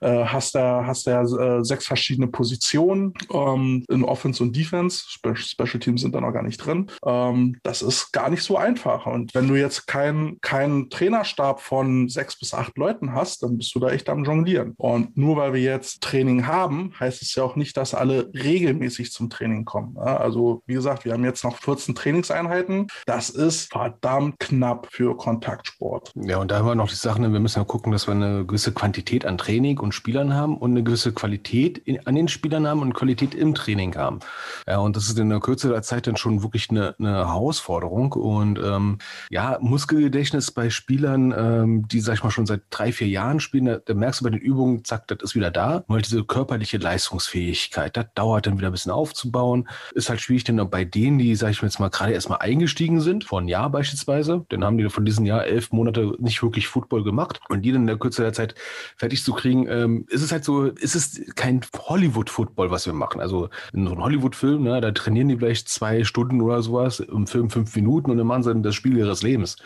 Speaker 3: Äh, hast da, hast da äh, sechs verschiedene Positionen ähm, in Offense und Defense. Spe Special Teams sind da noch gar nicht drin. Ähm, das ist gar nicht so einfach. Und wenn du jetzt keinen kein Trainerstab von sechs bis acht Leuten hast, dann bist du da echt am Jonglieren. Und nur weil wir jetzt Training haben, heißt es ja auch nicht, dass alle regelmäßig zum Training kommen. Ja, also wie gesagt, wir haben jetzt noch 14 Trainingseinheiten. Das ist verdammt knapp für Kontaktsport.
Speaker 2: Ja, und da haben wir noch die Sachen, wir müssen ja gucken, dass wir eine gewisse Quantität an Training und Spielern haben und eine gewisse Qualität in, an den Spielern haben und Qualität im Training haben. Ja, und das ist in der Kürze der Zeit dann schon wirklich eine, eine Herausforderung. Und ähm, ja, Muskelgedächtnis bei Spielern, ähm, die, sag ich mal, schon seit drei, vier Jahren spielen, da, da merkst du bei den Übungen, zack, das ist wieder da. Weil diese körperliche Leistungsfähigkeit, das dauert dann wieder ein bisschen aufzubauen. Ist halt schwierig, denn bei denen, die, sag ich mal jetzt mal, gerade erstmal eingestiegen sind, vor einem Jahr beispielsweise, dann haben die von diesem Jahr elf Monate nicht wirklich Football gemacht und die dann in der Kürze der Zeit fertig zu kriegen, ähm, ist es halt so, ist es kein Hollywood-Football, was wir machen. Also in so einem Hollywood-Film, ne, da trainieren die vielleicht zwei Stunden oder sowas, im Film fünf Minuten und dann machen sie dann das Spiel ihres Lebens.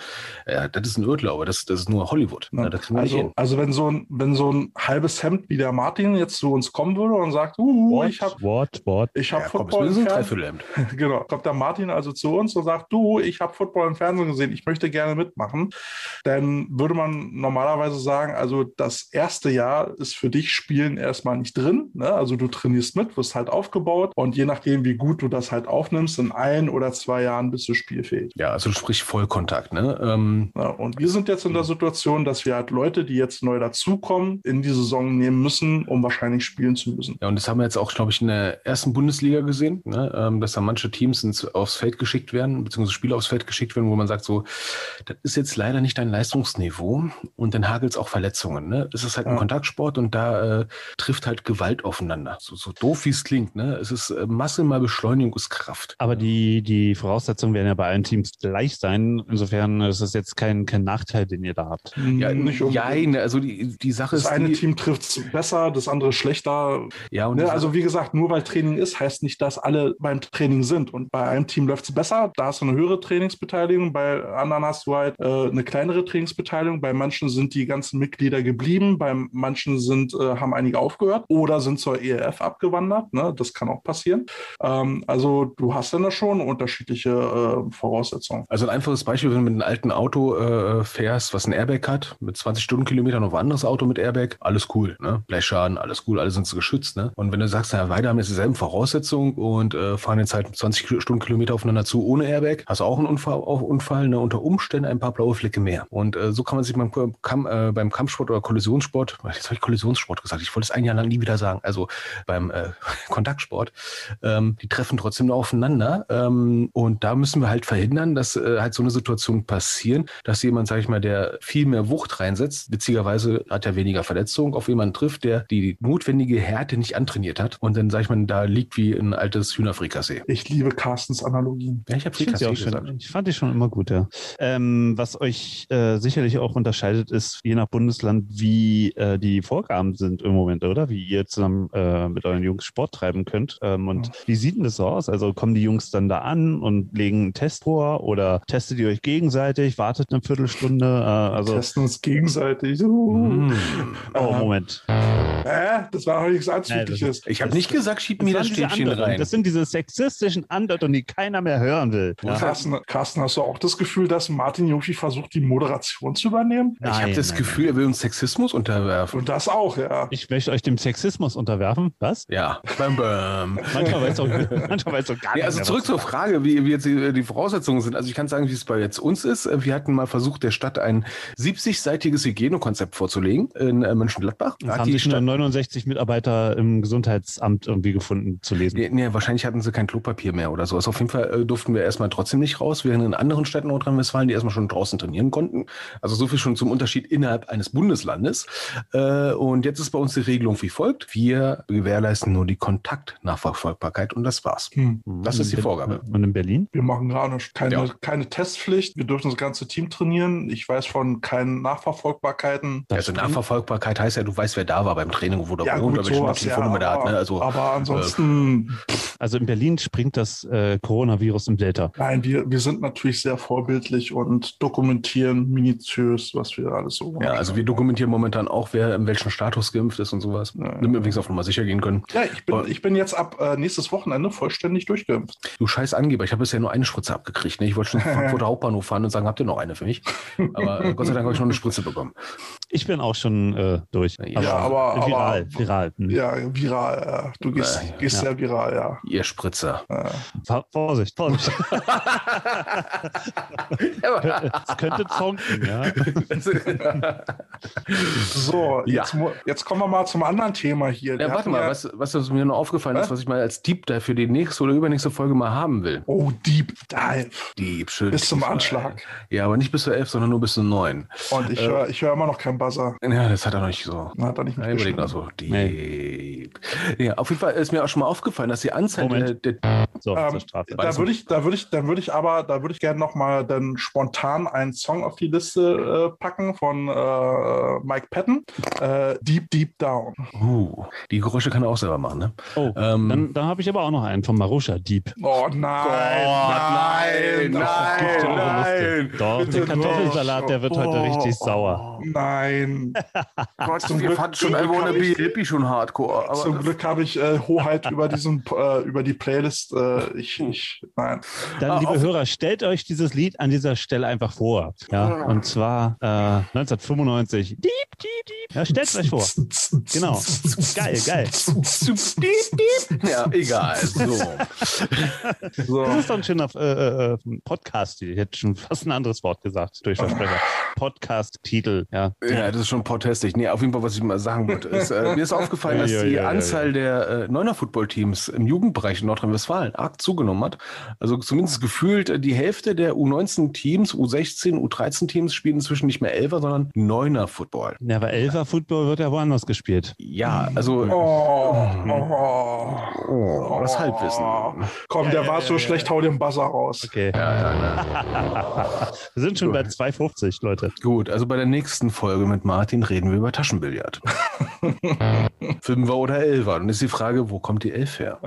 Speaker 2: Ja, das ist ein Irrglaube, das, das ist nur Hollywood.
Speaker 3: Ja. Ne, also, also wenn so ein, wenn so ein halbes Hemd wie der Martin jetzt zu uns kommen würde und sagt, uh, what, ich habe habe ja, Football komm, im Fernsehen. genau, kommt der Martin also zu uns und sagt, du, ich habe Football im Fernsehen gesehen, ich möchte gerne mitmachen. Dann würde man normalerweise sagen, also das erste Jahr ist für dich Spielen erstmal nicht drin. Ne? Also du trainierst mit, wirst halt aufgebaut und je nachdem, wie gut du das halt aufnimmst, in ein oder zwei Jahren bist du spielfähig.
Speaker 2: Ja, also sprich Vollkontakt. Ne? Ähm
Speaker 3: ja, und wir sind jetzt in der Situation, dass wir halt Leute, die jetzt neu dazukommen, in die Saison nehmen müssen, um wahrscheinlich spielen zu müssen.
Speaker 2: Ja, und das haben wir jetzt auch, glaube ich, in der ersten Bundesliga gesehen, ne? ähm, dass da manche Teams ins, aufs Feld geschickt werden, beziehungsweise Spiele aufs Feld geschickt werden, wo man sagt, so, das ist jetzt leider nicht dein Leistungsniveau und dann hagelt es auch Verletzungen. Ne? Es ist halt ein Kontaktsport und da äh, trifft halt Gewalt aufeinander. So, so doof wie es klingt, ne? Es ist äh, Masse mal Beschleunigung ist Kraft.
Speaker 1: Aber die, die Voraussetzungen werden ja bei allen Teams gleich sein. Insofern ist das jetzt kein, kein Nachteil, den ihr da habt.
Speaker 2: Ja,
Speaker 3: nicht unbedingt.
Speaker 2: also die, die Sache
Speaker 3: Das
Speaker 2: ist.
Speaker 3: eine
Speaker 2: die,
Speaker 3: Team trifft es besser, das andere schlechter.
Speaker 2: ja, und
Speaker 3: Ne, also wie gesagt, nur weil Training ist, heißt nicht, dass alle beim Training sind. Und bei einem Team läuft es besser, da hast du eine höhere Trainingsbeteiligung, bei anderen hast du halt äh, eine kleinere Trainingsbeteiligung. Bei manchen sind die ganzen Mitglieder geblieben, bei manchen sind, äh, haben einige aufgehört oder sind zur ELF abgewandert. Ne? Das kann auch passieren. Ähm, also du hast dann da schon unterschiedliche äh, Voraussetzungen.
Speaker 2: Also ein einfaches Beispiel, wenn du mit einem alten Auto äh, fährst, was ein Airbag hat, mit 20 Stundenkilometern auf ein anderes Auto mit Airbag, alles cool, ne? Blechschaden, alles cool, alle sind so geschützt, ne? Und wenn du sagst, na, beide haben jetzt dieselben Voraussetzungen und äh, fahren jetzt halt 20 Stundenkilometer aufeinander zu ohne Airbag, hast du auch einen Unfall, auch Unfall ne? unter Umständen ein paar blaue Flecke mehr. Und äh, so kann man sich beim, äh, beim Kampfsport oder Kollisionssport, jetzt habe ich Kollisionssport gesagt, ich wollte es ein Jahr lang nie wieder sagen, also beim äh, Kontaktsport, ähm, die treffen trotzdem nur aufeinander. Ähm, und da müssen wir halt verhindern, dass äh, halt so eine Situation passieren, dass jemand, sage ich mal, der viel mehr Wucht reinsetzt, witzigerweise hat er weniger Verletzungen, auf jemanden trifft, der die notwendige Härte nicht antrainiert hat. Und dann, sage ich mal, da liegt wie ein altes Hühnerfrikassee.
Speaker 3: Ich liebe Carstens Analogien.
Speaker 2: Ja, ich habe Frikassee
Speaker 1: auch
Speaker 2: gesagt.
Speaker 1: schon, ich fand die schon immer gut, ja. Ähm, was euch äh, sicherlich auch unterscheidet, ist je nach Bundesland, wie äh, die Vorgaben sind im Moment, oder? Wie ihr zusammen äh, mit euren Jungs Sport treiben könnt. Ähm, und
Speaker 3: Ja.
Speaker 1: wie sieht denn das so aus? Also kommen die Jungs dann da an und legen einen Test vor oder testet ihr euch gegenseitig, wartet eine Viertelstunde? Äh, also,
Speaker 3: Testen uns gegenseitig. Uh.
Speaker 2: Mm.
Speaker 1: oh,
Speaker 3: Äh,
Speaker 1: Moment.
Speaker 3: Äh, das war doch nichts
Speaker 1: Nein,
Speaker 3: Anzügliches.
Speaker 2: Ich habe nicht gesagt, schieb mir das Stäbchen rein.
Speaker 1: Das sind diese sexistischen Andeutung, die keiner mehr hören will. Ja.
Speaker 3: Carsten, Carsten, hast du auch das Gefühl, dass Martin Jochi versucht, die Moderation zu übernehmen?
Speaker 2: ich habe
Speaker 1: Nein,
Speaker 2: das
Speaker 1: nein,
Speaker 2: Gefühl, er will uns Sexismus unterwerfen.
Speaker 3: Und das auch, ja.
Speaker 1: Ich möchte euch dem Sexismus unterwerfen. Was?
Speaker 2: Ja. Bam, bam.
Speaker 1: Manchmal weiß doch, manchmal weiß doch gar nicht
Speaker 2: also zurück zur Frage, wie, wie jetzt die, die Voraussetzungen sind. Also ich kann sagen, wie es bei jetzt uns ist. Wir hatten mal versucht, der Stadt ein 70-seitiges Hygienekonzept vorzulegen in äh, Mönchengladbach. Hat
Speaker 1: haben
Speaker 2: die
Speaker 1: sich nur
Speaker 2: Stadt,
Speaker 1: 69 Mitarbeiter im Gesundheitsamt irgendwie gefunden zu lesen.
Speaker 2: nee, nee, wahrscheinlich hatten sie kein Klopapier mehr oder so. Also auf jeden Fall äh, durften wir erstmal trotzdem nicht raus, während in anderen Städten Nordrhein-Westfalen, die erstmal schon draußen trainieren konnten. Also so viel schon zum Unterschied innerhalb eines Bundeslandes. Äh, und jetzt ist bei uns die Regelung wie folgt. Wir gewährleisten nur die Kontaktnachverfolgbarkeit und das war's.
Speaker 3: Hm.
Speaker 2: Das ist die Vorgabe.
Speaker 1: Und in Berlin?
Speaker 3: Wir machen gar nicht. Keine,
Speaker 2: Ja.
Speaker 3: keine Testpflicht. Wir dürfen das ganze Team trainieren. Ich weiß von keinen Nachverfolgbarkeiten.
Speaker 1: Das
Speaker 2: also
Speaker 1: stimmt.
Speaker 2: Nachverfolgbarkeit heißt ja, du weißt, wer da war beim Training, wo der wohnt, oder welche Telefonnummer der hat. Ne? Also,
Speaker 3: aber ansonsten,
Speaker 1: Also in Berlin springt das äh, Coronavirus im Delta.
Speaker 3: nein, wir, wir sind natürlich sehr vorbildlich und dokumentieren minutiös, was wir alles so
Speaker 2: ja, also wir dokumentieren momentan auch, wer in welchem Status geimpft ist und sowas.
Speaker 3: Ja, ja.
Speaker 2: Damit wir übrigens auf Nummer sicher gehen können.
Speaker 3: Ja, ich bin, ich bin jetzt ab äh, nächstes Wochenende vollständig durchgeimpft.
Speaker 2: Du scheiß Angeber, ich habe bisher nur eine Spritze abgekriegt. Ne? Ich wollte schon zum Frankfurter Hauptbahnhof fahren und sagen, habt ihr noch eine für mich? Aber äh, Gott sei Dank habe ich noch eine Spritze bekommen.
Speaker 1: Ich bin auch schon äh, durch.
Speaker 2: Ja,
Speaker 3: aber-
Speaker 1: viral,
Speaker 3: aber-
Speaker 1: viral. Hm.
Speaker 3: Ja, viral. Ja. Du gehst,
Speaker 2: Ja,
Speaker 3: gehst
Speaker 1: ja.
Speaker 3: sehr viral, ja.
Speaker 2: Ihr Spritzer.
Speaker 3: Äh,
Speaker 1: Vor- Vorsicht, Vorsicht. es könnte funken, ja.
Speaker 3: So,
Speaker 2: Ja.
Speaker 3: jetzt, jetzt kommen wir mal zum anderen Thema hier.
Speaker 2: Ja, warte mal,
Speaker 3: ja-
Speaker 2: was, was was mir noch aufgefallen ist,
Speaker 3: Was?
Speaker 2: was ich mal als Deep Dive für die nächste oder übernächste Folge mal haben will.
Speaker 3: Oh, Deep Dive.
Speaker 2: Deep, schön.
Speaker 3: Bis zum. Anschlag.
Speaker 2: Ja, aber nicht bis zur 11, sondern nur bis zur 9.
Speaker 3: Und ich
Speaker 2: Äh,
Speaker 3: höre ich hör immer noch keinen Buzzer.
Speaker 2: Ja, das hat er noch nicht so.
Speaker 3: Hat er nicht
Speaker 2: Ja, so. Deep. Ja, auf jeden Fall ist mir auch schon mal aufgefallen, dass die Anzahl der,
Speaker 1: Moment.
Speaker 2: der
Speaker 1: So,
Speaker 3: Ähm. Da würde ich, da würde ich, dann würde ich aber, da würde ich gerne noch mal dann spontan einen Song auf die Liste äh, packen von äh, Mike Patton, äh, Deep Deep Down.
Speaker 2: Uh, die Geräusche kann er auch selber machen, ne?
Speaker 1: Oh,
Speaker 2: Ähm,
Speaker 1: dann, dann habe ich aber auch noch einen von Marusha Dieb.
Speaker 3: Oh nein, nein,
Speaker 2: nein,
Speaker 3: nein,
Speaker 2: nein.
Speaker 1: Liste. Doch,
Speaker 3: Bitte
Speaker 1: der Kartoffelsalat, der wird heute richtig sauer.
Speaker 3: nein.
Speaker 2: Gott,
Speaker 3: Zum
Speaker 2: wir
Speaker 3: Glück-
Speaker 2: fanden schon
Speaker 3: zum
Speaker 2: I
Speaker 3: Glück
Speaker 2: Wanna
Speaker 3: hab
Speaker 2: Be
Speaker 3: ich-
Speaker 2: Hippie schon hardcore. Aber
Speaker 3: Zum Glück habe ich äh, Hoheit über diesen, äh, über die Playlist. Äh, ich, ich, nein.
Speaker 1: Dann,
Speaker 2: Ah,
Speaker 1: liebe Hörer, stellt euch dieses Lied an dieser Stelle einfach vor. Ja, und zwar äh, 1995. Dieb, dieb, dieb. Ja, stellt euch vor. Genau. Geil, geil.
Speaker 2: ja, egal. So.
Speaker 3: So.
Speaker 1: Das ist doch ein schöner äh, äh, Podcast. Ich hätte schon fast ein anderes Wort gesagt durch Versprecher. Podcast-Titel. Ja.
Speaker 2: Ja, das ist schon protestig. Nee, auf jeden Fall, was ich mal sagen wollte, ist, äh, mir ist aufgefallen, dass die Anzahl der äh, Neuner-Football-Teams im Jugendbereich in Nordrhein-Westfalen arg zugenommen hat. Also zumindest gefühlt äh, die Hälfte der U19-Teams, U16, U13-Teams spielen inzwischen nicht mehr Elfer, sondern Neuner-Football.
Speaker 1: Ja, aber Elfer Elfer-Football wird ja woanders gespielt.
Speaker 2: Ja, also
Speaker 3: Oh, oh,
Speaker 2: oh, das Halbwissen.
Speaker 3: Komm, der
Speaker 1: ja,
Speaker 3: war
Speaker 1: ja,
Speaker 3: so
Speaker 1: ja.
Speaker 3: schlecht, hau den Buzzer raus.
Speaker 1: Okay.
Speaker 2: Ja, ja, ja.
Speaker 1: Wir sind schon bei 2,50, Leute.
Speaker 2: Gut, also bei der nächsten Folge mit Martin reden wir über Taschenbillard. Fünfer oder Elfer. Dann ist die Frage, wo kommt die Elf her?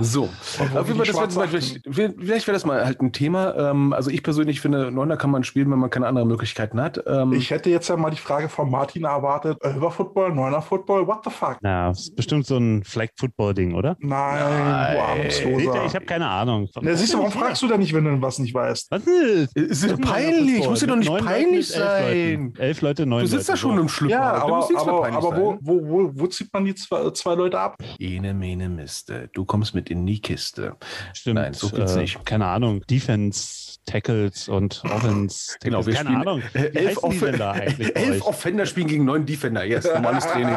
Speaker 2: So, Fall, das wird, vielleicht, vielleicht wäre das mal halt ein Thema. Ähm, also ich persönlich finde, Neuner kann man spielen, wenn man keine anderen Möglichkeiten hat. Ähm,
Speaker 3: Ich hätte jetzt ja mal die Frage von Martin erwartet: Elfer Football, Neuner Football, what the fuck?
Speaker 1: Ja, das ist bestimmt so ein Flag-Football-Ding, oder?
Speaker 3: Nein, du
Speaker 2: Nein.
Speaker 1: Ihr,
Speaker 3: Ahnungsloser.
Speaker 1: ich habe keine Ahnung.
Speaker 3: Na, siehst du, warum fragst du denn nicht, wenn du was nicht weißt?
Speaker 1: Was ist?
Speaker 2: ist ja peinlich, muss ja doch nicht peinlich sein.
Speaker 1: Elf Leute, neun
Speaker 2: Du sitzt
Speaker 1: Leute.
Speaker 2: da schon
Speaker 1: so.
Speaker 2: im Schlüpper.
Speaker 3: Ja,
Speaker 2: da
Speaker 3: aber, aber, aber wo, wo, wo, wo zieht man die zwei, zwei Leute ab?
Speaker 2: Ene, mene, Miste. Du kommst mit in die Kiste.
Speaker 1: Stimmt.
Speaker 2: Nein, so geht's
Speaker 1: äh,
Speaker 2: nicht.
Speaker 1: Keine Ahnung. Defense, Tackles und Offense. Tackles.
Speaker 2: Genau, wir
Speaker 1: keine
Speaker 2: spielen
Speaker 1: Ahnung.
Speaker 2: äh,
Speaker 1: Wie
Speaker 2: elf, Off elf? Offender spielen gegen neun Defender. Yes, normales Training.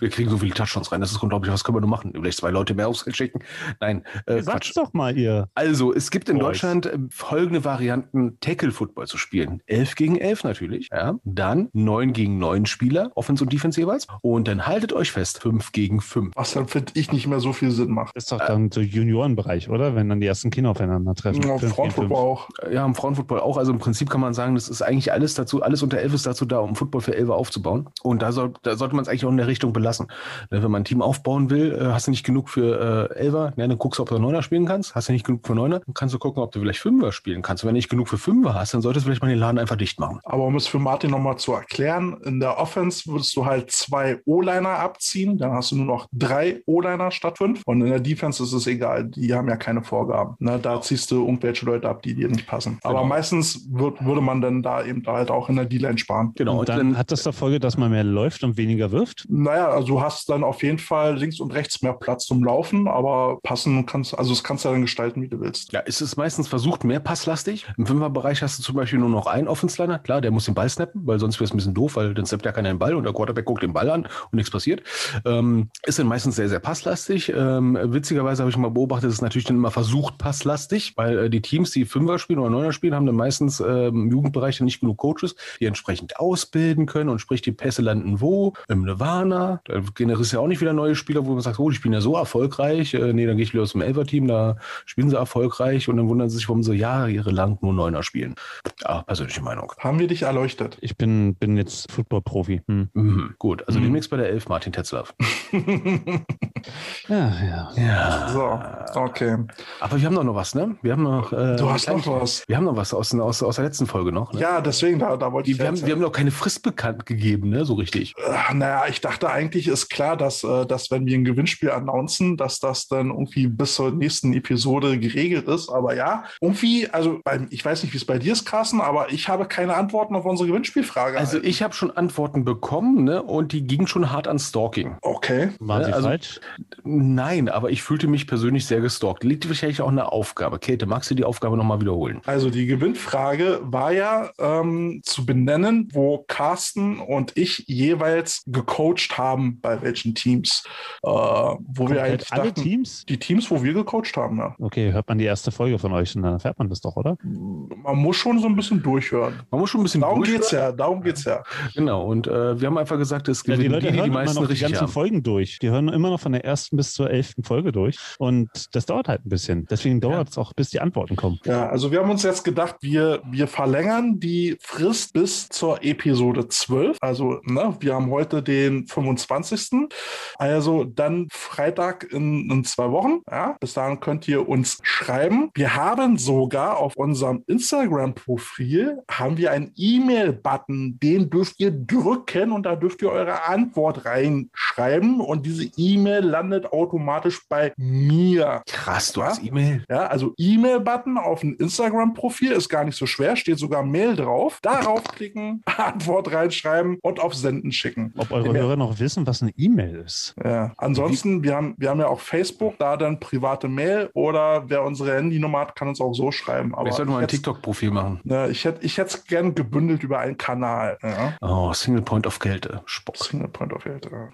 Speaker 2: wir kriegen so viele Touchdowns rein. Das ist unglaublich. Was können wir nur machen? Vielleicht zwei Leute mehr aufs Feld schicken? Nein, äh,
Speaker 1: Sag's
Speaker 2: Quatsch.
Speaker 1: doch mal, ihr.
Speaker 2: Also, es gibt in
Speaker 1: Boys.
Speaker 2: Deutschland äh, folgende Varianten, Tackle-Football zu spielen. Elf gegen elf natürlich. Ja. Dann neun gegen neun Spieler, Offense und Defense jeweils. Und dann haltet euch fest, fünf gegen fünf.
Speaker 3: Was dann, finde ich, nicht mehr so viel Sinn macht.
Speaker 1: Das ist doch dann so Juniorenbereich, oder? Wenn dann die ersten Kinder aufeinandertreffen.
Speaker 3: Ja,
Speaker 1: Fünf gegen
Speaker 3: Frauenfootball auch.
Speaker 2: Ja, im Frauenfootball auch. Also im Prinzip kann man sagen, das ist eigentlich alles dazu, alles unter elf ist dazu da, um Football für Elfer aufzubauen. Und da, soll, da sollte man es eigentlich auch in der Richtung belassen. Ne, Wenn man ein Team aufbauen will, äh, hast du nicht genug für äh, Elfer, ja, dann guckst du, ob du Neuner spielen kannst. Hast du nicht genug für Neuner, dann kannst du gucken, ob du vielleicht Fünfer spielen kannst. Und wenn du nicht genug für Fünfer hast, dann solltest du vielleicht mal den Laden einfach dicht machen.
Speaker 3: Aber um es für Martin nochmal zu erklären, in der Offense würdest du halt zwei O-Liner abziehen, dann hast du nur noch drei O-Liner statt fünf. Und in der Defense ist es egal, die haben ja keine Vorgaben. Na, da ziehst du irgendwelche Leute ab, die dir nicht passen. Aber
Speaker 2: Genau.
Speaker 3: meistens würd, würde man dann da eben halt auch in der D-Line sparen.
Speaker 2: Genau.
Speaker 1: Und dann hat das zur Folge, dass man mehr läuft und weniger wirft.
Speaker 3: Naja, also du hast dann auf jeden Fall links und rechts mehr Platz zum Laufen, aber passen kannst, also das kannst du dann gestalten, wie du willst.
Speaker 2: Ja, es ist meistens versucht, mehr passlastig. Im Fünferbereich hast du zum Beispiel nur noch einen Offensliner. Klar, der muss den Ball snappen, weil sonst wäre es ein bisschen doof, weil dann snappt ja keiner den Ball und der Quarterback guckt den Ball an und nichts passiert. Ähm, ist dann meistens sehr, sehr passlastig. Ähm, witzigerweise habe ich mal beobachtet, es ist natürlich dann immer versucht passlastig, weil äh, die Teams, die Fünfer spielen oder Neuner spielen, haben dann meistens äh, im Jugendbereich dann nicht genug Coaches, die entsprechend ausbilden können und sprich, die Pässe landen wo? Im Nirvana. Da generierst du ja auch nicht wieder neue Spieler, wo man sagt, oh, die spielen ja so erfolgreich. Äh, nee, dann gehe ich wieder aus dem Elfer-Team, da spielen sie erfolgreich und dann wundern sie sich, warum sie jahrelang nur Neuner spielen. Ja, persönliche Meinung.
Speaker 3: Haben wir dich erleuchtet?
Speaker 1: Ich bin, bin jetzt Football-Profi. Hm.
Speaker 2: Mhm, gut, also
Speaker 3: Mhm.
Speaker 2: demnächst bei der Elf Martin Tetzlaff.
Speaker 1: Ja, ja.
Speaker 2: Ja.
Speaker 3: so, okay.
Speaker 2: Aber wir haben doch noch was, ne? Wir haben noch. Äh,
Speaker 3: Du hast noch was.
Speaker 2: Wir haben noch was aus, aus, aus der letzten Folge noch. Ne?
Speaker 3: Ja, deswegen, da, da wollte
Speaker 2: Die,
Speaker 3: ich
Speaker 2: wir, haben, wir haben noch keine Frist bekannt gegeben, ne? So richtig.
Speaker 3: Äh, Naja, ich dachte eigentlich ist klar, dass, äh, dass wenn wir ein Gewinnspiel announcen, dass das dann irgendwie bis zur nächsten Episode geregelt ist. Aber ja, irgendwie, also ich weiß nicht, wie es bei dir ist, Carsten, aber ich habe keine Antworten auf unsere Gewinnspielfrage.
Speaker 2: Also ich habe schon Antworten bekommen, ne? Und die gingen schon hart an Stalking.
Speaker 3: okay.
Speaker 1: Waren
Speaker 2: Ja,
Speaker 1: Sie
Speaker 2: also-
Speaker 1: falsch?
Speaker 2: Nein, aber ich fühlte mich persönlich sehr gestalkt. Liegt wahrscheinlich auch eine Aufgabe. Käthe, magst du die Aufgabe nochmal wiederholen?
Speaker 3: Also die Gewinnfrage war ja ähm, zu benennen, wo Carsten und ich jeweils gecoacht haben, bei welchen Teams. Äh, wo wir
Speaker 1: Komplett
Speaker 3: eigentlich
Speaker 1: alle
Speaker 3: dachten,
Speaker 1: Teams?
Speaker 3: die Teams, wo wir gecoacht haben, ja.
Speaker 1: Okay, hört man die erste Folge von euch und dann erfährt man das doch, oder?
Speaker 3: Man muss schon so ein bisschen durchhören.
Speaker 2: Man muss schon ein bisschen
Speaker 3: Darum
Speaker 2: durchhören.
Speaker 3: geht's ja, darum geht's ja.
Speaker 2: Genau, und äh, wir haben einfach gesagt, es
Speaker 1: Ja,
Speaker 2: gewinnen
Speaker 1: die
Speaker 2: die,
Speaker 1: Leute
Speaker 2: die die,
Speaker 1: immer
Speaker 2: meisten
Speaker 1: noch die ganzen
Speaker 2: haben.
Speaker 1: Folgen durch. Die hören immer noch von der ersten bis zur elften Folge durch. Und das dauert halt ein bisschen. Deswegen dauert es auch, bis die Antworten kommen.
Speaker 3: Ja, also wir haben uns jetzt gedacht, wir, wir verlängern die Frist bis zur Episode 12. Also, ne, wir haben heute den 25. Also dann Freitag in, in zwei Wochen. Ja, bis dahin könnt ihr uns schreiben. Wir haben sogar auf unserem Instagram-Profil haben wir einen E-Mail-Button. Den dürft ihr drücken und da dürft ihr eure Antwort reinschreiben. Und diese E-Mail landet automatisch bei mir.
Speaker 2: Krass, du
Speaker 3: Ja?
Speaker 2: hast E-Mail.
Speaker 3: Ja, also E-Mail-Button auf ein Instagram-Profil ist gar nicht so schwer, steht sogar Mail drauf. Darauf klicken, Antwort reinschreiben und auf Senden schicken.
Speaker 1: Ob eure
Speaker 3: Ja.
Speaker 1: Hörer noch wissen, was eine E-Mail ist.
Speaker 3: Ja. Ansonsten, wir haben, wir haben ja auch Facebook, da dann private Mail oder wer unsere Handynummer hat, kann uns auch so schreiben. Aber
Speaker 2: ich sollte mal ein TikTok-Profil machen.
Speaker 3: Ne, ich hätte ich hätte es gern gebündelt über einen Kanal. Ja.
Speaker 2: Oh, Single Point of Kälte. Sport.
Speaker 3: Single Point of. Ja.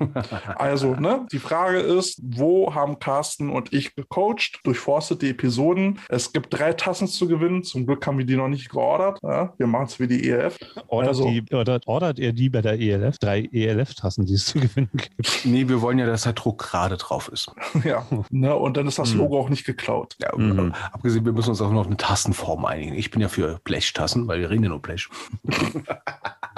Speaker 3: Also, ne, die Frage ist, wo haben Carsten und ich gecoacht, durchforstet die Episoden. Es gibt drei Tassen zu gewinnen. Zum Glück haben wir die noch nicht geordert. Ja, wir machen es wie die ELF.
Speaker 1: Ordert,
Speaker 3: Also-
Speaker 1: die, ordert, ordert ihr die bei der ELF? Drei ELF-Tassen, die es zu gewinnen gibt.
Speaker 2: Nee, wir wollen ja, dass der Druck gerade drauf ist.
Speaker 3: ja. Ne, und dann ist das
Speaker 1: Hm.
Speaker 3: Logo auch nicht geklaut.
Speaker 2: Ja,
Speaker 1: Mhm.
Speaker 2: abgesehen, wir müssen uns auch noch eine Tassenform einigen. Ich bin ja für Blechtassen, weil wir reden ja nur Blech.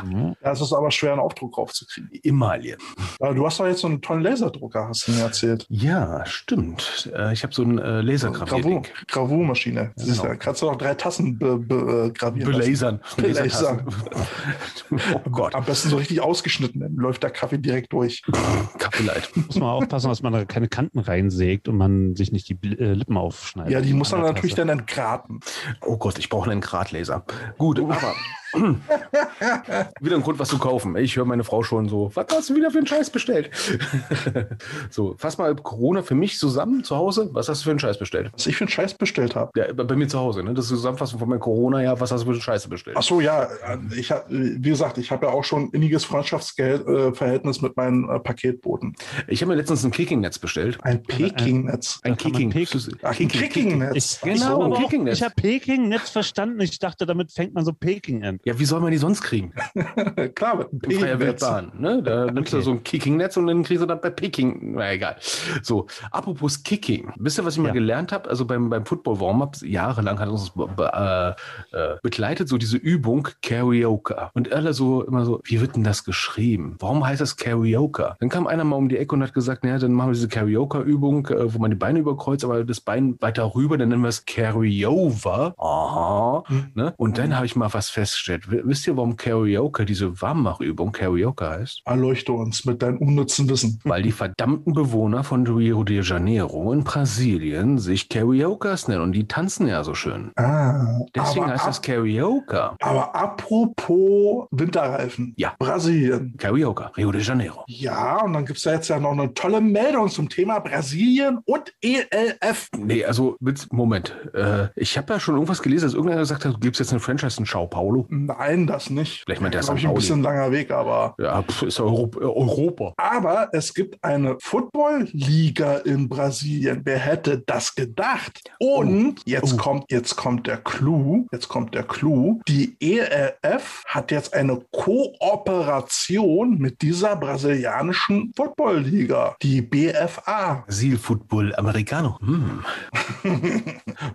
Speaker 1: Mhm.
Speaker 3: Da ist es aber schwer, einen Aufdruck draufzukriegen.
Speaker 2: Emaille.
Speaker 3: Du hast doch jetzt so einen tollen Laserdrucker, hast du mir erzählt.
Speaker 2: Ja, stimmt. Äh, ich habe so einen äh,
Speaker 3: Gravur,
Speaker 2: Lasergravierling.
Speaker 3: Gravurmaschine. Du,
Speaker 2: genau.
Speaker 3: da kannst du auch drei Tassen be, be, äh, gravieren.
Speaker 2: Belasern.
Speaker 3: Belasern.
Speaker 2: oh Gott,
Speaker 3: Am besten so richtig ausgeschnitten, dann läuft der Kaffee direkt durch.
Speaker 2: Kaffeeleit.
Speaker 1: Muss man aufpassen, dass man da keine Kanten reinsägt und man sich nicht die Lippen aufschneidet.
Speaker 3: Ja, die muss man natürlich dann entgraten.
Speaker 2: Oh Gott, ich brauche einen Gradlaser. Gut, aber wieder ein Grund, was zu kaufen. Ich höre meine Frau schon so, was hast du wieder für einen Scheiß bestellt? so, fass mal Corona für mich zusammen zu Hause. Was hast du für einen Scheiß bestellt?
Speaker 3: Was ich für einen Scheiß bestellt habe.
Speaker 2: Ja, bei mir zu Hause, ne? Das ist die Zusammenfassung von meinem Corona-Jahr. Was hast du für einen Scheiße bestellt?
Speaker 3: Ach so, ja, ich hab, wie gesagt, ich habe ja auch schon inniges Freundschaftsverhältnis mit meinen äh, Paketboten.
Speaker 2: Ich habe mir letztens ein Kicking-Netz bestellt.
Speaker 3: Ein Peking-Netz.
Speaker 2: Ein
Speaker 1: Da kann man
Speaker 2: Kicking.
Speaker 1: Pek-
Speaker 3: Ach, ein Kicking-Netz.
Speaker 2: Genau,
Speaker 1: auch-
Speaker 2: Peking-Netz.
Speaker 1: ich habe Peking-Netz verstanden. Ich dachte, damit fängt man so Peking an.
Speaker 2: Ja, wie soll man die sonst kriegen?
Speaker 3: Klar,
Speaker 2: In freier. Wildbahn. Ne? Da nimmst du
Speaker 1: Okay.
Speaker 2: so ein Kicking-Netz und dann kriegst du dann bei Peking. Na egal. So, apropos Kicking. Wisst ihr, was ich mal
Speaker 1: Ja.
Speaker 2: gelernt habe? Also beim, beim Football-Warm-Up, jahrelang hat uns be äh, äh, begleitet, so diese Übung Karaoke. Und alle so immer so, wie wird denn das geschrieben? Warum heißt das Karaoke? Dann kam einer mal um die Ecke und hat gesagt, naja, dann machen wir diese Karaoke-Übung, äh, wo man die Beine überkreuzt, aber das Bein weiter rüber, dann nennen wir es Carryover. Aha.
Speaker 3: Hm.
Speaker 2: Ne? Und dann habe ich mal was festgestellt. W- Wisst ihr, warum Karaoke, diese Warmmachübung, Karaoke heißt?
Speaker 3: Erleuchte uns mit deinem unnützen Wissen.
Speaker 2: Weil die verdammten Bewohner von Rio de Janeiro in Brasilien sich Karaokas nennen und die tanzen ja so schön.
Speaker 3: Ah,
Speaker 2: Deswegen heißt
Speaker 3: ab,
Speaker 2: das Karaoke.
Speaker 3: aber apropos Winterreifen.
Speaker 2: Ja.
Speaker 3: Brasilien.
Speaker 2: Karaoke, Rio de Janeiro.
Speaker 3: Ja, und dann gibt es ja jetzt ja noch eine tolle Meldung zum Thema Brasilien und ELF.
Speaker 2: Nee, also, Moment. Äh, ich habe ja schon irgendwas gelesen, dass irgendeiner gesagt hat, du gibst jetzt eine Franchise in Sao Paulo.
Speaker 3: Nein, das nicht.
Speaker 2: Vielleicht meint er
Speaker 3: Glaube
Speaker 2: St.
Speaker 3: ich, ein
Speaker 2: Pauli.
Speaker 3: bisschen langer Weg, aber.
Speaker 2: Ja, pf, ist Europa. äh, Europa.
Speaker 3: Aber es gibt eine Football-Liga in Brasilien. Wer hätte das gedacht? Und jetzt
Speaker 2: Oh.
Speaker 3: kommt, jetzt kommt der Clou. Jetzt kommt der Clou. Die ELF hat jetzt eine Kooperation mit dieser brasilianischen Football-Liga, die BFA.
Speaker 2: Brasil Football Americano. Hm.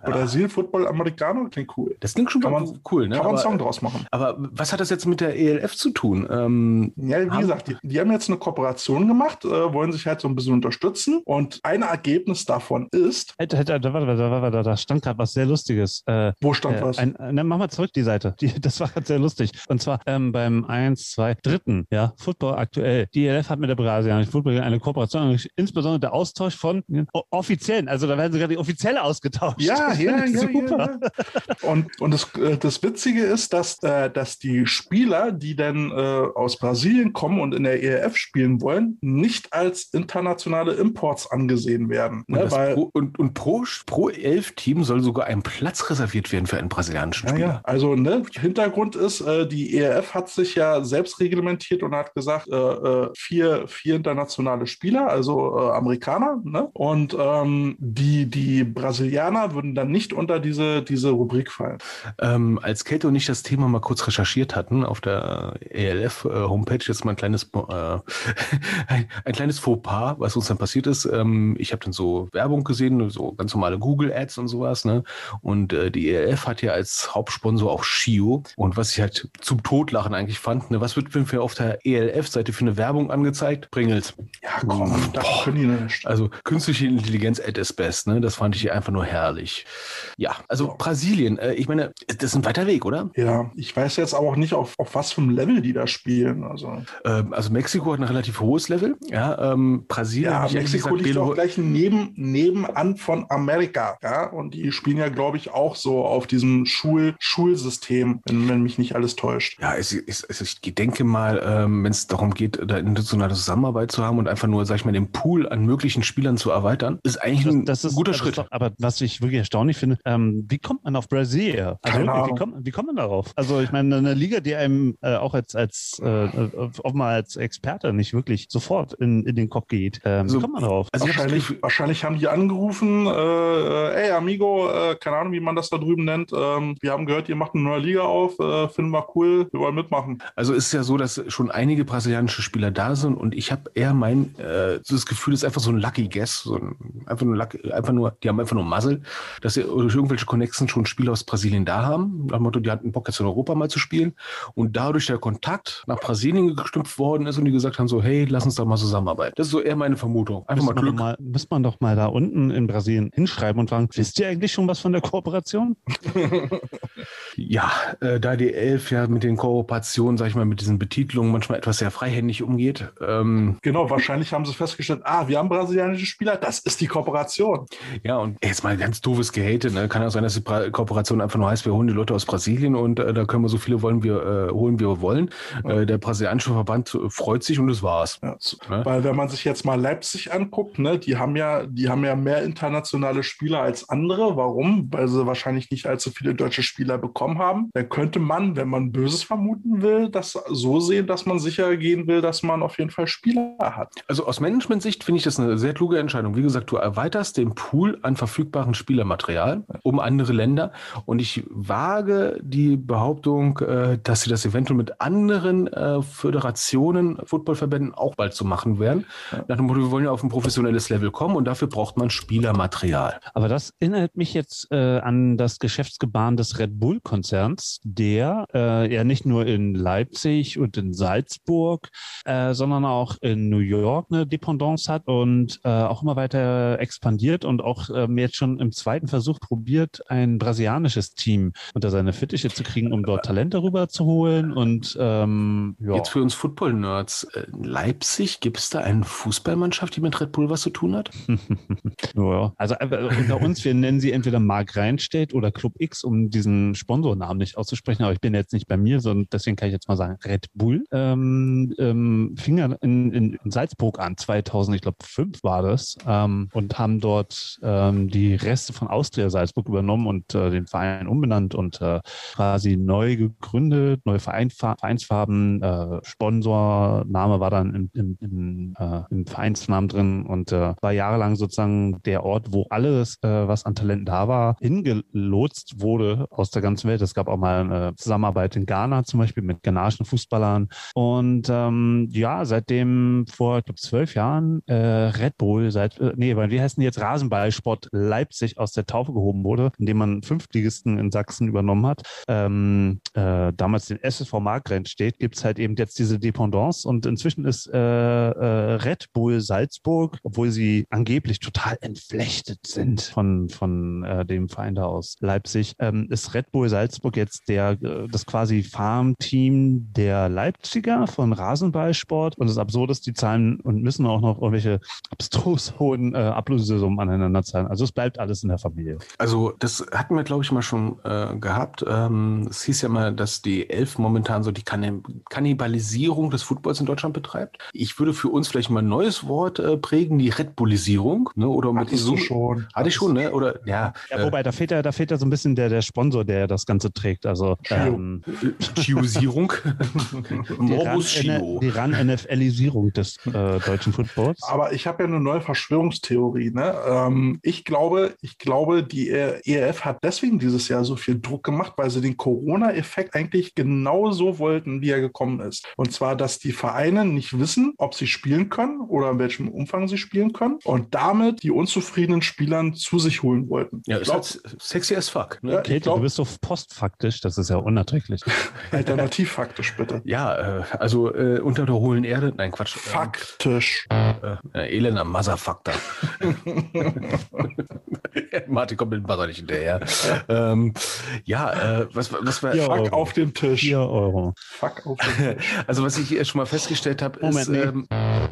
Speaker 3: Brasil Football Americano klingt cool.
Speaker 2: Das klingt schon
Speaker 3: Kann man-
Speaker 2: cool, ne?
Speaker 3: Kann man einen Song draus machen.
Speaker 2: Aber was hat das jetzt mit der ELF zu tun? Ähm,
Speaker 3: Ja, wie
Speaker 2: Haben-
Speaker 3: gesagt, die, die haben jetzt eine Kooperation gemacht, äh, wollen sich halt so ein bisschen unterstützen. Und ein Ergebnis davon ist,
Speaker 1: Halt, halt, halt, warte, warte, warte, warte, da stand gerade was sehr Lustiges. Äh,
Speaker 3: wo stand
Speaker 1: äh,
Speaker 3: was?
Speaker 1: ein, äh, ne, mach mal zurück die Seite. Die, das war gerade sehr lustig. Und zwar ähm, beim 1, 2, dritten, ja, Football aktuell. Die ELF hat mit der brasilianischen Football eine Kooperation, insbesondere der Austausch von offiziellen, also da werden sogar die offizielle ausgetauscht.
Speaker 3: Ja, ja, ja,
Speaker 1: super.
Speaker 3: ja, ja. Und, und das, äh, das Witzige ist, dass, äh, dass die Spieler, die dann äh, aus Brasilien kommen und in der ELF spielen wollen, nicht als internationale Imports angesehen werden.
Speaker 2: und,
Speaker 3: Ne?
Speaker 2: das
Speaker 3: Weil,
Speaker 2: pro, und, und pro, pro Elf-Team soll sogar ein Platz reserviert werden für einen brasilianischen
Speaker 3: ja,
Speaker 2: Spieler.
Speaker 3: ja. Also ne, Hintergrund ist, äh, die ELF hat sich ja selbst reglementiert und hat gesagt, äh, äh, vier, vier internationale Spieler, also äh, Amerikaner, ne? und ähm, die, die Brasilianer würden dann nicht unter diese, diese Rubrik fallen.
Speaker 2: Ähm, als Kate und ich das Thema mal kurz recherchiert hatten auf der ELF-Homepage, jetzt mal ein kleines, äh, ein, ein kleines Fauxpas, was uns dann passiert ist. Ähm, ich habe dann so Werbung gesehen, so ganz normale Google-Ads und sowas. Ne? Und äh, die ELF hat ja als Hauptsponsor auch Shio. Und was ich halt zum Totlachen eigentlich fand, ne, was wird für auf der ELF-Seite für eine Werbung angezeigt? Pringles.
Speaker 3: Ja, komm, da
Speaker 2: Boah.
Speaker 3: können die nicht.
Speaker 2: Also künstliche Intelligenz at its best, ne? Das fand ich einfach nur herrlich. Ja, also. Brasilien, äh, ich meine, das ist ein weiter Weg, oder?
Speaker 3: Ja, ich weiß jetzt aber auch nicht, auf, auf was für einem Level die da spielen. Also,
Speaker 2: Ähm, also Mexiko hat ein relativ hohes Level. Ja, ähm, Brasilien.
Speaker 3: ja, Mexiko
Speaker 2: gesagt,
Speaker 3: liegt auch
Speaker 2: Belo-
Speaker 3: gleich neben, nebenan von Amerika. Ja, und die spielen ja, glaube ich, auch so auf diesem Schul Schulsystem, wenn, wenn mich nicht alles täuscht.
Speaker 2: Ja, es, es, es, ich denke mal, ähm, wenn es darum geht, da internationale Zusammenarbeit zu haben und einfach nur, sag ich mal, den Pool an möglichen Spielern zu erweitern, ist eigentlich
Speaker 1: Das,
Speaker 2: ein
Speaker 1: das ist,
Speaker 2: guter
Speaker 1: das
Speaker 2: Schritt.
Speaker 1: Ist doch, aber was ich wirklich erstaunlich finde, ähm, wie kommt man auf Brasilien? Also wie, kommt, wie kommt man darauf? Also Also ich meine, eine Liga, die einem äh, auch als, als äh, offenbar als Experte nicht wirklich sofort in, in den Kopf geht. Ähm,
Speaker 3: Also,
Speaker 1: kommt man darauf?
Speaker 2: Also
Speaker 3: wahrscheinlich, wahrscheinlich haben die angerufen, äh, äh, ey Amigo, äh, keine Ahnung, wie man das da drüben nennt. Ähm, wir haben gehört, ihr macht eine neue Liga auf, äh, finden wir cool, wir wollen mitmachen.
Speaker 2: Also es ist ja so, dass schon einige brasilianische Spieler da sind und ich habe eher mein äh, so das Gefühl, es ist einfach so ein Lucky Guess, so ein, einfach nur Lucky, einfach nur, die haben einfach nur Muzzle, dass sie durch irgendwelche Connections schon Spieler aus Brasilien da haben. Nach dem Motto, die hatten Bock jetzt in Europa mal zu spielen und dadurch der Kontakt nach Brasilien gestüpft worden ist und die gesagt haben so, hey, lass uns doch mal zusammenarbeiten. Das ist so eher meine Vermutung. Einfach mal
Speaker 1: man, doch
Speaker 2: Glück.
Speaker 1: mal, müsste man doch mal da unten in Brasilien hinschreiben und fragen, wisst ihr eigentlich schon was von der Kooperation?
Speaker 2: Ja, äh, da die Elf ja mit den Kooperationen, sag ich mal, mit diesen Betitlungen manchmal etwas sehr freihändig umgeht. Ähm,
Speaker 3: Genau, wahrscheinlich haben sie festgestellt, ah, wir haben brasilianische Spieler, das ist die Kooperation.
Speaker 2: ja, und jetzt mal ganz doofes Gehate, ne? Kann ja auch sein, dass die Kooperation einfach nur heißt, wir holen die Leute aus Brasilien und äh, da können wir so viele wollen wir, äh, holen, wie wir wollen. Äh, der brasilianische Verband äh, freut sich und das war's.
Speaker 3: Ja.
Speaker 2: Ne?
Speaker 3: Weil wenn man sich jetzt mal Leipzig anguckt, ne, die haben ja, die haben ja mehr internationale Spieler als andere. Warum? Weil sie wahrscheinlich nicht allzu viele deutsche Spieler bekommen haben. Dann könnte man, wenn man Böses vermuten will, das so sehen, dass man sicher gehen will, dass man auf jeden Fall Spieler hat.
Speaker 2: Also aus Management-Sicht finde ich das eine sehr kluge Entscheidung. Wie gesagt, du erweiterst den Pool an verfügbaren Spielermaterial um andere Länder. Und ich wage die Behauptung, äh, dass sie das eventuell mit anderen äh, Föderationen, Footballverbänden auch bald zu machen werden. Nach dem Motto, wir wollen ja auf ein professionelles Level kommen und dafür braucht man Spielermaterial.
Speaker 1: Aber das erinnert mich jetzt äh, an das Geschäftsgebaren des Red Bull-Konzerns, der äh, ja nicht nur in Leipzig und in Salzburg, äh, sondern auch in New York eine Dependance hat und äh, auch immer weiter expandiert und auch ähm, jetzt schon im zweiten Versuch probiert, ein brasilianisches Team unter seine Fittiche zu kriegen, um dort Talente rüberzuholen. Und ähm, ja.
Speaker 2: Jetzt für uns Football-Nerds, äh, in Leipzig, gibt es da eine Fußballmannschaft, die mit Red Bull was zu tun hat?
Speaker 1: Ja, also äh, unter uns, wir nennen sie entweder Mark Reinstedt oder Club X, um diesen Sponsornamen nicht auszusprechen, aber ich bin jetzt nicht bei mir, sondern deswegen kann ich jetzt mal sagen, Red Bull ähm, ähm, fing in, in, in Salzburg an, 2000, ich glaube fünf war das, ähm, und haben dort ähm, die Reste von Austria Salzburg übernommen und äh, den Verein umbenannt und äh, quasi neu gegründet, neue Vereinsfarben, äh, Sponsorname war dann im, im, im, äh, im Vereinsnamen drin und äh, war jahrelang sozusagen der Ort, wo alles, äh, was an Talenten da war, hingelotst wurde aus der ganzen Welt. Es gab auch mal eine Zusammenarbeit in Ghana zum Beispiel mit ghanaischen Fußballern. Und ähm, ja, seitdem vor, ich glaube, zwölf Jahren äh, Red Bull, seit, äh, nee, wie heißt denn jetzt Rasenballsport Leipzig aus der Taufe gehoben wurde, indem man Fünftligisten in Sachsen übernommen hat, ähm, äh, damals den SSV Markgrenz steht, gibt es halt eben jetzt diese Dependance und inzwischen ist äh, äh, Red Bull Salzburg, obwohl sie angeblich total entflechtet sind von, von äh, dem Verein da aus Leipzig, ähm, ist Red Bull Salzburg jetzt der, äh, das quasi Farmteam der Leipziger von Rasenballsport und Absurde ist, die zahlen und müssen auch noch irgendwelche abstrus hohen äh, Ablösesummen aneinander zahlen. Also es bleibt alles in der Familie.
Speaker 2: Also das hatten wir, glaube ich, mal schon äh, gehabt. Ähm, es hieß ja mal, dass die Elf momentan so die Kann Kannibalisierung des Footballs in Deutschland betreibt. Ich würde für uns vielleicht mal ein neues Wort äh, prägen, die Red Bullisierung. Ne? Oder mit
Speaker 3: Hattest du schon.
Speaker 2: Hatte ich schon, ne? Oder ja.
Speaker 1: Ja, wobei, da fehlt ja, da fehlt ja so ein bisschen der, der Sponsor, der das Ganze trägt. Also ähm,
Speaker 2: äh, Chiosierung. Morbus Chio.
Speaker 1: Ran- die Ran-NFL-Isierung des äh, deutschen Footballs.
Speaker 3: Aber ich habe ja eine neue Verschwörungstheorie. Ne? Ähm, ich glaube, ich glaube, die E- ERF hat deswegen dieses Jahr so viel Druck gemacht, weil sie den Corona-Effekt eigentlich genau so wollten, wie er gekommen ist. Und zwar, dass die Vereine nicht wissen, ob sie spielen können oder in welchem Umfang sie spielen können und damit die unzufriedenen Spielern zu sich holen wollten.
Speaker 2: Ja,
Speaker 3: ich
Speaker 2: ist
Speaker 3: glaub,
Speaker 2: halt sexy as fuck. Ne?
Speaker 3: Ja,
Speaker 1: Käthe,
Speaker 3: ich glaub-
Speaker 1: du bist so postfaktisch, das ist ja unerträglich.
Speaker 3: alternativ faktisch bitte.
Speaker 2: Ja, äh, also äh, unter der hohlen Erde. Nein, Quatsch. Ähm,
Speaker 3: Faktisch.
Speaker 2: Äh, äh, elender Motherfucker. Martin kommt mit dem Buzzer nicht hinterher. ähm, ja, äh, was, was war.
Speaker 1: Ja.
Speaker 3: Fuck
Speaker 1: Euro.
Speaker 3: auf den Tisch.
Speaker 1: 4 Euro.
Speaker 3: Fuck auf den Tisch.
Speaker 2: Also, was ich hier schon mal festgestellt habe, ist.
Speaker 1: Moment, nee.
Speaker 2: Ähm,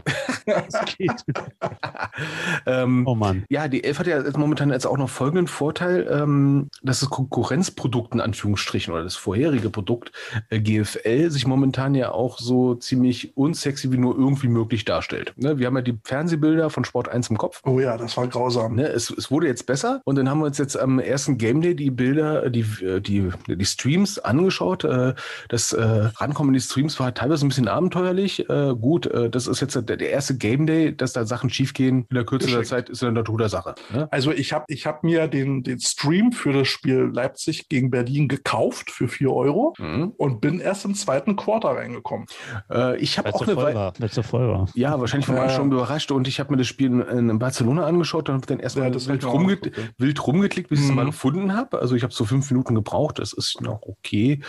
Speaker 2: ähm,
Speaker 1: Oh Mann.
Speaker 2: Ja, die Elf hat ja jetzt momentan jetzt auch noch folgenden Vorteil, ähm, dass das Konkurrenzprodukt in Anführungsstrichen oder das vorherige Produkt äh, GFL sich momentan ja auch so ziemlich unsexy wie nur irgendwie möglich darstellt. Ne? Wir haben ja die Fernsehbilder von Sport 1 im Kopf.
Speaker 3: Oh ja, das war grausam.
Speaker 2: Ne, es, es wurde jetzt besser und dann haben wir uns jetzt am ersten Game Day die Bilder, die, die, die Streams angeschaut. Äh, Das äh, Rankommen in die Streams war teilweise ein bisschen abenteuerlich. Äh, Gut, äh, das ist jetzt der, der erste Game Day, dass da Sachen schiefgehen in der Kürze der. Zeit, ist in der Natur der Sache. Ne?
Speaker 3: Also ich habe ich hab mir den, den Stream für das Spiel Leipzig gegen Berlin gekauft für 4 Euro
Speaker 2: Mhm.
Speaker 3: und bin erst im zweiten Quarter reingekommen.
Speaker 2: Äh, ich habe auch
Speaker 1: so
Speaker 2: eine
Speaker 1: voll
Speaker 2: Weile.
Speaker 1: so voll war.
Speaker 2: Ja, wahrscheinlich vom
Speaker 3: Ja.
Speaker 2: Anschauen überrascht und ich habe mir das Spiel in, in Barcelona angeschaut und habe dann erstmal
Speaker 3: Ja, das
Speaker 2: wild,
Speaker 3: ich
Speaker 2: rumge wild rumgeklickt, bis ich es
Speaker 3: Mhm.
Speaker 2: mal gefunden habe. Also ich habe so fünf Minuten gebraucht, das ist noch okay.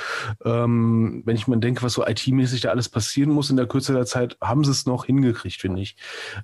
Speaker 2: Ähm, wenn ich mal denke, was so IT-mäßig da alles passieren muss in der Kürze der Zeit, haben sie es noch hingekriegt, finde ich.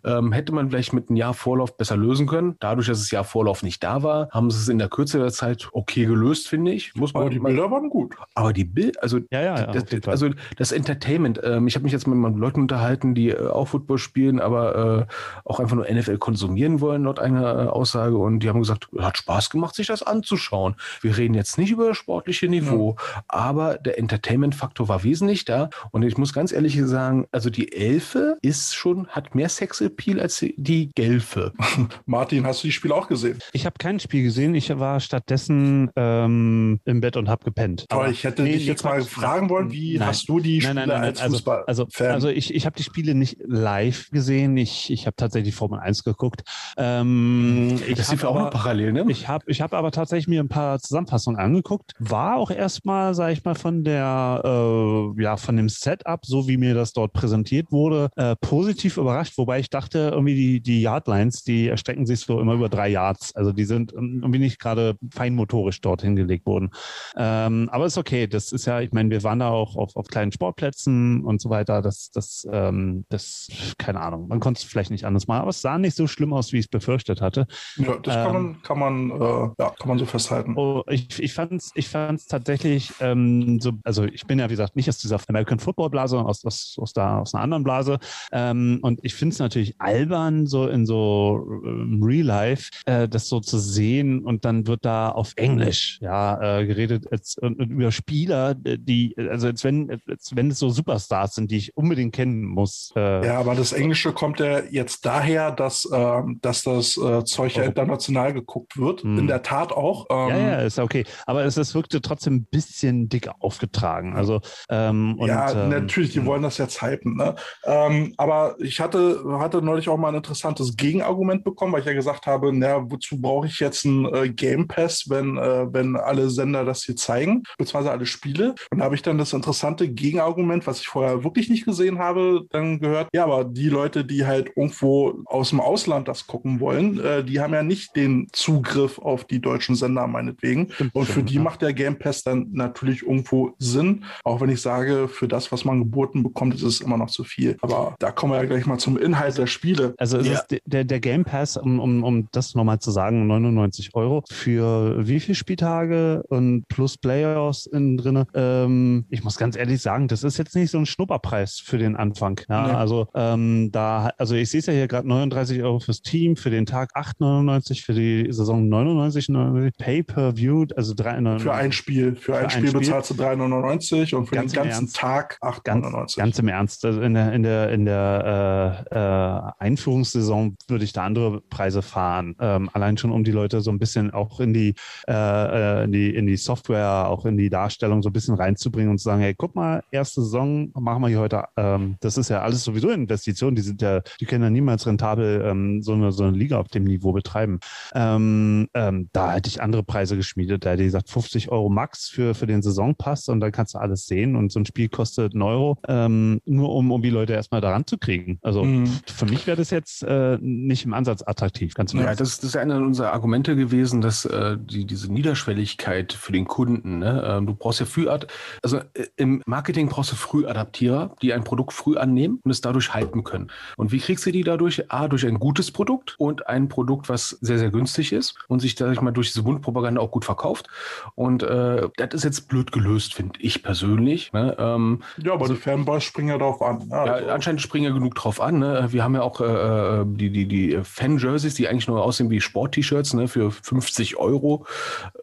Speaker 2: Ähm, hätte man vielleicht mit einem Jahr Vorlauf besser lösen können. Dadurch, dass das Jahr Vorlauf nicht da war, haben sie es in der Kürze der Zeit okay gelöst, finde ich. Muss man
Speaker 3: Aber die
Speaker 2: mal-
Speaker 3: Bilder waren gut.
Speaker 2: aber die Bild, also
Speaker 1: Ja, ja, ja,
Speaker 2: das, also das Entertainment. Ähm, ich habe mich jetzt mit meinen Leuten unterhalten, die äh, auch Football spielen, aber äh, auch einfach nur NFL konsumieren wollen, laut einer äh, Aussage. Und die haben gesagt, hat Spaß gemacht, sich das anzuschauen. Wir reden jetzt nicht über das sportliche Niveau, aber der Entertainment-Faktor war wesentlich da. Und ich muss ganz ehrlich sagen, also die Elfe ist schon, hat mehr Sexappeal als die- Gelfe.
Speaker 3: Martin, hast du die Spiele auch gesehen?
Speaker 1: Ich habe kein Spiel gesehen. Ich war stattdessen ähm, im Bett und habe gepennt.
Speaker 3: Aber ich hätte
Speaker 1: nee,
Speaker 3: dich
Speaker 1: nee,
Speaker 3: jetzt mal fragen wollen, wie
Speaker 1: Nein.
Speaker 3: hast du die Spiele
Speaker 1: Nein, nein, nein, nein.
Speaker 3: als
Speaker 1: Also,
Speaker 3: Fußball?
Speaker 1: also, also ich, ich habe die Spiele nicht live gesehen. Ich, ich habe tatsächlich Formel 1 geguckt. Ähm, ich
Speaker 2: Das sind wir auch noch parallel, ne?
Speaker 1: Ich habe ich hab aber tatsächlich mir ein paar Zusammenfassungen angeguckt. War auch erstmal, sage ich mal, von der, äh, ja, von dem Setup, so wie mir das dort präsentiert wurde, äh, positiv überrascht. Wobei ich dachte, irgendwie die, die Yardlines, die erstrecken sich so immer über drei Yards. Also die sind ähm, irgendwie nicht gerade feinmotorisch dort hingelegt worden. Ähm, aber ist okay. Das ist ja, ich meine, wir waren da auch auf, auf kleinen Sportplätzen und so weiter. Das, das, ähm, das, keine Ahnung. Man konnte es vielleicht nicht anders machen, aber es sah nicht so schlimm aus, wie ich es befürchtet hatte.
Speaker 3: ja, das kann man, kann man, äh, ja, kann man so festhalten.
Speaker 1: Oh, ich, ich fand es ich fand's tatsächlich ähm, so, also ich bin ja, wie gesagt, nicht aus dieser American Football Blase, sondern aus, aus, aus, der, aus einer anderen Blase. Ähm, und ich finde es natürlich albern, so in so ähm, Real Life, äh, das so zu sehen und dann wird da auf Englisch ja äh, geredet als, über Spieler, die, also als wenn, als wenn es so Superstars sind, die ich unbedingt kennen muss. Äh,
Speaker 3: Ja, aber das Englische kommt ja jetzt daher, dass, ähm, dass das äh, Zeug ja
Speaker 1: Oh.
Speaker 3: international geguckt wird.
Speaker 1: Hm.
Speaker 3: In der Tat auch. Ähm,
Speaker 1: Ja, ja, ist okay. Aber es, es wirkte trotzdem bisschen dick aufgetragen. Also, ähm, und,
Speaker 3: ja,
Speaker 1: ähm,
Speaker 3: natürlich, die wollen das jetzt hypen. Ne? Ähm, aber ich hatte, hatte neulich auch mal ein interessantes Gegenargument bekommen, weil ich ja gesagt habe, na, wozu brauche ich jetzt einen äh, Game Pass, wenn, äh, wenn alle Sender das hier zeigen, beziehungsweise alle Spiele. Und da habe ich dann das interessante Gegenargument, was ich vorher wirklich nicht gesehen habe, dann gehört, ja, aber die Leute, die halt irgendwo aus dem Ausland das gucken wollen, äh, die haben ja nicht den Zugriff auf die deutschen Sender meinetwegen. Und für die macht der Game Pass dann natürlich irgendwo Sinn. Auch wenn ich sage, für das, was man geboten bekommt, ist es immer noch zu viel. Aber da kommen wir ja gleich mal zum Inhalt der Spiele.
Speaker 1: Also es
Speaker 2: Ja.
Speaker 1: ist der, der Game Pass, um, um, um das nochmal zu sagen, 99 Euro für wie viele Spieltage und plus Playoffs innen drin. Ähm, ich muss ganz ehrlich sagen, das ist jetzt nicht so ein Schnupperpreis für den Anfang. Ja,
Speaker 3: Nee.
Speaker 1: Also ähm, da, also ich sehe es ja hier gerade 39 Euro fürs Team, für den Tag 8,99, für die Saison 99,99, Pay-per-View, also 3,99.
Speaker 3: Für ein Spiel. Für, ein,
Speaker 1: ein
Speaker 3: Spiel
Speaker 1: Spiel.
Speaker 3: bezahlst du 3,99 und für
Speaker 1: Ganz
Speaker 3: den ganzen
Speaker 1: Ernst.
Speaker 3: Tag
Speaker 1: Ganz,
Speaker 3: 8,99.
Speaker 1: ganz im Ernst. Also in der, in der, in der äh, äh, Einführungssaison würde ich da andere Preise fahren. Ähm, allein schon, um die Leute so ein bisschen auch in die, äh, äh, in die, in die Software, auch in die Darstellung so ein bisschen reinzubringen und zu sagen, hey, guck mal, erste Saison machen wir hier heute. Ähm, das ist ja alles sowieso Investitionen. Die sind ja, die können ja niemals rentabel ähm, so, eine, so eine Liga auf dem Niveau betreiben. Ähm, ähm, da hätte ich andere Preise geschmiedet. Da hätte ich gesagt, 50 Euro max für, für den Saisonpass und dann kannst du alles sehen und so ein Spiel kostet einen Euro, ähm, nur um, um die Leute erstmal daran zu kriegen. Also
Speaker 3: Mhm.
Speaker 1: für mich wäre das jetzt äh, nicht im Ansatz attraktiv, ganz
Speaker 2: Ja, das, das ist einer unserer Argumente gewesen, dass äh, die, diese Niederschwelligkeit für den Kunden, ne, ähm, du brauchst ja früh, also äh, im Marketing brauchst du Frühadaptierer, die ein Produkt früh annehmen und es dadurch halten können. Und wie kriegst du die dadurch? A, durch ein gutes Produkt und ein Produkt, was sehr, sehr günstig ist und sich, sag ich mal, durch diese Mundpropaganda auch gut verkauft. Und äh, das ist jetzt blöd gelöst, finde ich persönlich. Ne? Ähm,
Speaker 3: Ja, aber die Fanboys springen ja darauf an. Ja,
Speaker 2: ja,
Speaker 3: also,
Speaker 2: anscheinend springen ja genug drauf an. Ne? Wir haben ja auch äh, die, die, die Fan-Jerseys, die eigentlich nur aussehen wie Sport-T-Shirts ne? für 50 Euro.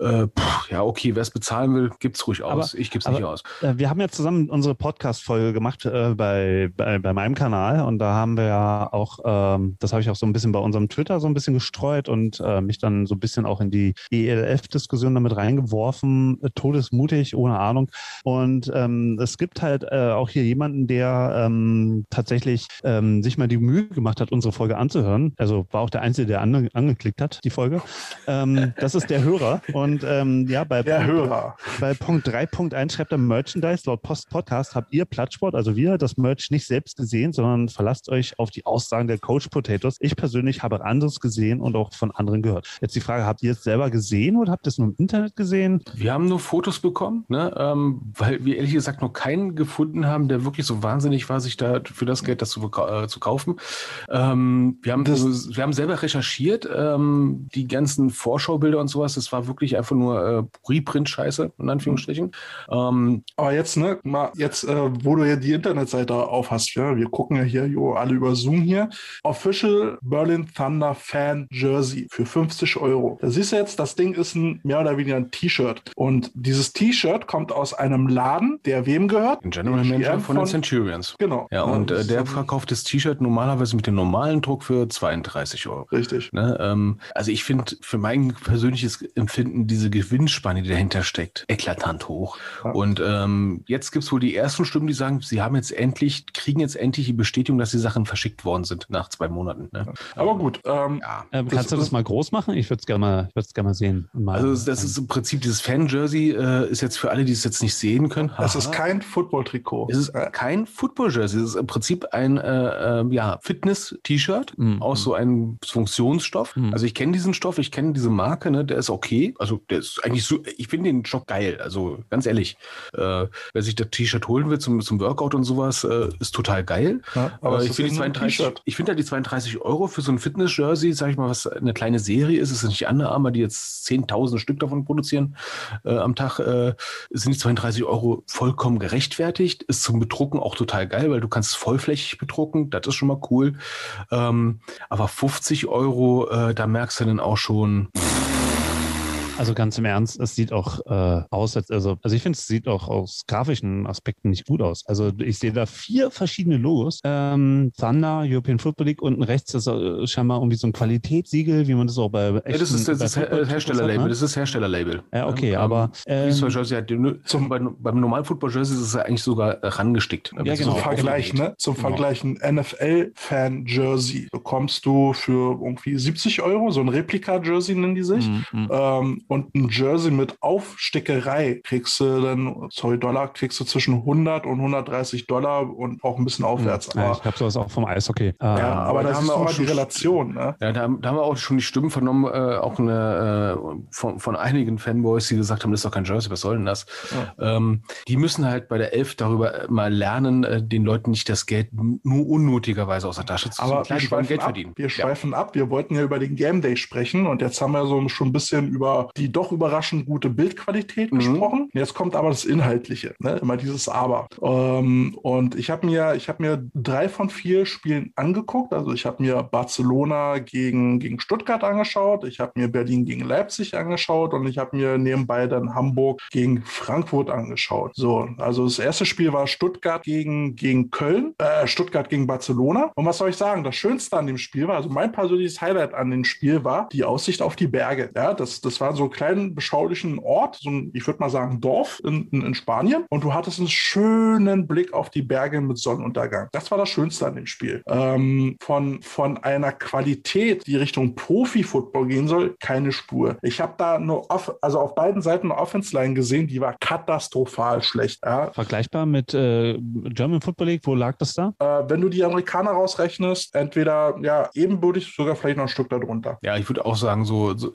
Speaker 2: Äh, pff, ja, okay, wer es bezahlen will, gibt es ruhig aus.
Speaker 1: Aber,
Speaker 2: ich gebe es nicht aus.
Speaker 1: Äh, wir haben ja zusammen unsere Podcast-Folge gemacht äh, bei, bei, bei meinem Kanal und da haben wir ja auch, ähm, das habe ich auch so ein bisschen bei unserem Twitter so ein bisschen gestreut und äh, mich dann so ein bisschen auch in die ELF-Diskussion damit reingeworfen, äh, todesmutig, ohne Ahnung. Und ähm, es gibt halt äh, auch hier jemanden, der ähm, tatsächlich ähm, sich mal die Mühe gemacht hat, unsere Folge anzuhören. Also war auch der Einzige, der ange angeklickt hat, die Folge. Ähm, das ist der Hörer. Und ähm, ja, bei,
Speaker 3: Der
Speaker 1: Punkt,
Speaker 3: Hörer.
Speaker 1: bei Punkt 3.1 schreibt er Merchandise. Laut Post Podcast habt ihr Plattsport, also wir, das Merch nicht selbst gesehen, sondern verlasst euch auf die Aussagen der Coach Potatoes. Ich persönlich habe anderes gesehen und auch von anderen gehört. Jetzt die Frage, habt ihr es selber gesehen oder habt ihr es nur im Internet gesehen?
Speaker 2: Wir haben nur Fotos bekommen, ne? ähm, weil wir ehrlich gesagt noch keinen gefunden haben, der wirklich so wahnsinnig war, sich da für das Geld das zu, äh, zu kaufen. Ähm, wir, haben,
Speaker 3: Das-
Speaker 2: also, wir haben selber recherchiert, ähm, die ganzen Vorschaubilder und sowas, das war wirklich einfach nur äh, Reprint-Scheiße, in Anführungsstrichen. Ähm,
Speaker 3: Aber jetzt, ne, mal jetzt, äh, wo du ja die Internetseite auf hast, ja, wir gucken ja hier jo, alle über Zoom hier. Official Berlin Thunder Fan Jersey für 50 Euro. Da siehst du jetzt, das Ding ist ein mehr oder weniger ein T-Shirt. Und dieses T-Shirt kommt aus einem Laden, der wem gehört?
Speaker 2: ein General
Speaker 3: Den
Speaker 2: Manager
Speaker 3: GM
Speaker 2: von den Centurions.
Speaker 3: Genau.
Speaker 2: Ja, und äh,
Speaker 3: das
Speaker 2: der verkauft das T-Shirt normalerweise mit dem normalen Druck für 32 Euro.
Speaker 3: Richtig.
Speaker 2: Ne, ähm, also ich finde für mein persönliches Empfinden diese Gewinnspanne, die dahinter steckt, eklatant hoch.
Speaker 3: Ja.
Speaker 2: Und ähm, jetzt gibt es wohl die ersten Stimmen, die sagen, sie haben jetzt endlich, kriegen jetzt endlich die Bestätigung, dass die Sachen verschickt worden sind nach zwei Monaten. Ne?
Speaker 3: Aber gut, ähm,
Speaker 2: Ja.
Speaker 1: Ähm,
Speaker 3: Das-
Speaker 1: kannst du das mal groß machen? Ich würde es gerne mal, ich würd's gerne mal sehen. Mal,
Speaker 2: Also das ist im Prinzip dieses Fan-Jersey, äh, ist jetzt für alle, die es jetzt nicht sehen können.
Speaker 3: es ist
Speaker 2: haha,
Speaker 3: kein Football-Trikot.
Speaker 2: es ist
Speaker 3: Äh,
Speaker 2: kein Football-Jersey, es ist im Prinzip ein äh, äh, ja, Fitness-T-Shirt
Speaker 1: Mhm.
Speaker 2: aus so einem Funktionsstoff.
Speaker 1: Mhm.
Speaker 2: Also ich kenne diesen Stoff, ich kenne diese Marke, ne, der ist okay. Also der ist eigentlich so, ich finde den Stoff geil. Also ganz ehrlich, äh, wer sich das T-Shirt holen will zum, zum Workout und sowas, äh, ist total geil.
Speaker 3: Ja, aber
Speaker 2: ich finde die,
Speaker 3: nur ein
Speaker 2: 32
Speaker 3: T-Shirt.
Speaker 2: ich finde ja die 32 Euro für so ein Fitness-Jersey, sag ich mal, was eine kleine Serie ist, es ist nicht Under Armour, die jetzt 10.000 Stück davon produzieren äh, am Tag, äh, sind die 32 Euro vollkommen gerechtfertigt. Ist zum Bedrucken auch total geil, weil du kannst es vollflächig bedrucken, das ist schon mal cool. Ähm, aber 50 Euro, äh, da merkst du dann auch schon,
Speaker 1: Also ganz im Ernst, es sieht auch äh, aus, als, also, also ich finde, es sieht auch aus grafischen Aspekten nicht gut aus. Also ich sehe da vier verschiedene Logos. Ähm, Thunder, European Football League, unten rechts ist äh, scheinbar irgendwie so ein Qualitätssiegel, wie man das auch bei
Speaker 2: ja,
Speaker 1: echten,
Speaker 2: das ist das ist Her-
Speaker 1: Football-Trikots
Speaker 2: Herstellerlabel,
Speaker 1: ne?
Speaker 2: das ist Herstellerlabel.
Speaker 1: Ja, okay,
Speaker 2: Ähm,
Speaker 1: aber ähm,
Speaker 2: Fußball-Jersey hat, die-
Speaker 3: Zum-
Speaker 2: bei, beim normalen Football-Jersey ist es ja eigentlich sogar äh, rangestickt.
Speaker 1: Ja,
Speaker 3: Zum
Speaker 1: genau.
Speaker 3: Vergleich, ne? Zum
Speaker 1: Genau.
Speaker 3: Vergleich, ein NFL-Fan-Jersey bekommst du für irgendwie 70 Euro, so ein Replika-Jersey nennen die sich.
Speaker 1: mm, mm.
Speaker 3: Ähm, und ein Jersey mit Aufstickerei kriegst du dann, sorry, Dollar, kriegst du zwischen 100 und 130 Dollar und auch ein bisschen aufwärts.
Speaker 1: ja,
Speaker 3: Aber,
Speaker 1: ich habe sowas auch vom Eishockey.
Speaker 3: Ja, aber
Speaker 2: da
Speaker 3: da
Speaker 2: haben
Speaker 3: ist
Speaker 2: wir auch
Speaker 3: mal die
Speaker 2: schon-
Speaker 3: Relation, ne?
Speaker 2: Ja, da, da haben wir auch schon die Stimmen vernommen, äh, auch eine, äh, von, von einigen Fanboys, die gesagt haben, das ist doch kein Jersey, was soll denn das? Ähm, die müssen halt bei der Elf darüber äh, mal lernen, äh, den Leuten nicht das Geld nur unnötigerweise aus der Tasche zu
Speaker 3: Aber
Speaker 2: Klar,
Speaker 3: wir
Speaker 2: die wollen
Speaker 3: schweifen
Speaker 2: Geld
Speaker 3: ab.
Speaker 2: verdienen.
Speaker 3: Wir
Speaker 2: Ja.
Speaker 3: schweifen ab. Wir wollten ja über den Game Day sprechen und jetzt haben wir so schon ein bisschen über die doch überraschend gute Bildqualität
Speaker 2: Mhm.
Speaker 3: gesprochen. Jetzt kommt aber das Inhaltliche, ne? immer dieses Aber. Ähm, und ich habe mir, ich habe mir drei von vier Spielen angeguckt. Also ich habe mir Barcelona gegen, gegen Stuttgart angeschaut, ich habe mir Berlin gegen Leipzig angeschaut und ich habe mir nebenbei dann Hamburg gegen Frankfurt angeschaut. So, also das erste Spiel war Stuttgart gegen, gegen Köln, äh, Stuttgart gegen Barcelona. Und was soll ich sagen? Das Schönste an dem Spiel war, also mein persönliches Highlight an dem Spiel war die Aussicht auf die Berge. Ja, das, das war so ein kleinen, beschaulichen Ort, so ein, ich würde mal sagen, Dorf in, in, in Spanien. Und du hattest einen schönen Blick auf die Berge mit Sonnenuntergang. Das war das Schönste an dem Spiel. Ähm, von, von einer Qualität, die Richtung Profi-Football gehen soll, keine Spur. Ich habe da nur, off, also auf beiden Seiten eine Offense-Line gesehen, die war katastrophal schlecht. Ja.
Speaker 1: Vergleichbar mit äh, German Football League, wo lag das da?
Speaker 3: Äh, wenn du die Amerikaner rausrechnest, entweder ja ebenbürtig, sogar vielleicht noch ein Stück darunter.
Speaker 2: Ja, ich würde auch sagen, so, so,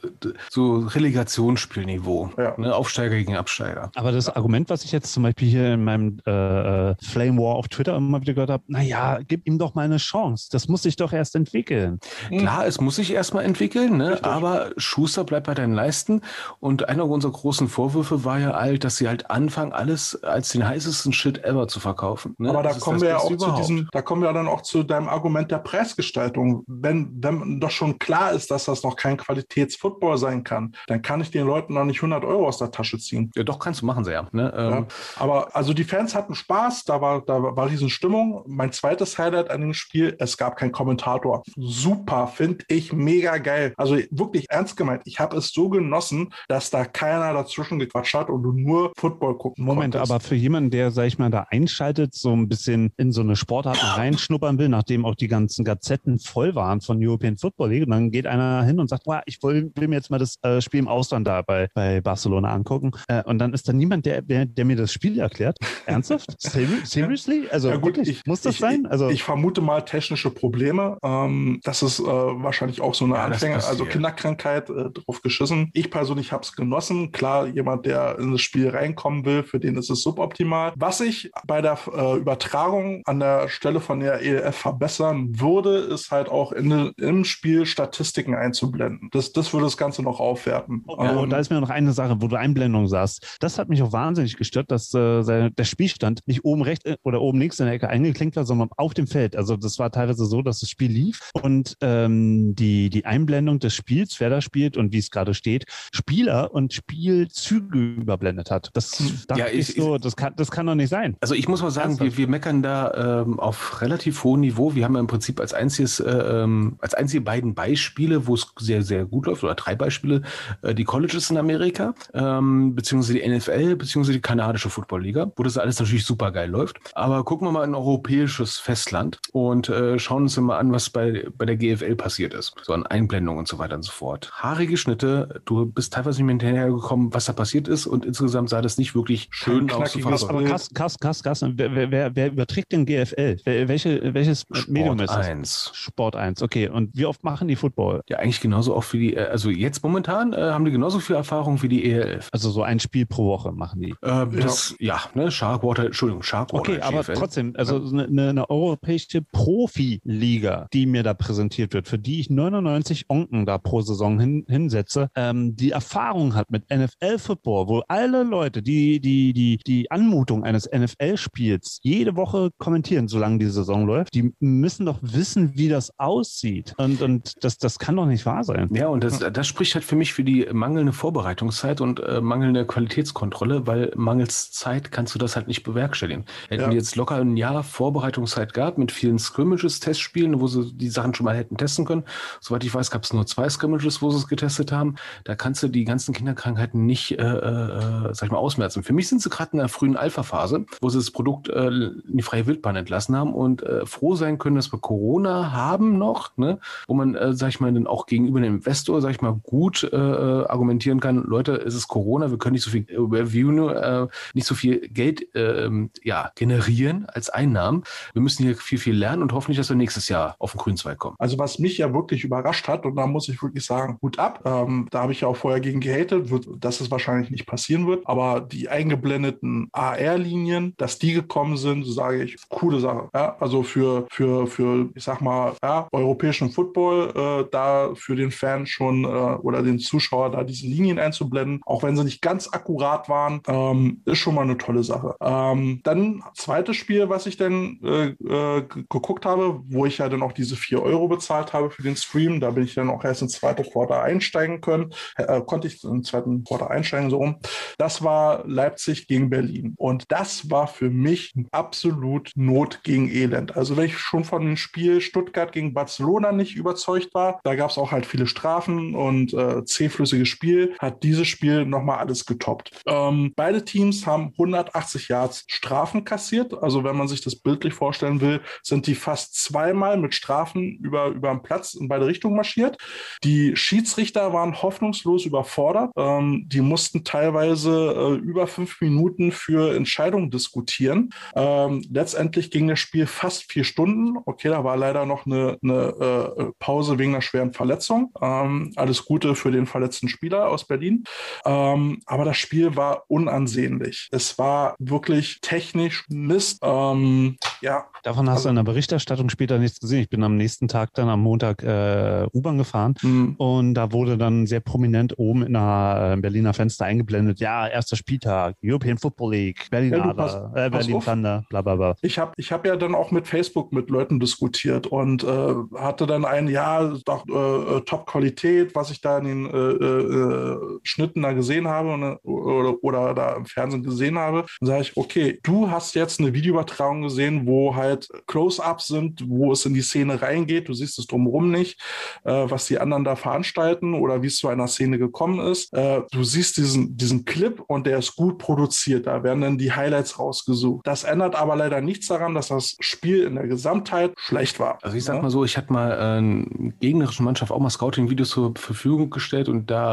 Speaker 2: so Relegationsspielniveau.
Speaker 3: Ja.
Speaker 2: Ne? Aufsteiger gegen Absteiger.
Speaker 1: Aber das Argument, was ich jetzt zum Beispiel hier in meinem äh, äh, Flame War auf Twitter immer wieder gehört habe, naja, gib ihm doch mal eine Chance. Das muss sich doch erst entwickeln.
Speaker 2: Klar, es muss sich erstmal entwickeln, ne? Aber Schuster bleibt bei deinen Leisten. Und einer unserer großen Vorwürfe war ja halt, dass sie halt anfangen, alles als den heißesten Shit ever zu verkaufen. Ne?
Speaker 3: Aber da
Speaker 2: Das
Speaker 3: kommen wir ja auch zu
Speaker 2: überhaupt.
Speaker 3: diesem, da kommen wir dann auch zu deinem Argument der Preisgestaltung. Wenn, wenn doch schon klar ist, dass das noch kein Qualitätsfootball sein kann, dann kann ich den Leuten noch nicht 100 Euro aus der Tasche ziehen.
Speaker 2: Ja, doch, kannst du machen, sehr. Ne?
Speaker 3: Ja.
Speaker 2: Ähm,
Speaker 3: Aber also die Fans hatten Spaß, da war, da war Riesenstimmung. Mein zweites Highlight an dem Spiel, es gab keinen Kommentator. Super, finde ich mega geil. Also wirklich ernst gemeint, ich habe es so genossen, dass da keiner dazwischen gequatscht hat und du nur Football gucken
Speaker 1: Moment,
Speaker 3: konntest.
Speaker 1: aber für jemanden, der, sag ich mal, da einschaltet, so ein bisschen in so eine Sportart reinschnuppern will, nachdem auch die ganzen Gazetten voll waren von European Football League, und dann geht einer hin und sagt, ich will, will mir jetzt mal das äh, Spiel im Ausland da bei, bei Barcelona angucken. Äh, und dann ist da niemand, der, der, der mir das Spiel erklärt. Ernsthaft? Seri- Seriously? Also
Speaker 3: Ja, gut,
Speaker 1: wirklich?
Speaker 3: ich-
Speaker 1: muss das
Speaker 3: ich,
Speaker 1: sein? Also
Speaker 3: ich vermute mal technische Probleme. Ähm, das ist äh, wahrscheinlich auch so eine
Speaker 2: Ja,
Speaker 3: Anfänger, also. Kinderkrankheit äh, drauf geschissen. Ich persönlich habe es genossen. Klar, jemand, der in das Spiel reinkommen will, für den ist es suboptimal. Was ich bei der äh, Übertragung an der Stelle von der ELF verbessern würde, ist halt auch in, im Spiel Statistiken einzublenden. Das, das würde das Ganze noch aufwerten.
Speaker 1: Oh,
Speaker 3: Ähm,
Speaker 1: da ist mir noch eine Sache, wo du Einblendung sahst. Das hat mich auch wahnsinnig gestört, dass äh, der Spielstand nicht oben rechts äh, oder oben links in der Ecke eingeklinkt war, sondern auf dem Feld. Also das war teilweise so, dass das Spiel lief und ähm, die, die Einblendung des Spiels, wer da spielt und wie es gerade steht, Spieler und Spielzüge überblendet hat. Das dachte
Speaker 2: Ja,
Speaker 1: ich,
Speaker 2: ich-
Speaker 1: so, das kann, das kann doch nicht sein.
Speaker 2: Also ich muss mal sagen, wir, wir meckern da ähm, auf relativ hohem Niveau. Wir haben ja im Prinzip als einziges, äh, ähm, als einzige beiden Beispiele, wo es sehr, sehr gut läuft, oder drei Beispiele, äh, die Colleges in Amerika, ähm, beziehungsweise die NFL, beziehungsweise die kanadische Footballliga, wo das alles natürlich super geil läuft. Aber gucken wir mal in ein europäisches Festland und äh, schauen uns mal an, was bei, bei der GFL passiert ist. So an Einblendungen und so weiter und so fort. Haarige Schnitte, du bist teilweise nicht mehr hinterhergekommen, was da passiert ist und insgesamt sah das nicht wirklich schön aus.
Speaker 1: Aber Kass, Kass, Kass, Kass, wer, wer, wer, überträgt den GFL? Wer, welche, welches Medium ist das?
Speaker 2: 1.
Speaker 1: Sport 1, okay. Und wie oft machen die Football?
Speaker 2: Ja, eigentlich genauso auch wie die, äh, also jetzt momentan äh, haben die genauso viel Erfahrung wie die ELF.
Speaker 1: Also so ein Spiel pro Woche machen die.
Speaker 2: Äh, das, ja, ne, Sharkwater, Entschuldigung, Sharkwater.
Speaker 1: Okay, aber
Speaker 2: GFL.
Speaker 1: trotzdem, also eine, eine, eine europäische Profiliga, die mir da präsentiert wird, für die ich 99 Onken da pro Saison hin, hinsetze, ähm, die Erfahrung hat mit NFL-Football, wo alle Leute, die die, die, die Anmutung eines NFL-Spiels jede Woche kommentieren, solange die Saison läuft, die müssen doch wissen, wie das aussieht. Und, und das, das kann doch nicht wahr sein.
Speaker 2: Ja, und das, das spricht halt für mich für die mangelnde Vorbereitungszeit und äh, mangelnde Qualitätskontrolle, weil mangels Zeit kannst du das halt nicht bewerkstelligen. Hätten
Speaker 3: Ja.
Speaker 2: die jetzt locker ein Jahr Vorbereitungszeit gehabt mit vielen Scrimmages, Testspielen, wo sie die Sachen schon mal hätten testen können. Soweit ich weiß, gab es nur zwei Scrimmages, wo sie es getestet haben. Da kannst du die ganzen Kinderkrankheiten nicht, äh, äh, sag ich mal, ausmerzen. Für mich sind sie gerade in der frühen Alpha-Phase, wo sie das Produkt äh, in die freie Wildbahn entlassen haben und äh, froh sein können, dass wir Corona haben noch, ne? wo man, äh, sag ich mal, dann auch gegenüber dem Investor, sag ich mal, gut äh, argumentieren kann, Leute, es ist Corona, wir können nicht so viel äh, Revenue, äh, nicht so viel Geld ähm, ja, generieren als Einnahmen. Wir müssen hier viel, viel lernen und hoffentlich, dass wir nächstes Jahr auf den grünen Zweig kommen.
Speaker 3: Also was mich ja wirklich überrascht hat, und da muss ich wirklich sagen, Hut ab, ähm, da habe ich ja auch vorher gegen gehatet, wird, dass es wahrscheinlich nicht passieren wird, aber die eingeblendeten AR-Linien, dass die gekommen sind, sage ich, coole Sache. Ja? Also für, für, für, ich sag mal, ja, europäischen Football, äh, da für den Fan schon äh, oder den Zuschauer da diese Linien einzublenden, auch wenn sie nicht ganz akkurat waren, ähm, ist schon mal eine tolle Sache. Ähm, dann zweites Spiel, was ich dann äh, äh, geguckt habe, wo ich ja dann auch diese 4 Euro bezahlt habe für den Stream, da bin ich dann auch erst ins zweite Quarter einsteigen können, äh, konnte ich im zweiten Quarter einsteigen, so rum. Das war Leipzig gegen Berlin. Und das war für mich absolut Not gegen Elend. Also wenn ich schon von dem Spiel Stuttgart gegen Barcelona nicht überzeugt war, da gab es auch halt viele Strafen und äh, zähflüssiges Spiel, hat dieses Spiel nochmal alles getoppt. Ähm, beide Teams haben 180 Yards Strafen kassiert. Also wenn man sich das bildlich vorstellen will, sind die fast zweimal mit Strafen über, über den Platz in beide Richtungen marschiert. Die Schiedsrichter waren hoffnungslos überfordert. Ähm, die mussten teilweise äh, über fünf Minuten für Entscheidungen diskutieren. Ähm, letztendlich ging das Spiel fast vier Stunden. Okay, da war leider noch eine, eine äh, Pause wegen einer schweren Verletzung. Ähm, alles Gute für den verletzten Spieler aus Berlin. Ähm, aber das Spiel war unansehnlich. Es war wirklich technisch Mist. Ähm, ja.
Speaker 1: Davon hast also, du in der Berichterstattung später nichts gesehen. Ich bin am nächsten Tag dann am Montag äh, U-Bahn gefahren mhm. und da wurde dann sehr prominent oben in der äh, Berliner Fenster eingeblendet, ja, erster Spieltag, European Football League, Berlin ja, Adler, äh, Berlin Thunder, bla bla bla.
Speaker 3: Ich habe ich hab ja dann auch mit Facebook mit Leuten diskutiert und äh, hatte dann ein, ja, doch äh, äh, Top-Qualität, was ich da in den äh, Schnitten da gesehen habe oder, oder da im Fernsehen gesehen habe. Dann sage ich, okay, du hast jetzt eine Videoübertragung gesehen, wo halt Close-Ups sind, wo es in die Szene reingeht. Du siehst es drumherum nicht, was die anderen da veranstalten oder wie es zu einer Szene gekommen ist. du siehst diesen, diesen Clip und der ist gut produziert. Da werden dann die Highlights rausgesucht. Das ändert aber leider nichts daran, dass das Spiel in der Gesamtheit schlecht war.
Speaker 2: Also ich sag mal so, ich hatte mal äh, gegnerischen Mannschaft auch mal Scouting-Videos zur Verfügung gestellt und da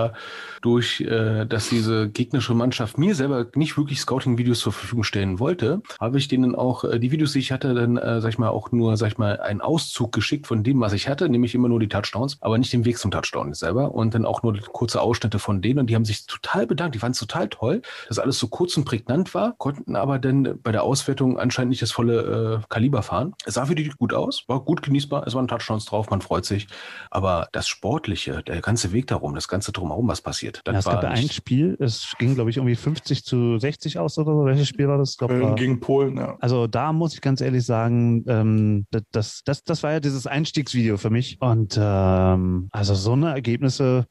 Speaker 2: durch, äh, dass diese gegnerische Mannschaft mir selber nicht wirklich Scouting-Videos zur Verfügung stellen wollte, habe ich denen auch äh, die Videos, die ich hatte, dann, äh, sag ich mal, auch nur, sag ich mal, einen Auszug geschickt von dem, was ich hatte, nämlich immer nur die Touchdowns, aber nicht den Weg zum Touchdown selber und dann auch nur kurze Ausschnitte von denen und die haben sich total bedankt, die fanden es total toll, dass alles so kurz und prägnant war, konnten aber dann bei der Auswertung anscheinend nicht das volle äh, Kaliber fahren. Es sah für die gut aus, war gut genießbar, es waren Touchdowns drauf, man freut sich, aber das Sportliche, der ganze Weg darum, das ganze drumherum, was passiert,
Speaker 1: das ja, es gab ja ein Spiel, es ging, glaube ich, irgendwie 50 zu 60 aus oder so. Welches Spiel war das?
Speaker 3: Glaub, war, gegen Polen, ja.
Speaker 1: Also da muss ich ganz ehrlich sagen, ähm, das, das, das war ja dieses Einstiegsvideo für mich. Und ähm, also so eine Ergebnisse,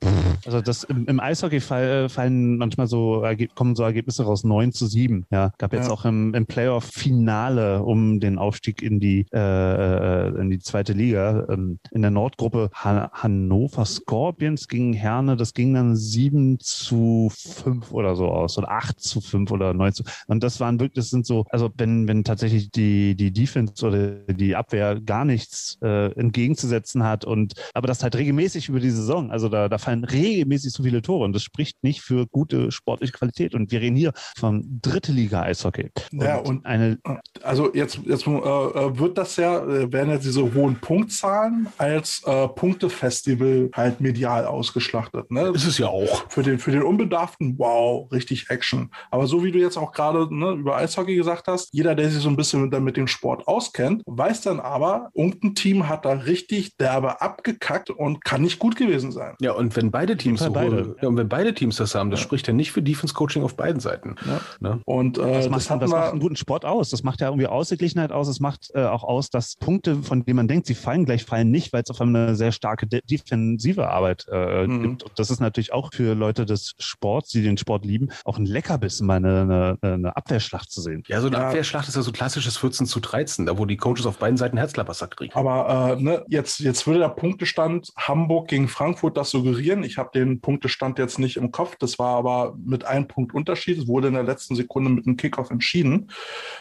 Speaker 1: also das im, im Eishockey fall, fallen manchmal so, kommen so Ergebnisse raus, 9 zu 7. Ja, gab jetzt ja. auch im, im Playoff-Finale um den Aufstieg in die, äh, äh, in die zweite Liga. Ähm, in der Nordgruppe Han Hannover Scorpions gegen Herne, das ging dann 7 zu 5 oder so aus oder 8 zu 5 oder 9 zu. Und das waren wirklich, das sind so, also wenn, wenn tatsächlich die, die Defense oder die Abwehr gar nichts äh, entgegenzusetzen hat und aber das halt regelmäßig über die Saison, also da, da fallen regelmäßig so viele Tore und das spricht nicht für gute sportliche Qualität. Und wir reden hier von dritte Liga Eishockey.
Speaker 3: Und ja, und eine. Also jetzt, jetzt äh, wird das ja, äh, werden jetzt diese hohen Punktzahlen als äh, Punktefestival halt medial ausgeschlachtet. Ne?
Speaker 2: Ist es ja auch.
Speaker 3: Für den, für den Unbedarften, wow, richtig Action. Aber so wie du jetzt auch gerade ne, über Eishockey gesagt hast, jeder, der sich so ein bisschen mit, mit dem Sport auskennt, weiß dann aber, irgendein Team hat da richtig derbe abgekackt und kann nicht gut gewesen sein.
Speaker 2: Ja, und wenn beide Teams so beide. Ja, und wenn beide Teams das haben, das ja. spricht ja nicht für Defense Coaching auf beiden Seiten. Ja.
Speaker 1: Ne? Und äh, das, macht, das, das macht einen guten Sport aus. Das macht ja irgendwie Ausgeglichenheit aus. Es macht äh, auch aus, dass Punkte, von denen man denkt, sie fallen gleich, fallen nicht, weil es auf einmal eine sehr starke de defensive Arbeit äh, mhm. gibt. Und das ist natürlich auch für Leute des Sports, die den Sport lieben, auch ein Leckerbissen, mal eine, eine, eine Abwehrschlacht zu sehen.
Speaker 2: Ja, so eine ja. Abwehrschlacht ist ja so klassisches 14 zu 13, da wo die Coaches auf beiden Seiten Herzklappersack kriegen.
Speaker 3: Aber äh, ne, jetzt, jetzt würde der Punktestand Hamburg gegen Frankfurt das suggerieren. Ich habe den Punktestand jetzt nicht im Kopf. Das war aber mit einem Punkt Unterschied. Es wurde in der letzten Sekunde mit einem Kickoff entschieden.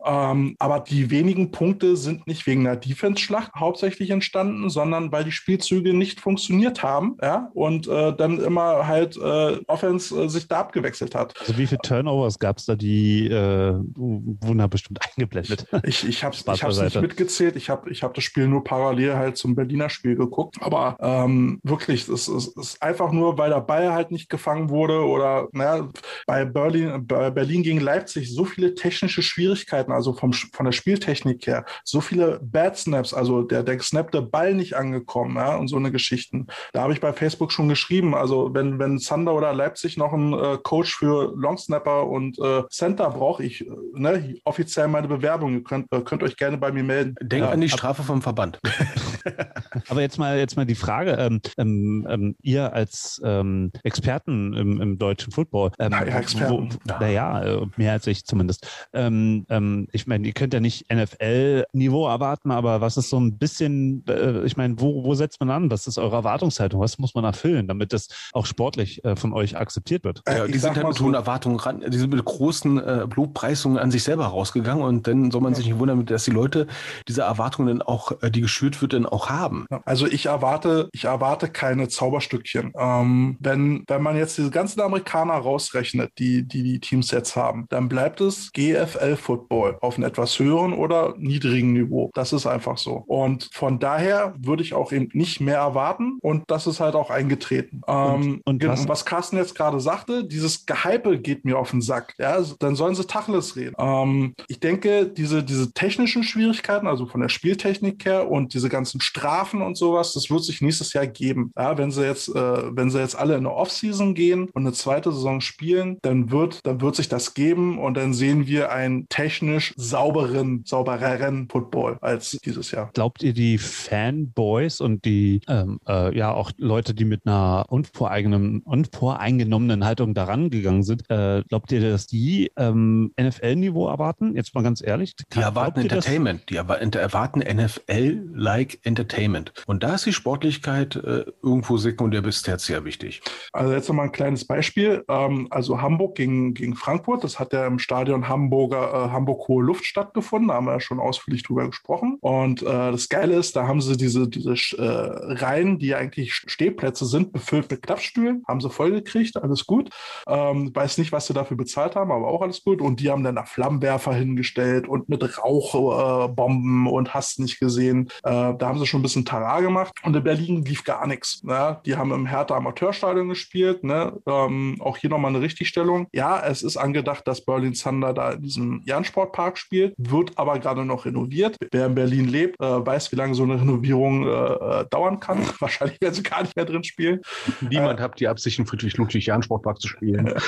Speaker 3: Ähm, aber die wenigen Punkte sind nicht wegen der Defense-Schlacht hauptsächlich entstanden, sondern weil die Spielzüge nicht funktioniert haben. Ja? Und äh, dann immer halt äh, Offense äh, sich da abgewechselt hat.
Speaker 1: Also wie viele Turnovers gab es da, die äh, wurden da bestimmt eingeblendet?
Speaker 3: Ich, ich habe es nicht mitgezählt. Ich habe ich hab das Spiel nur parallel halt zum Berliner Spiel geguckt. Aber ähm, wirklich, es, es ist einfach nur, weil der Ball halt nicht gefangen wurde oder naja, bei Berlin, bei Berlin gegen Leipzig so viele technische Schwierigkeiten, also vom, von der Spieltechnik her, so viele Bad Snaps, also der, der gesnappte Ball nicht angekommen ja, und so eine Geschichten. Da habe ich bei Facebook schon geschrieben, also wenn, wenn Sander oder Leipzig noch einen äh, Coach für Longsnapper und äh, Center brauche, ich äh, ne, offiziell meine Bewerbung. Ihr könnt, äh, könnt euch gerne bei mir melden.
Speaker 2: Denk ja, an die Strafe vom Verband.
Speaker 1: Aber jetzt mal, jetzt mal die Frage, ähm, ähm, ähm ihr als ähm, Experten im, im, deutschen Football, ähm,
Speaker 3: ja, Experten.
Speaker 1: naja, äh, mehr als ich zumindest. Ähm, ich meine, ihr könnt ja nicht NFL-Niveau erwarten, aber was ist so ein bisschen, äh, ich meine, wo, wo setzt man an? Was ist eure Erwartungshaltung? Was muss man erfüllen, damit das auch sportlich äh, von euch akzeptiert wird?
Speaker 2: Ja, die sind halt mit so hohen Erwartungen ran, die sind mit großen äh, Blutpreisungen an sich selber rausgegangen und dann soll man sich nicht wundern, dass die Leute diese Erwartungen dann auch, äh, die geschürt wird, dann auch haben.
Speaker 3: Also ich erwarte, ich erwarte keine Zauberstückchen. Ähm, wenn, wenn man jetzt diese ganzen Amerikaner rausrechnet, die, die die Teams jetzt haben, dann bleibt es GFL-Football auf einem etwas höheren oder niedrigen Niveau. Das ist einfach so. Und von daher würde ich auch eben nicht mehr erwarten und das ist halt auch eingetreten. Ähm,
Speaker 1: und
Speaker 3: genau,
Speaker 1: was-
Speaker 3: was Carsten jetzt gerade sagte, dieses Gehype geht mir auf den Sack. Ja, dann sollen sie Tacheles reden. Ähm, ich denke, diese, diese technischen Schwierigkeiten, also von der Spieltechnik her und diese ganzen Strafen und sowas, das wird sich nächstes Jahr geben. Ja, wenn sie jetzt, äh, wenn sie jetzt alle in eine Offseason gehen und eine zweite Saison spielen, dann wird, dann wird sich das geben und dann sehen wir einen technisch sauberen, saubereren Football als dieses Jahr.
Speaker 1: Glaubt ihr, die Fanboys und die, ähm, äh, ja, auch Leute, die mit einer unvoreigenen, unvoreingenommenen Haltung daran gegangen sind, äh, glaubt ihr, dass die ähm, NFL-Niveau erwarten? Jetzt mal ganz ehrlich.
Speaker 2: Die
Speaker 1: Glaubt
Speaker 2: erwarten
Speaker 1: ihr das?
Speaker 2: Entertainment, die erwarten NFL-like Entertainment. Und da ist die Sportlichkeit äh, irgendwo sekundär bis tertiär wichtig.
Speaker 3: Also jetzt nochmal ein kleines Beispiel. Ähm, also Hamburg gegen, gegen Frankfurt, das hat ja im Stadion Hamburger, äh, Hamburg Hohe Luft stattgefunden, da haben wir ja schon ausführlich drüber gesprochen. Und äh, das Geile ist, da haben sie diese, diese äh, Reihen, die ja eigentlich Stehplätze sind, befüllt mit Klappstühlen, haben sie vollgekriegt, alles gut. Ähm, weiß nicht, was sie dafür bezahlt haben, aber auch alles gut. Und die haben dann da Flammenwerfer hingestellt und mit Rauchbomben äh, und hast nicht gesehen. Äh, da haben sie schon ein bisschen Tara gemacht. Und in Berlin lief gar nichts. Ne? Die haben im Hertha Amateurstadion gespielt. Ne? Ähm, auch hier nochmal eine Richtigstellung. Ja, es ist angedacht, dass Berlin Thunder da in diesem Jahn-Sportpark spielt, wird aber gerade noch renoviert. Wer in Berlin lebt, äh, weiß, wie lange so eine Renovierung äh, äh, dauern kann. Wahrscheinlich werden sie gar nicht mehr drin spielen.
Speaker 2: Niemand hat die Absicht, in Friedrich-Ludwig-Jahn-Sportpark zu spielen.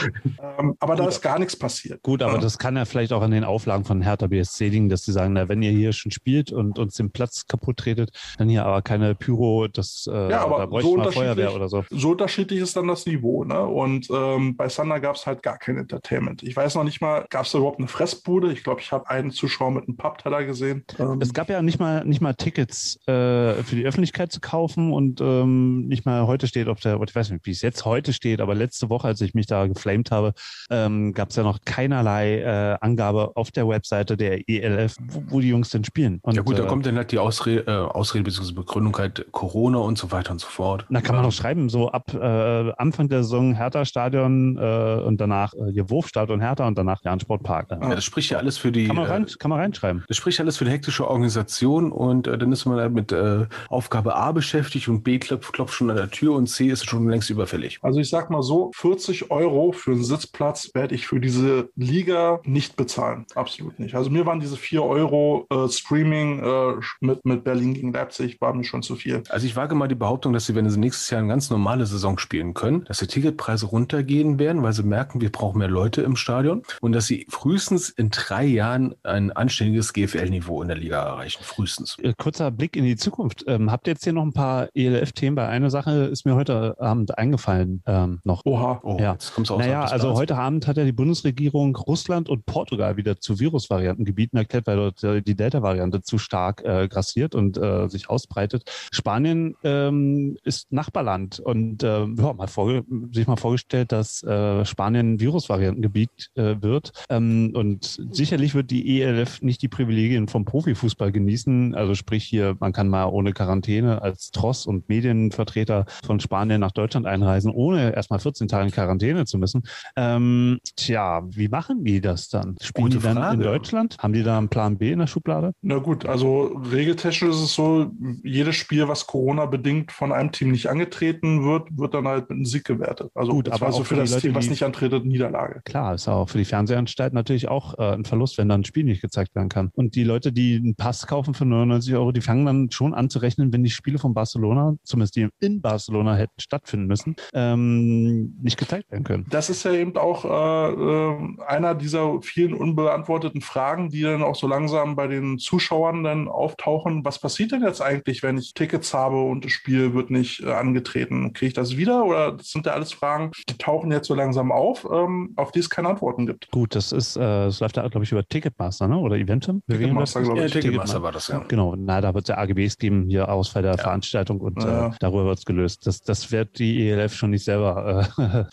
Speaker 3: Ähm, aber da ist gar nichts passiert.
Speaker 1: Gut, aber
Speaker 3: Ja.
Speaker 1: das kann ja vielleicht auch an den Auflagen von Hertha BSC liegen, dass sie sagen, na, wenn ihr hier schon spielt und uns den Platz kaputt tretet, dann hier aber keine Pyro, das äh,
Speaker 3: Ja, aber
Speaker 1: da
Speaker 3: so
Speaker 1: bräuchte man
Speaker 3: unterschiedlich-
Speaker 1: Feuerwehr oder so.
Speaker 3: so unterschiedlich ist dann das Niveau. Ne? Und ähm, bei Thunder gab es halt gar kein Entertainment. Ich weiß noch nicht mal, gab es da überhaupt eine Fressbude? Ich glaube, ich habe einen Zuschauer mit einem Pappteller gesehen. Ähm,
Speaker 1: Es gab ja nicht mal nicht mal Tickets äh, für die Öffentlichkeit zu kaufen und ähm, nicht mal heute steht auf der, ich weiß nicht, wie es jetzt heute steht, aber letzte Woche, als ich mich da geflamed habe, ähm, gab es ja noch keinerlei äh, Angabe auf der Webseite der ELF, wo, wo die Jungs denn spielen. Und,
Speaker 2: ja gut, da
Speaker 1: äh,
Speaker 2: kommt dann halt die Ausrede, äh, Ausrede bzw. Begründung halt Corona und so weiter und so fort.
Speaker 1: Na, kann man doch schreiben, so ab äh, Anfang der Saison Hertha-Stadion äh, und danach äh, hier Wurfstadion Hertha und danach Jan Sportpark. Äh,
Speaker 2: Ja, das spricht ja alles für die.
Speaker 1: kann, man
Speaker 2: äh,
Speaker 1: rein, kann man reinschreiben.
Speaker 2: Das spricht alles für die hektische Organisation und äh, dann ist man halt mit äh, Aufgabe A beschäftigt und B klopft, klopft schon an der Tür und C ist schon längst überfällig.
Speaker 3: also ich sag mal so, 40 Euro für einen Sitzplatz werde ich für diese Liga nicht bezahlen. Absolut nicht. Also mir waren diese 4 Euro äh, Streaming äh, mit, mit Berlin gegen Leipzig, war mir schon zu viel.
Speaker 2: Also ich wage mal die Behauptung, dass sie, wenn sie nächstes Jahr eine ganz normale Saison spielen können, dass die Ticketpreise runtergehen werden, weil sie merken, wir brauchen mehr Leute im Stadion und dass sie frühestens in drei Jahren ein anständiges GFL-Niveau in der Liga erreichen. Frühestens.
Speaker 1: Äh, Kurzer Blick in die Zukunft. Ähm, habt ihr jetzt hier noch ein paar ELF-Themen? Bei einer Sache ist mir heute Abend eingefallen ähm, noch.
Speaker 3: Oha.
Speaker 2: Oh,
Speaker 1: Ja.
Speaker 2: jetzt kommst du
Speaker 1: Naja, also heute Abend hat ja die Bundesregierung Russland und Portugal wieder zu Virusvariantengebieten erklärt, weil dort äh, die Delta-Variante zu stark äh, grassiert und äh, sich ausbreitet. Spanien ähm, ist Nachbarland und äh, ja, mal vorge sich mal vorgestellt, dass äh, Spanien ein Virusvariantengebiet äh, wird. Ähm, und sicherlich wird die ELF nicht die Privilegien vom Profifußball genießen. Also sprich hier, man kann mal ohne Quarantäne als Tross und Medienvertreter von Spanien nach Deutschland einreisen, ohne erstmal 14 Tage in Quarantäne zu müssen. Ähm, tja, wie machen die das dann? Spielen
Speaker 2: Gute
Speaker 1: die dann
Speaker 2: Frage.
Speaker 1: in Deutschland? Haben die da einen Plan B in der Schublade?
Speaker 3: Na gut, also regeltechnisch ist es so, jedes Spiel, was Corona-bedingt von einem Team nicht angetreten wird, wird dann halt mit einem Sieg gewertet. Also
Speaker 1: Gut, aber
Speaker 3: war so
Speaker 1: auch
Speaker 3: für
Speaker 1: für
Speaker 3: das
Speaker 1: Leute,
Speaker 3: Team, was nicht antretet, Niederlage.
Speaker 1: Klar, ist auch für die Fernsehanstalt natürlich auch äh, ein Verlust, wenn dann ein Spiel nicht gezeigt werden kann. Und die Leute, die einen Pass kaufen für 99 Euro, die fangen dann schon an zu rechnen, wenn die Spiele von Barcelona, zumindest die in Barcelona hätten stattfinden müssen, ähm, nicht gezeigt werden können.
Speaker 3: Das ist ja eben auch äh, äh, einer dieser vielen unbeantworteten Fragen, die dann auch so langsam bei den Zuschauern dann auftauchen. Was passiert denn jetzt eigentlich, wenn ich Tickets habe und das Spiel wird nicht äh, angetreten? Kriege ich das wieder? Oder das sind ja alles Fragen, die tauchen jetzt so langsam auf, ähm, auf die es keine Antworten gibt.
Speaker 1: Gut, das ist, äh, das läuft ja, glaube ich, über Ticketmaster, ne? Oder Eventim?
Speaker 3: Ticketmaster, glaube
Speaker 2: Ja,
Speaker 3: ich.
Speaker 2: Ticketmaster war das, ja.
Speaker 1: Genau, na, da wird es ja AGBs geben, hier Ausfall der Veranstaltung und
Speaker 3: Ja.
Speaker 1: äh, darüber wird es gelöst. Das, das wird die ELF schon nicht selber. Äh,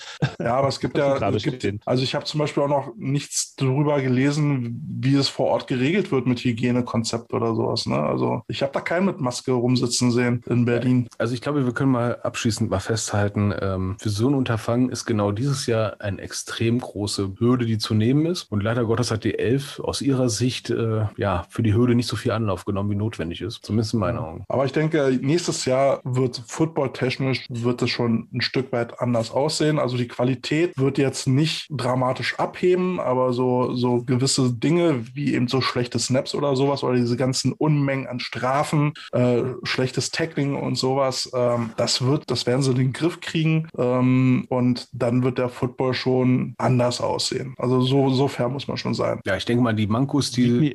Speaker 3: Ja, aber es gibt ja, es gibt, also ich habe zum Beispiel auch noch nichts darüber gelesen, wie es vor Ort geregelt wird mit Hygienekonzept oder sowas. Ne? Also ich habe da keine keinen mit Maske rumsitzen sehen in Berlin.
Speaker 2: Also ich glaube, wir können mal abschließend mal festhalten, ähm, für so ein Unterfangen ist genau dieses Jahr eine extrem große Hürde, die zu nehmen ist. Und leider Gottes hat die Elf aus ihrer Sicht äh, ja für die Hürde nicht so viel Anlauf genommen, wie notwendig ist. Zumindest in meinen Augen.
Speaker 3: Aber ich denke, nächstes Jahr wird footballtechnisch wird es schon ein Stück weit anders aussehen. Also die Qualität wird jetzt nicht dramatisch abheben, aber so, so gewisse Dinge wie eben so schlechte Snaps oder sowas oder diese ganzen Unmengen an Strafen, äh, schlechtes Tackling und sowas, ähm, das wird, das werden sie in den Griff kriegen ähm, und dann wird der Football schon anders aussehen. Also so, so fair muss man schon sein.
Speaker 2: Ja, ich denke mal, die Mankos, die,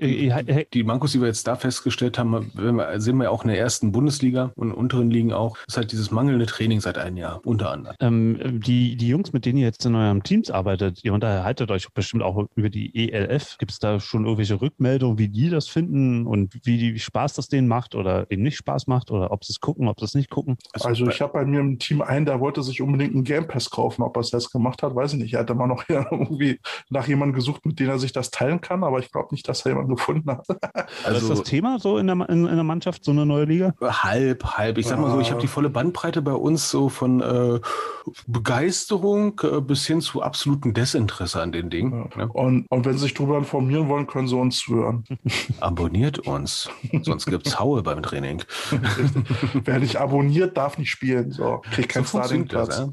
Speaker 2: die Mankos, die wir jetzt da festgestellt haben, sehen wir auch in der ersten Bundesliga und in unteren Ligen auch, ist halt dieses mangelnde Training seit einem Jahr, unter anderem.
Speaker 1: Ähm, die, die Jungs, mit denen ihr jetzt in eurem Teams arbeitet, ihr unterhaltet euch bestimmt auch über die ELF. Gibt es da schon irgendwelche Rückmeldungen, wie die das finden und wie, wie Spaß das denen macht oder eben nicht Spaß macht oder ob sie es gucken, ob sie es nicht gucken?
Speaker 3: Also, also ich habe bei mir im Team einen, der wollte sich unbedingt einen Game Pass kaufen. Ob er es jetzt gemacht hat, weiß ich nicht. Er hat immer noch irgendwie nach jemandem gesucht, mit dem er sich das teilen kann, aber ich glaube nicht, dass er jemanden gefunden hat.
Speaker 1: Also ist das Thema so in der, in, in, der Mannschaft, so eine neue Liga?
Speaker 2: Halb, halb. Ich sag mal so, ich habe die volle Bandbreite bei uns so von äh, Begeisterung äh, bis hin zu absolutem Desinteresse an den Dingen.
Speaker 3: Ja. Ne? Und, und wenn Sie sich darüber informieren wollen, können Sie uns hören.
Speaker 2: Abonniert uns, sonst gibt es Haue beim Training.
Speaker 3: Wer nicht abonniert, darf nicht spielen. So, kriegt keinen so Startingplatz. Ja?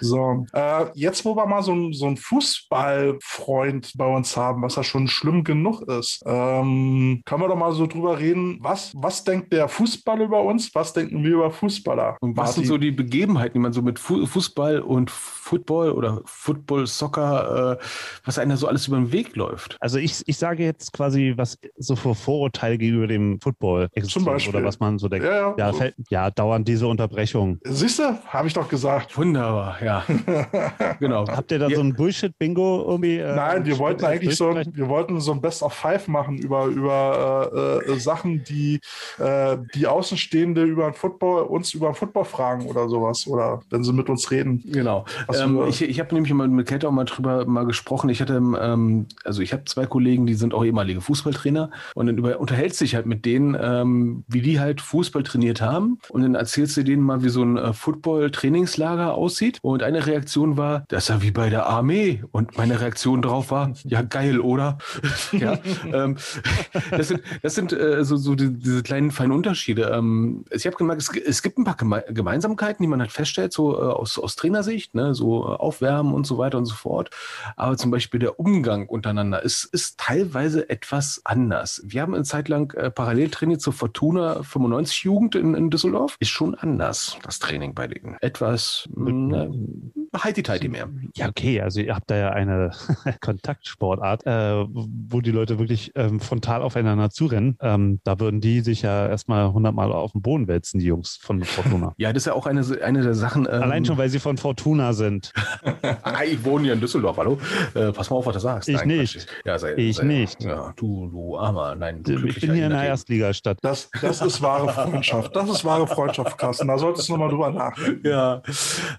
Speaker 3: So, äh, jetzt, wo wir mal so, so einen Fußballfreund bei uns haben, was ja schon schlimm genug ist, ähm, können wir doch mal so drüber reden, was, was denkt der Fußball über uns, was denken wir über Fußballer?
Speaker 2: Und was Martin? sind so die Begebenheiten, die man so mit Fußball und Football oder Football, Soccer, äh, was einer so alles über den Weg läuft?
Speaker 1: Also ich, ich sage jetzt quasi, was so für Vorurteile gegenüber dem Football
Speaker 3: existieren Zum Beispiel.
Speaker 1: oder was man so denkt.
Speaker 3: Ja, ja.
Speaker 1: Ja, fällt, ja dauernd diese Unterbrechung.
Speaker 3: Siehst du, habe ich doch gesagt.
Speaker 2: Wunderbar, ja.
Speaker 1: genau. Habt ihr da ja. so ein Bullshit-Bingo irgendwie?
Speaker 3: Äh, Nein, wir wollten eigentlich so, wir wollten so ein Best of Five machen über, über äh, äh, Sachen, die äh, die Außenstehende über den Football, uns über den Football fragen oder sowas. Oder wenn sie mit uns reden.
Speaker 2: Genau. Ähm, ich ich habe nämlich mal mit Kate auch mal drüber mal gesprochen. Ich hatte, ähm, also ich habe zwei Kollegen, die sind auch ehemalige Fußballtrainer und dann über, unterhältst dich halt mit denen, ähm, wie die halt Fußball trainiert haben und dann erzählst du denen mal, wie so ein äh, Football-Trainingslager aussieht und eine Reaktion war, das ist ja wie bei der Armee und meine Reaktion darauf war, ja geil, oder? ja, ähm, das sind, das sind äh, so, so die, diese kleinen feinen Unterschiede. Ähm, ich habe gemerkt, es, es, gibt ein paar Gemeinsamkeiten, die man halt feststellt, so äh, aus, aus Trainersicht, ne, so äh, Aufwärmen und so weiter und so fort. Aber zum Beispiel der Umgang untereinander ist, ist teilweise etwas anders. Wir haben eine Zeit lang äh, parallel trainiert zur Fortuna 95 Jugend in, in Düsseldorf. Ist schon anders, das Training bei denen. Etwas äh, heiti mehr.
Speaker 1: Ja, okay. Also ihr habt da ja eine Kontaktsportart, äh, wo die Leute wirklich ähm, frontal aufeinander zurennen. Ähm, da würden die sich ja erstmal hundertmal auf den Boden wälzen, die Jungs von Fortuna.
Speaker 2: ja, das ist ja auch eine, eine der Sachen.
Speaker 1: Ähm, Allein schon, weil sie von Fortuna sind.
Speaker 2: ich wohne hier in Düsseldorf, hallo. Äh, pass mal auf, was du sagst.
Speaker 1: Ich Nein, nicht.
Speaker 2: Ja, sei,
Speaker 1: ich
Speaker 2: sei,
Speaker 1: nicht.
Speaker 2: Ja, du, du Armer. Nein, du
Speaker 1: Ich bin hier in der Erstligastadt.
Speaker 3: Das, das ist wahre Freundschaft. Das ist wahre Freundschaft, Carsten. Da solltest du nochmal drüber nachdenken.
Speaker 2: Ja,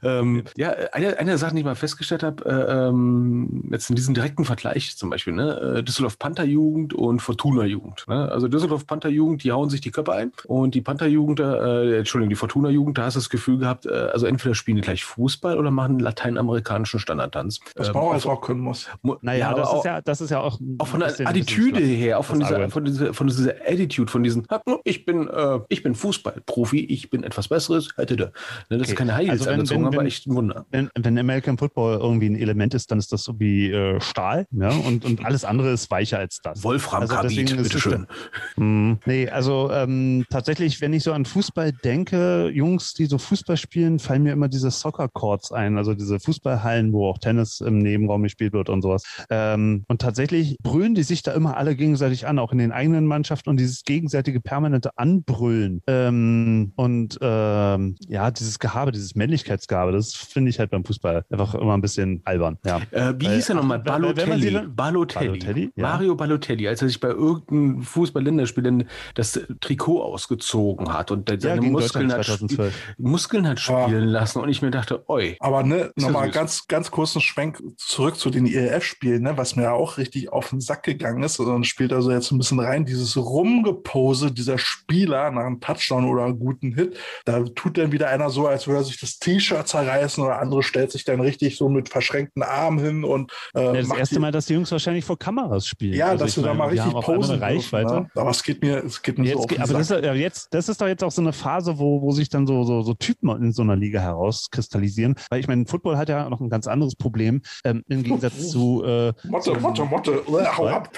Speaker 2: ähm, ja eine, eine der Sachen, die ich mal festgestellt habe, äh, ähm, jetzt in diesem direkten Vergleich zum Beispiel, ne, äh, Düsseldorf Panther-Jugend und Fortuna-Jugend. Ne? Also Düsseldorf Panther-Jugend, die hauen sich die Köpfe ein und die Panther-Jugend, äh, Entschuldigung, die Fortuna-Jugend, da hast du das Gefühl gehabt, äh, also entweder spielen die gleich Fußball oder machen lateinamerikanischen Standardtanz.
Speaker 3: Was ähm, man auch, auch können muss.
Speaker 1: Naja, ja, das, auch, ist ja, das ist ja auch.
Speaker 2: Auch von der Attitüde her, auch von dieser, von dieser, von dieser Attitude, von diesen, ich bin, äh, ich bin Fußballprofi, ich bin etwas Besseres, hätte da. Ne, das okay. ist keine Heils also
Speaker 1: angezogen, aber echt ein Wunder. Wenn, wenn American Football irgendwie ein Element ist, dann ist das so wie äh, Stahl, ja, und, und alles andere ist weicher als das.
Speaker 2: Wolfram
Speaker 1: also
Speaker 2: bitteschön.
Speaker 1: Hm, nee, also ähm, tatsächlich, wenn ich so an Fußball denke, Jungs, die so Fußball spielen, fallen mir immer diese Soccer Courts ein, also diese Fußballhallen, wo auch Tennis im Nebenraum gespielt wird und sowas. Ähm, und tatsächlich brüllen die sich da immer alle gegenseitig an, auch in den eigenen Mannschaften und dieses gegenseitige permanente Anbrüllen ähm, und ähm, ja, dieses Gehabe, dieses Männlichkeitsgabe, das finde ich halt beim Fußball einfach immer ein bisschen albern. Ja.
Speaker 2: Äh, wie
Speaker 1: Weil-
Speaker 2: hieß er nochmal?
Speaker 1: wenn man
Speaker 2: Balotelli. Balotelli.
Speaker 1: Balotelli, ja.
Speaker 2: Mario Balotelli, als er sich bei irgendeinem Fußball-Länderspiel das Trikot ausgezogen hat und
Speaker 1: Ja,
Speaker 2: seine
Speaker 1: gegen
Speaker 2: Muskeln hat,
Speaker 1: 2012.
Speaker 2: Muskeln hat spielen lassen und ich mir dachte, oi.
Speaker 3: Aber ne,
Speaker 2: ja
Speaker 3: nochmal
Speaker 2: süß.
Speaker 3: ganz, ganz kurzen Schwenk zurück zu den ELF-Spielen, ne, was mir auch richtig auf den Sack gegangen ist. Und dann spielt also jetzt ein bisschen rein, dieses Rumgepose dieser Spieler nach einem Touchdown oder einem guten Hit. Da tut dann wieder einer so, als würde er sich das T-Shirt zerreißen oder andere stellt sich dann richtig so mit verschränkten Armen hin und äh,
Speaker 1: Ja, das
Speaker 3: macht
Speaker 1: erste Mal, dass die Jungs wahrscheinlich vor Kameras spielen.
Speaker 3: Ja,
Speaker 1: Also
Speaker 3: dass du da
Speaker 1: meine,
Speaker 3: mal
Speaker 1: die
Speaker 3: richtig
Speaker 1: auf
Speaker 3: posen dürfen,
Speaker 1: Reichweite.
Speaker 3: ne? Aber es geht mir, es geht mir so
Speaker 1: Jetzt,
Speaker 3: auf
Speaker 1: geht-
Speaker 3: den
Speaker 1: aber das
Speaker 3: Sack.
Speaker 1: ist, ja jetzt, das ist doch jetzt auch so eine Phase, wo, wo sich dann so, so, so Typen in so einer Liga herauskristallisieren. Weil ich meine, Football hat ja noch ein ganz anderes Problem. Ähm, Im Gegensatz zu äh,
Speaker 3: Motte, Motte, Motte, äh, hau ab,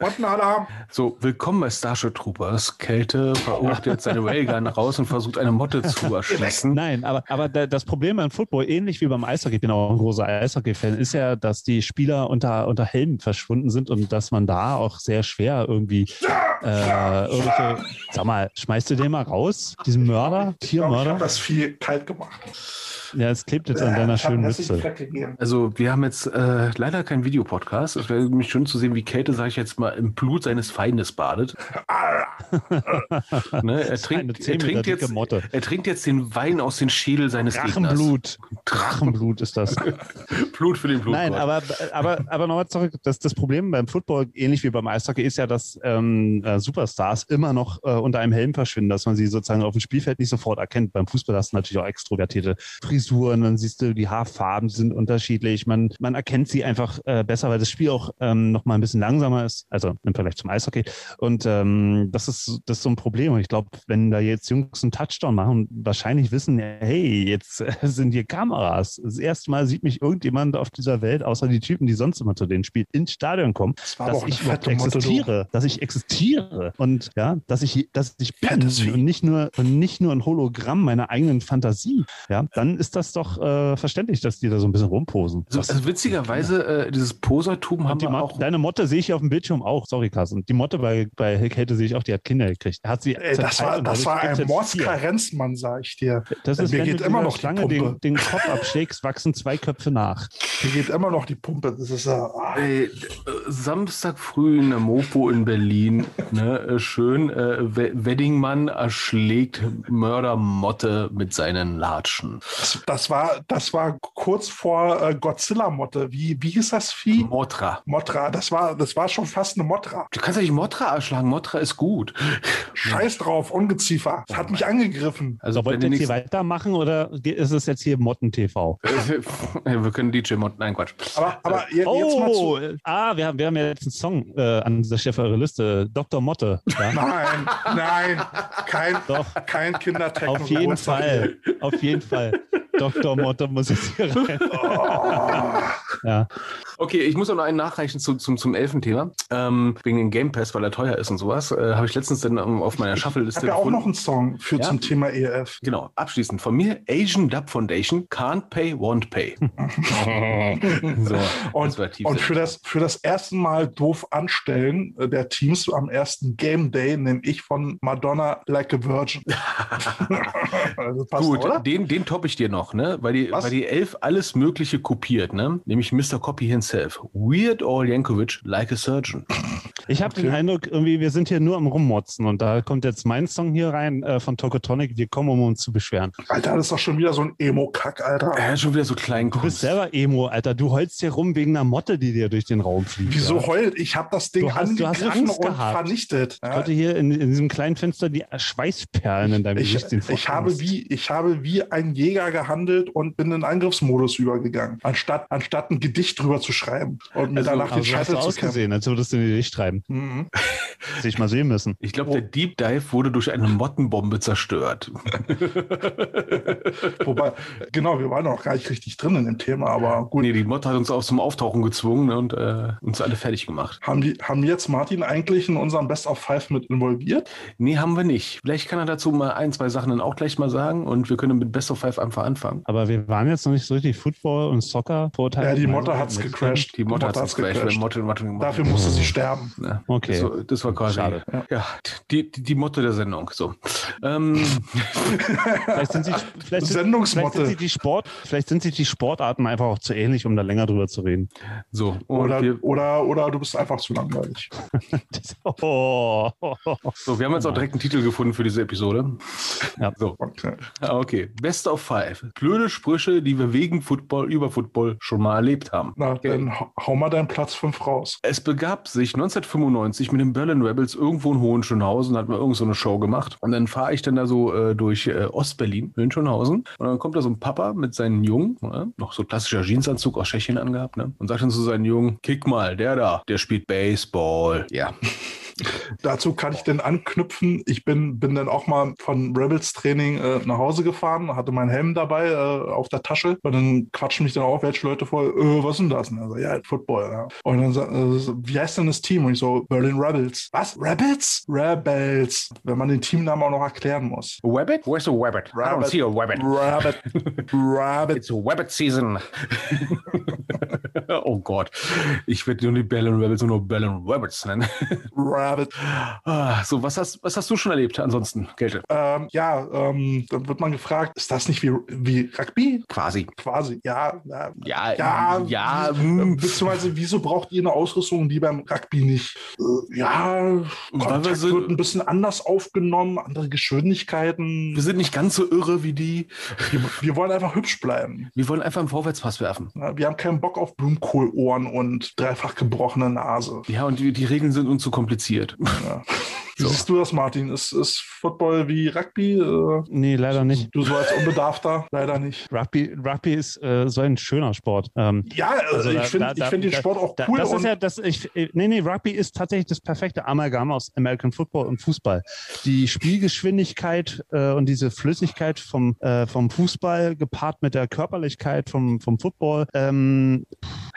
Speaker 3: Mottenalarm.
Speaker 2: So, willkommen bei Starship Troopers. Kälte verursacht jetzt seine Railgun raus und versucht eine Motte zu erschießen.
Speaker 1: Nein, aber, aber da- das Problem beim Football, ähnlich wie beim Eishockey, ich bin auch ein großer Eishockey-Fan, ist ja, dass die Spieler unter, unter Helmen verschwunden sind und dass man da auch sehr schwer irgendwie äh, irgendwelche, sag mal, schmeißt du den mal raus, diesen Mörder,
Speaker 3: Ich glaube, ich habe
Speaker 1: Tiermörder?
Speaker 3: das viel kalt gemacht.
Speaker 1: Ja, es klebt jetzt an deiner
Speaker 3: hab
Speaker 1: schönen Mütze.
Speaker 2: Also, wir haben jetzt äh, leider keinen Videopodcast. Es wäre nämlich schön zu sehen, wie Kälte, sage ich jetzt mal, im Blut seines Feindes badet. Ne? Er, trinkt, er,
Speaker 1: 10 Meter
Speaker 2: trinkt jetzt,
Speaker 1: Motte.
Speaker 2: er trinkt jetzt den Wein aus den Schädel seines Gegners.
Speaker 1: Drachenblut. Drachenblut ist das.
Speaker 2: Blut für den Blut.
Speaker 1: Nein, aber, aber, aber nochmal zurück. Das, das Problem beim Football, ähnlich wie beim Eishockey, ist ja, dass ähm, äh, Superstars immer noch äh, unter einem Helm verschwinden, dass man sie sozusagen auf dem Spielfeld nicht sofort erkennt. Beim Fußball hast du natürlich auch extrovertierte Frisuren, dann siehst du, die Haarfarben sind unterschiedlich. Man, man erkennt sie einfach äh, besser, weil das Spiel auch ähm, noch mal ein bisschen langsamer ist, also im Vergleich zum Eishockey. Und ähm, das, ist, das ist so ein Problem. Und ich glaube, wenn da jetzt Jungs einen Touchdown machen, wahrscheinlich wissen, hey, jetzt äh, sind hier Kameras. Das erste Mal sieht mich irgendjemand auf dieser Welt, außer die Typen, die sonst immer zu den Spielen, ins Stadion kommen,
Speaker 3: Das
Speaker 1: dass ich existiere, dass ich existiere und ja, dass ich, dass ich bin
Speaker 3: Vieh.
Speaker 1: und nicht nur und nicht nur ein Hologramm meiner eigenen Fantasie. Ja, dann ist das doch äh, verständlich, dass die da so ein bisschen rumposen.
Speaker 2: also,
Speaker 1: Was-
Speaker 2: also witzigerweise, äh, dieses Posertum haben
Speaker 1: die
Speaker 2: wir auch.
Speaker 1: deine Motte sehe ich auf dem Bildschirm auch. Sorry, Carsten. Die Motte bei, bei Kälte sehe ich auch, die hat Kinder gekriegt. Hat sie
Speaker 3: Ey, das war, das war ein. Mordskarenzmann, sag ich dir.
Speaker 1: Das ist,
Speaker 3: Mir
Speaker 1: wenn
Speaker 3: geht
Speaker 1: du
Speaker 3: immer noch die
Speaker 1: Schlange den,
Speaker 3: Pumpe.
Speaker 1: den Kopf abschlägst, wachsen zwei Köpfe nach.
Speaker 3: Hier geht immer noch die Pumpe. Das ist ja. ah.
Speaker 2: Ey, Samstag früh in der Mopo in Berlin, ne, äh, schön, äh, We- Weddingmann erschlägt Mördermotte mit seinen Latschen.
Speaker 3: Das, das, war, das war kurz vor äh, Godzilla-Motte. Wie, wie hieß das Vieh?
Speaker 2: Motra.
Speaker 3: Motra. Das war, das war schon fast eine Motra.
Speaker 2: Du kannst ja nicht Motra erschlagen, Motra ist gut.
Speaker 3: Scheiß drauf, Ungeziefer. Das hat mich angegriffen.
Speaker 2: Also
Speaker 1: So, wollt ihr jetzt hier weitermachen oder ist es jetzt hier Motten-TV?
Speaker 2: wir können DJ Mott, nein Quatsch.
Speaker 3: Aber, aber je- jetzt mal
Speaker 1: Oh,
Speaker 3: zu.
Speaker 1: äh, ah, wir haben, wir haben ja jetzt einen Song äh, an dieser Stelle für eure Liste. Dr. Motte. Ja?
Speaker 3: Nein, nein, kein,
Speaker 1: Doch,
Speaker 3: kein Kindertechno.
Speaker 1: auf jeden Fall. Auf jeden Fall. Dr. Motte muss jetzt hier rein.
Speaker 3: Oh,
Speaker 1: Ja.
Speaker 2: Okay, ich muss auch noch einen nachreichen zu, zum, zum Elfenthema. Ähm, wegen dem Game Pass, weil er teuer ist und sowas, äh, habe ich letztens dann ähm, auf meiner
Speaker 3: ich
Speaker 2: Shuffle-Liste
Speaker 3: habe ja auch noch einen Song für
Speaker 2: Ja?
Speaker 3: zum Thema E ELF.
Speaker 2: Genau, abschließend von mir, Asian Dub Foundation, can't pay, won't pay. so,
Speaker 3: Und,
Speaker 2: das war tief
Speaker 3: und für, das, für das erste Mal doof anstellen äh, der Teams am ersten Game Day nehme ich von Madonna Like a Virgin. also passt,
Speaker 2: Gut,
Speaker 3: oder?
Speaker 2: den, den toppe ich dir noch, ne? Weil die,
Speaker 3: Was?
Speaker 2: weil die Elf alles Mögliche kopiert, ne? Nämlich Mr. Copy himself. Weird All Yankovic, like a surgeon.
Speaker 1: Ich habe den
Speaker 3: Okay.
Speaker 1: Eindruck, irgendwie, wir sind hier nur am Rummotzen und da kommt jetzt mein Song hier rein äh, von Tokotonic. Wir kommen, um uns zu beschweren.
Speaker 3: Alter, das ist doch schon wieder so ein Emo-Kack, Alter.
Speaker 2: Er hat schon wieder so klein
Speaker 1: Du bist selber Emo, Alter. Du heulst hier rum wegen einer Motte, die dir durch den Raum fliegt.
Speaker 3: Wieso
Speaker 1: ja?
Speaker 3: heult? Ich habe das Ding
Speaker 1: Du hast- du hast
Speaker 3: angegriffen und
Speaker 1: gehabt.
Speaker 3: vernichtet.
Speaker 1: Ich
Speaker 3: Ja,
Speaker 1: wollte hier in, in diesem kleinen Fenster die Schweißperlen in deinem
Speaker 3: ich,
Speaker 1: Gesicht sehen.
Speaker 3: ich, habe wie, ich habe wie ein Jäger gehandelt und bin in Angriffsmodus übergegangen, anstatt, anstatt ein Gedicht drüber zu schreiben und mir
Speaker 2: Also-
Speaker 3: danach den
Speaker 1: Also hast
Speaker 3: Scheitel zu kämpfen.
Speaker 1: ausgesehen, als würdest du dir nicht schreiben.
Speaker 3: Mhm.
Speaker 1: Hätte ich mal sehen müssen.
Speaker 2: Ich glaube, der Deep Dive wurde durch eine Mottenbombe zerstört.
Speaker 3: Wobei, genau, wir waren noch gar nicht richtig drin in dem Thema, aber gut.
Speaker 2: nee, die Motte hat uns auch zum Auftauchen gezwungen ne, und äh, uns alle fertig gemacht.
Speaker 3: Haben, die, haben jetzt Martin eigentlich in unserem Best of Five mit involviert?
Speaker 2: Nee, haben wir nicht. Vielleicht kann er dazu mal ein, zwei Sachen dann auch gleich mal sagen und wir können mit Best of Five einfach anfangen.
Speaker 1: Aber wir waren jetzt noch nicht so richtig Football und Soccer verurteilt.
Speaker 3: Ja, die Motte hat's
Speaker 1: mit-
Speaker 3: gecrashed.
Speaker 2: Die Motte hat es gecrashed. weil Motte, Motte,
Speaker 3: Dafür musste sie sterben.
Speaker 2: Ne?
Speaker 1: Okay.
Speaker 2: Das, war- das war quasi
Speaker 1: Schade.
Speaker 2: Ja, die, die, die Motto der Sendung. So. Ähm,
Speaker 1: Vielleicht sind, sie, vielleicht, sind, vielleicht,
Speaker 3: Sendungsmotte.
Speaker 1: sind sie die Sport, vielleicht sind sich die Sportarten einfach auch zu ähnlich, um da länger drüber zu reden.
Speaker 2: so.
Speaker 3: Oder,
Speaker 2: wir,
Speaker 3: oder, oder du bist einfach zu langweilig.
Speaker 1: Das, oh.
Speaker 2: so, wir haben jetzt auch direkt einen Titel gefunden für diese Episode.
Speaker 1: Ja.
Speaker 2: So.
Speaker 3: Okay.
Speaker 2: Ah, Okay. Best of five. Blöde Sprüche, die wir wegen Football, über Football schon mal erlebt haben.
Speaker 3: Na,
Speaker 2: Okay.
Speaker 3: dann hau- mal deinen Platz 5 raus.
Speaker 2: Es begab sich 1995 mit den Berlin Rebels irgendwo in Hohenschönhausen, hat man irgend so eine Show gemacht. Und dann fahre ich dann da so äh, durch äh, Ostberlin, Hohenschönhausen. Und dann kommt da so ein Papa mit seinen Jungen, ne? noch so klassischer Jeansanzug aus Tschechien angehabt, ne? und sagt dann zu seinen Jungen, kick mal, der da, der spielt Baseball. Ja.
Speaker 3: Dazu kann ich denn anknüpfen. Ich bin, bin dann auch mal von Rebels Training äh, nach Hause gefahren, hatte meinen Helm dabei äh, auf der Tasche und dann quatschen mich dann auch welche Leute voll, äh, was ist denn das? Und also, ja, Football. Ja. Und dann sagt, äh, wie heißt denn das Team? Und ich so, Berlin Rebels. Was? Rebels? Rebels. Wenn man den Teamnamen auch noch erklären muss.
Speaker 2: Wabbit? Where's the Wabbit? I don't
Speaker 3: Rabbit.
Speaker 2: see a Wabbit.
Speaker 3: Rabbit. Rabbit.
Speaker 2: It's Wabbit Season. oh Gott. Ich werde nur die Berlin Rebels nur Berlin Rabbits nennen.
Speaker 3: Rabbit.
Speaker 2: Ah, so, was hast, was hast du schon erlebt ansonsten, Gelte?
Speaker 3: Ähm, ja, ähm, dann wird man gefragt, ist das nicht wie, wie Rugby?
Speaker 2: Quasi.
Speaker 3: Quasi, ja. ja.
Speaker 2: Ja,
Speaker 3: Ja,
Speaker 2: ja.
Speaker 3: wie-
Speaker 2: hm.
Speaker 3: äh, beziehungsweise wieso braucht ihr eine Ausrüstung, die beim Rugby nicht? Äh, ja, Kontakt
Speaker 2: so-
Speaker 3: wird ein bisschen anders aufgenommen, andere Geschwindigkeiten.
Speaker 2: Wir sind nicht ganz so irre wie die.
Speaker 3: Wir, wir wollen einfach hübsch bleiben.
Speaker 2: Wir wollen einfach einen Vorwärtspass werfen.
Speaker 3: Ja, Wir haben keinen Bock auf Blumenkohlohren und dreifach gebrochene Nase.
Speaker 2: Ja, und die, die Regeln sind uns zu kompliziert.
Speaker 3: Ja. Wie
Speaker 2: So.
Speaker 3: siehst du das, Martin? Ist, ist Football wie Rugby? Äh,
Speaker 1: Nee, leider nicht.
Speaker 3: Du so als Unbedarfter? Leider nicht.
Speaker 1: Rugby, Rugby ist äh, so ein schöner Sport. Ähm,
Speaker 3: Ja, also
Speaker 1: Also
Speaker 3: ich finde find den Sport auch
Speaker 1: da,
Speaker 3: cool.
Speaker 1: das ist ja, das, ich, äh, nee, nee, Rugby ist tatsächlich das perfekte Amalgam aus American Football und Fußball. Die Spielgeschwindigkeit äh, und diese Flüssigkeit vom, äh, vom Fußball gepaart mit der Körperlichkeit vom, vom Football ähm,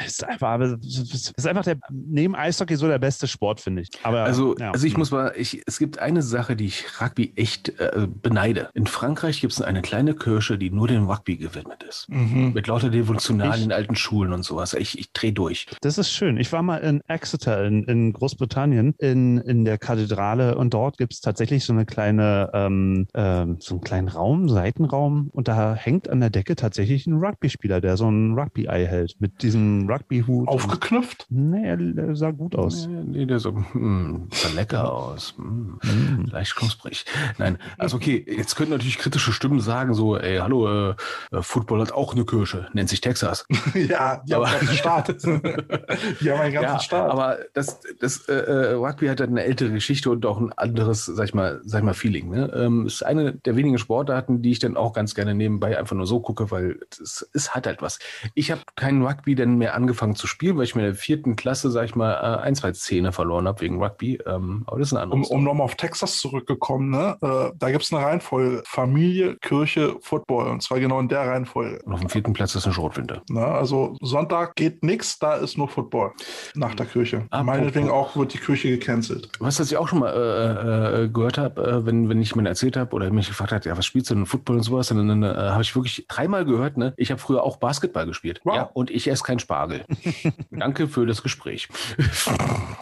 Speaker 1: ist einfach, ist einfach der, neben Eishockey so der beste Sport, finde ich. Aber,
Speaker 2: Also,
Speaker 1: ja.
Speaker 2: also ich muss mal, ich, es gibt eine Sache, die ich Rugby echt äh, beneide. In Frankreich gibt es eine kleine Kirche, die nur dem Rugby gewidmet ist.
Speaker 3: Mhm.
Speaker 2: Mit lauter Devotionalen
Speaker 1: Ich-
Speaker 2: in alten Schulen und sowas. Ich, ich drehe durch.
Speaker 1: Das ist schön. Ich war mal in Exeter in, in Großbritannien in, in der Kathedrale und dort gibt es tatsächlich so eine kleine, ähm, ähm, so einen kleinen Raum, Seitenraum und da hängt an der Decke tatsächlich ein Rugby-Spieler, der so ein Rugby-Ei hält mit diesem Rugby-Hut.
Speaker 3: Aufgeknüpft?
Speaker 1: Nee, er, er sah gut aus.
Speaker 2: Nee, nee, der so, hm, sah lecker aus. Hm,
Speaker 1: Mm.
Speaker 2: leicht knusprig. Nein, also okay, jetzt könnten natürlich kritische Stimmen sagen, so, ey, hallo, äh, äh, Football hat auch eine Kirche, nennt sich Texas.
Speaker 3: ja, die haben
Speaker 2: Aber-
Speaker 3: einen ganzen Staat. die haben einen ganzen
Speaker 2: ja,
Speaker 3: Staat.
Speaker 2: aber das, das äh, äh, Rugby hat halt eine ältere Geschichte und auch ein anderes, sag ich mal, sag ich mal, Feeling. Ne? Ähm, ist eine der wenigen Sportarten, die ich dann auch ganz gerne nebenbei einfach nur so gucke, weil es, es hat halt was. Ich habe keinen Rugby dann mehr angefangen zu spielen, weil ich mir in der vierten Klasse, sag ich mal, äh, ein, zwei Zähne verloren habe wegen Rugby. Ähm, aber das ist ein anderes.
Speaker 3: um nochmal auf Texas zurückgekommen, ne? äh, da gibt es eine Reihenfolge. Familie, Kirche, Football. Und zwar genau in der Reihenfolge.
Speaker 2: und auf dem vierten Platz ist eine Schrotwinde.
Speaker 3: Ne? Also Sonntag geht nichts, da ist nur Football nach der Kirche.
Speaker 2: Apropos-
Speaker 3: Meinetwegen auch wird die Kirche gecancelt.
Speaker 2: Was, was ich auch schon mal äh, äh, gehört habe, äh, wenn, wenn ich mir erzählt habe oder mich gefragt hat, ja, was spielst du denn Football und sowas, dann, dann äh, habe ich wirklich dreimal gehört, ne? Ich habe früher auch Basketball gespielt.
Speaker 3: Wow.
Speaker 2: Ja, und ich esse kein Spargel. Danke für das Gespräch.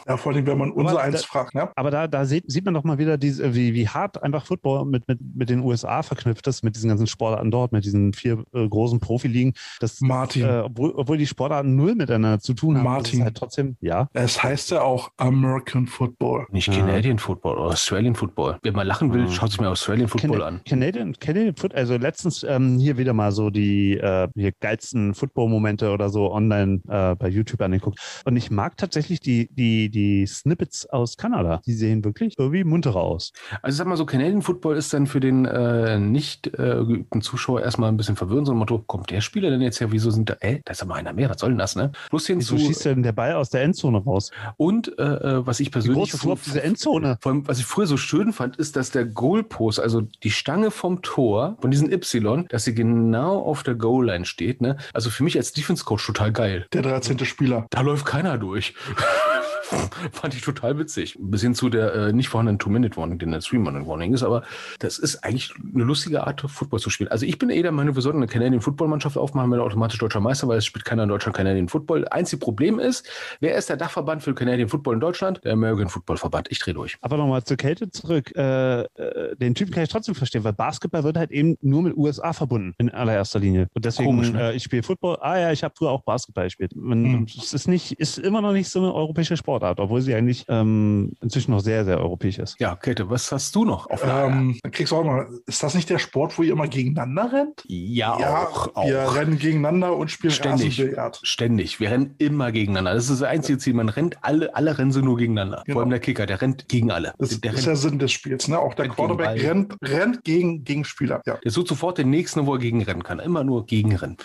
Speaker 3: Ja, vor allem, wenn man unser
Speaker 1: Aber
Speaker 3: eins
Speaker 1: da-
Speaker 3: fragt. Ne?
Speaker 1: Aber da, da sieht, sieht man doch mal wieder, diese, wie, wie hart einfach Football mit, mit, mit den USA verknüpft ist, mit diesen ganzen Sportarten dort, mit diesen vier äh, großen Profiligen. Das,
Speaker 3: Martin,
Speaker 1: äh, obwohl, obwohl die Sportarten null miteinander zu tun haben,
Speaker 3: Martin.
Speaker 1: ist es halt trotzdem, ja.
Speaker 3: es heißt ja auch American Football.
Speaker 2: Nicht
Speaker 1: Ja.
Speaker 2: Canadian Football oder Australian Football. Wer mal lachen will,
Speaker 1: Mhm.
Speaker 2: schaut sich mal Australian Football
Speaker 1: Cana-
Speaker 2: an.
Speaker 1: Canadian, Canadian Foot, also letztens ähm, hier wieder mal so die äh, hier geilsten Football-Momente oder so online äh, bei YouTube angeguckt. Und ich mag tatsächlich die, die, die Snippets aus Kanada. Die sehen wirklich irgendwie munterer aus.
Speaker 2: Also sag mal so, Canadian Football ist dann für den äh, nicht äh, geübten Zuschauer erstmal ein bisschen verwirrend, so ein Motto, kommt der Spieler denn jetzt her, wieso sind da, ey, da ist aber einer mehr, was soll denn das, ne? Plus
Speaker 1: Wieso
Speaker 2: hinzu,
Speaker 1: schießt denn der Ball aus der Endzone raus?
Speaker 2: und äh, äh, was ich
Speaker 1: Wie
Speaker 2: persönlich
Speaker 1: groß ist überhaupt diese Endzone?
Speaker 2: Vor allem, was ich früher so schön fand, ist, dass der Goalpost, also die Stange vom Tor, von diesem Y, dass sie genau auf der Goal-Line steht. Ne? Also für mich als Defense-Coach total geil.
Speaker 3: Der 13. Spieler.
Speaker 2: Da läuft keiner durch. Fand ich total witzig. Bis hin zu der äh, nicht vorhandenen Two-Minute-Warning, die eine Three-Minute-Warning ist, aber das ist eigentlich eine lustige Art, Football zu spielen. Also ich bin eher der Meinung, wir sollten eine Canadian-Football-Mannschaft aufmachen, wenn automatisch deutscher Meister, weil es spielt keiner in Deutschland Canadian Football. Einzige Problem ist, wer ist der Dachverband für Canadian Football in Deutschland? Der American Football Verband. Ich drehe durch.
Speaker 1: Aber nochmal zur Kälte zurück. Äh, äh, den Typen kann ich trotzdem verstehen, weil Basketball wird halt eben nur mit USA verbunden in allererster Linie. Und deswegen,
Speaker 2: Komisch, ne?
Speaker 1: äh, ich spiele Football. Ah ja, ich habe früher auch Basketball gespielt. Man,
Speaker 3: Hm.
Speaker 1: Es ist nicht, ist immer noch nicht so eine europäische Sportart, obwohl sie eigentlich ähm, inzwischen noch sehr, sehr europäisch ist.
Speaker 2: Ja, Käthe, was hast du noch?
Speaker 3: Ähm, dann kriegst du auch noch, ist das nicht der Sport, wo ihr immer gegeneinander rennt?
Speaker 2: ja, auch.
Speaker 3: Wir
Speaker 2: auch.
Speaker 3: rennen gegeneinander und spielen
Speaker 2: Ständig.
Speaker 3: Rasenbillard.
Speaker 2: Ständig. Wir rennen immer gegeneinander. Das ist das einzige Ziel. Man rennt alle, alle rennen sie nur gegeneinander.
Speaker 3: Genau.
Speaker 2: Vor allem der Kicker, der rennt gegen alle.
Speaker 3: Das
Speaker 2: der,
Speaker 3: ist der Sinn des Spiels. Ne? Auch der
Speaker 2: Rennt gegen
Speaker 3: Quarterback
Speaker 2: Ball.
Speaker 3: rennt, rennt gegen, gegen Spieler. Ja.
Speaker 2: der sucht sofort den nächsten, wo er gegenrennen kann. Immer nur gegenrennen.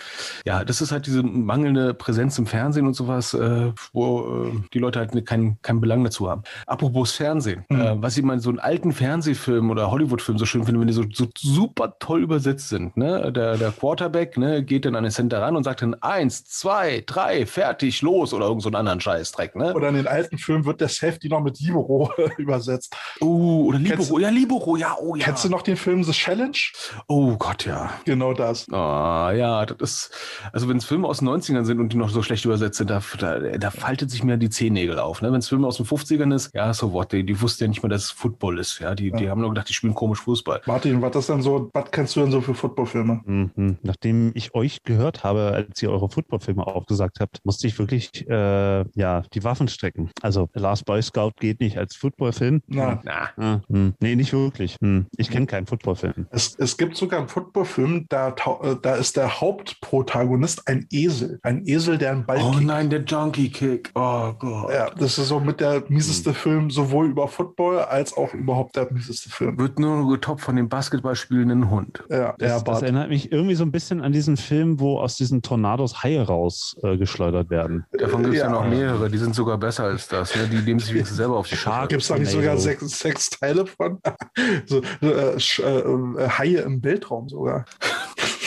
Speaker 2: Ja, das ist halt diese mangelnde Präsenz im Fernsehen und sowas, äh, wo äh, die Leute halt keinen keinen Belang dazu haben. Apropos Fernsehen.
Speaker 3: Mhm.
Speaker 2: Äh, was ich mal so einen alten Fernsehfilm oder Hollywood-Film so schön finde, wenn die so, so super toll übersetzt sind. Ne? Der, der Quarterback ne, geht dann an den Center ran und sagt dann eins, zwei, drei, fertig, los oder irgend so einen anderen Scheißdreck. Ne?
Speaker 3: Oder in den alten Filmen wird der Safety noch mit Libero übersetzt.
Speaker 2: Oh, oder
Speaker 3: Kennst
Speaker 2: Libero. Ja, Libero, ja, oh ja.
Speaker 3: Kennst du noch den Film The Challenge?
Speaker 2: Oh Gott, ja.
Speaker 3: Genau das.
Speaker 2: Ah, ja, das ist, also wenn es Filme aus den 90ern sind und die noch so schlecht übersetzt sind, da, da, da faltet sich mir die Zehennägel auf. Ne? Wenn es Filme aus den 50ern ist, ja, so what, die, die wussten ja nicht mal, dass es Football ist. Ja, die, die
Speaker 3: Ja.
Speaker 2: haben nur gedacht, die spielen komisch Fußball.
Speaker 3: Martin, was ist denn so, was kennst du denn so für Footballfilme?
Speaker 1: Mhm. Nachdem ich euch gehört habe, als ihr eure Footballfilme aufgesagt habt, musste ich wirklich äh, ja, die Waffen strecken. Also Last Boy Scout geht nicht als Footballfilm.
Speaker 3: Na,
Speaker 2: Na,
Speaker 1: Ah, hm. Nee, nicht wirklich. Hm. Ich kenne keinen Footballfilm.
Speaker 3: es, es gibt sogar einen Footballfilm, da, äh, da ist der Hauptprotagonist ein Esel. Ein Esel, der einen Ball
Speaker 2: oh
Speaker 3: kickt.
Speaker 2: nein, der Junkie Kick. Oh Gott.
Speaker 3: Ja, das ist so mit der mieseste Film, sowohl über Football als auch überhaupt der mieseste Film.
Speaker 2: Wird nur getoppt von dem Basketball spielenden Hund.
Speaker 3: Ja,
Speaker 1: Das, das erinnert mich irgendwie so ein bisschen an diesen Film, wo aus diesen Tornados Haie rausgeschleudert äh, werden.
Speaker 2: Davon gibt es ja.
Speaker 3: Ja.
Speaker 2: noch mehrere, die sind sogar besser als das. Ne? Die nehmen sich wenigstens selber auf die Scharte.
Speaker 3: Gibt es da nicht sogar sechs, sechs Teile von? so, äh, äh, äh, Haie im Weltraum sogar.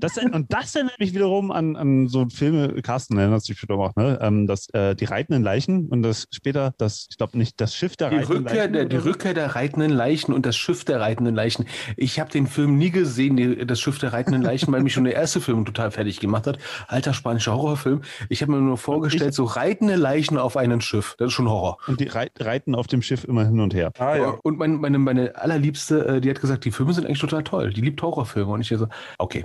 Speaker 1: Das, und das erinnert mich wiederum an, an so Filme, Carsten erinnert sich bestimmt auch, ne? Ähm, das, äh, die reitenden Leichen und das später, das, ich glaube nicht, das Schiff der
Speaker 2: Die
Speaker 1: reitenden
Speaker 2: Rückkehr,
Speaker 1: Leichen.
Speaker 2: der, die? Rückkehr der reitenden Leichen und das Schiff der reitenden Leichen. Ich habe den Film nie gesehen, die, das Schiff der reitenden Leichen, weil mich schon der erste Film total fertig gemacht hat. Alter spanischer Horrorfilm. Ich habe mir nur vorgestellt, so reitende Leichen auf einem Schiff. Das ist schon Horror.
Speaker 1: Und die reit, reiten auf dem Schiff immer hin und her.
Speaker 3: Ah ja.
Speaker 2: Und mein, meine, meine allerliebste, äh, die hat gesagt, die Filme sind eigentlich total toll. Die liebt Horrorfilme. Und ich so, okay,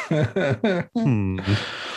Speaker 1: Hm.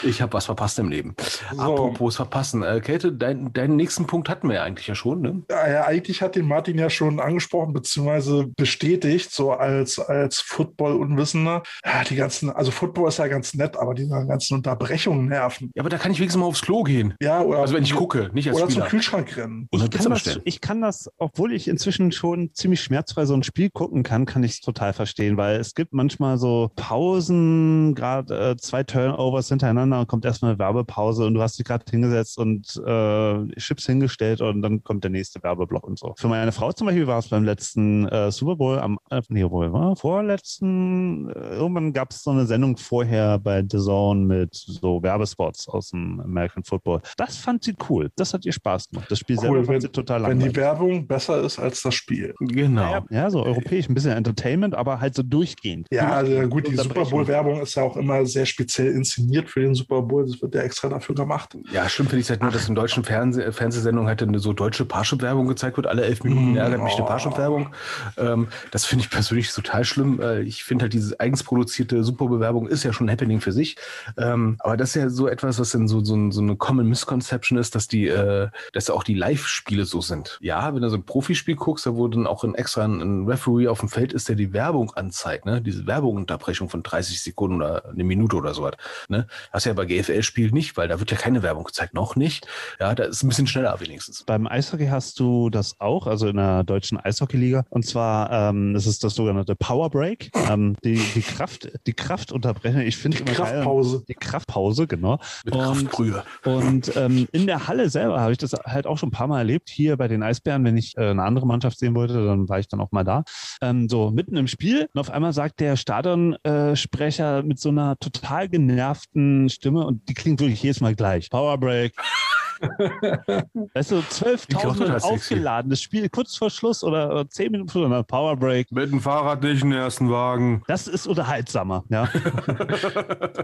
Speaker 2: ich habe was verpasst im Leben.
Speaker 3: So.
Speaker 2: Apropos verpassen. Äh, Käthe, dein, deinen nächsten Punkt hatten wir ja eigentlich ja schon, ne?
Speaker 3: Ja, ja, eigentlich hat den Martin ja schon angesprochen, beziehungsweise bestätigt, so als, als Football-Unwissender. Ja, die ganzen, also Football ist ja ganz nett, aber diese ganzen Unterbrechungen nerven.
Speaker 2: Ja, aber da kann ich wenigstens mal aufs Klo gehen.
Speaker 3: Ja, oder,
Speaker 2: Also wenn ich gucke, nicht als
Speaker 3: oder zum
Speaker 2: Spieler.
Speaker 3: Kühlschrank rennen.
Speaker 2: Oder
Speaker 1: Ich kann, das, ich kann das, obwohl ich inzwischen schon ziemlich schmerzfrei so ein Spiel gucken kann, kann ich es total verstehen, weil es gibt manchmal so Pausen, gerade äh, zwei Turnovers hintereinander und kommt erstmal eine Werbepause und du hast dich gerade hingesetzt und äh, Chips hingestellt und dann kommt der nächste Werbeblock und so. Für meine Frau zum Beispiel war es beim letzten äh, Super Bowl, am äh, nee, wohl war vorletzten, äh, irgendwann gab es so eine Sendung vorher bei The Zone mit so Werbespots aus dem American Football. Das fand sie cool. Das hat ihr Spaß gemacht. Das Spiel selber
Speaker 3: Cool,
Speaker 1: fand
Speaker 3: wenn,
Speaker 1: sie total
Speaker 3: wenn die
Speaker 1: langweilig.
Speaker 3: Werbung besser ist als das Spiel.
Speaker 2: Genau.
Speaker 1: Ja, so europäisch, ein bisschen Entertainment, aber halt so durchgehend.
Speaker 3: Ja, also gut, die Super. Bowl-Werbung ist ja auch immer sehr speziell inszeniert für den Super Bowl. Das wird ja extra dafür gemacht.
Speaker 2: Ja, schlimm finde ich halt nur, dass in deutschen Fernseh Fernsehsendungen halt eine so deutsche Parship-Werbung gezeigt wird. Alle elf Minuten
Speaker 3: Mm,
Speaker 2: ärgert mich eine
Speaker 3: oh.
Speaker 2: Parship-Werbung. Ähm, das finde ich persönlich total schlimm. Äh, ich finde halt diese eigens produzierte Super Bowl-Werbung ist ja schon ein Happening für sich. Ähm, aber das ist ja so etwas, was dann so, so, so eine Common Misconception ist, dass die, äh, dass auch die Live-Spiele so sind. Ja, wenn du so ein Profispiel guckst, da wo dann auch ein extra ein, ein Referee auf dem Feld ist, der die Werbung anzeigt, ne? Diese Werbeunterbrechung von 30 Sekunden oder eine Minute oder sowas. Ne? Hast du ja bei GFL-Spielen nicht, weil da wird ja keine Werbung gezeigt, noch nicht. Ja, da ist ein bisschen schneller wenigstens.
Speaker 1: Beim Eishockey hast du das auch, also in der deutschen Eishockeyliga. Und zwar, ähm, das ist das sogenannte Power Break. Ähm, die, die Kraft, die Kraftunterbrechung. Ich finde immer geil.
Speaker 3: Kraftpause.
Speaker 1: Die Kraftpause, genau.
Speaker 2: Mit
Speaker 1: Und-
Speaker 2: Kraftbrühe.
Speaker 1: Und ähm, in der Halle selber habe ich das halt auch schon ein paar Mal erlebt. Hier bei den Eisbären, wenn ich äh, eine andere Mannschaft sehen wollte, dann war ich dann auch mal da. Ähm, so mitten im Spiel und auf einmal sagt der Stadionsprecher mit so einer total genervten Stimme und die klingt wirklich jedes Mal gleich. Power Break. weißt du, 12.000 aufgeladenes Spiel, kurz vor Schluss oder 10 Minuten vor einer Powerbreak.
Speaker 2: Mit dem Fahrrad nicht in den ersten Wagen.
Speaker 1: Das ist unterhaltsamer, ja.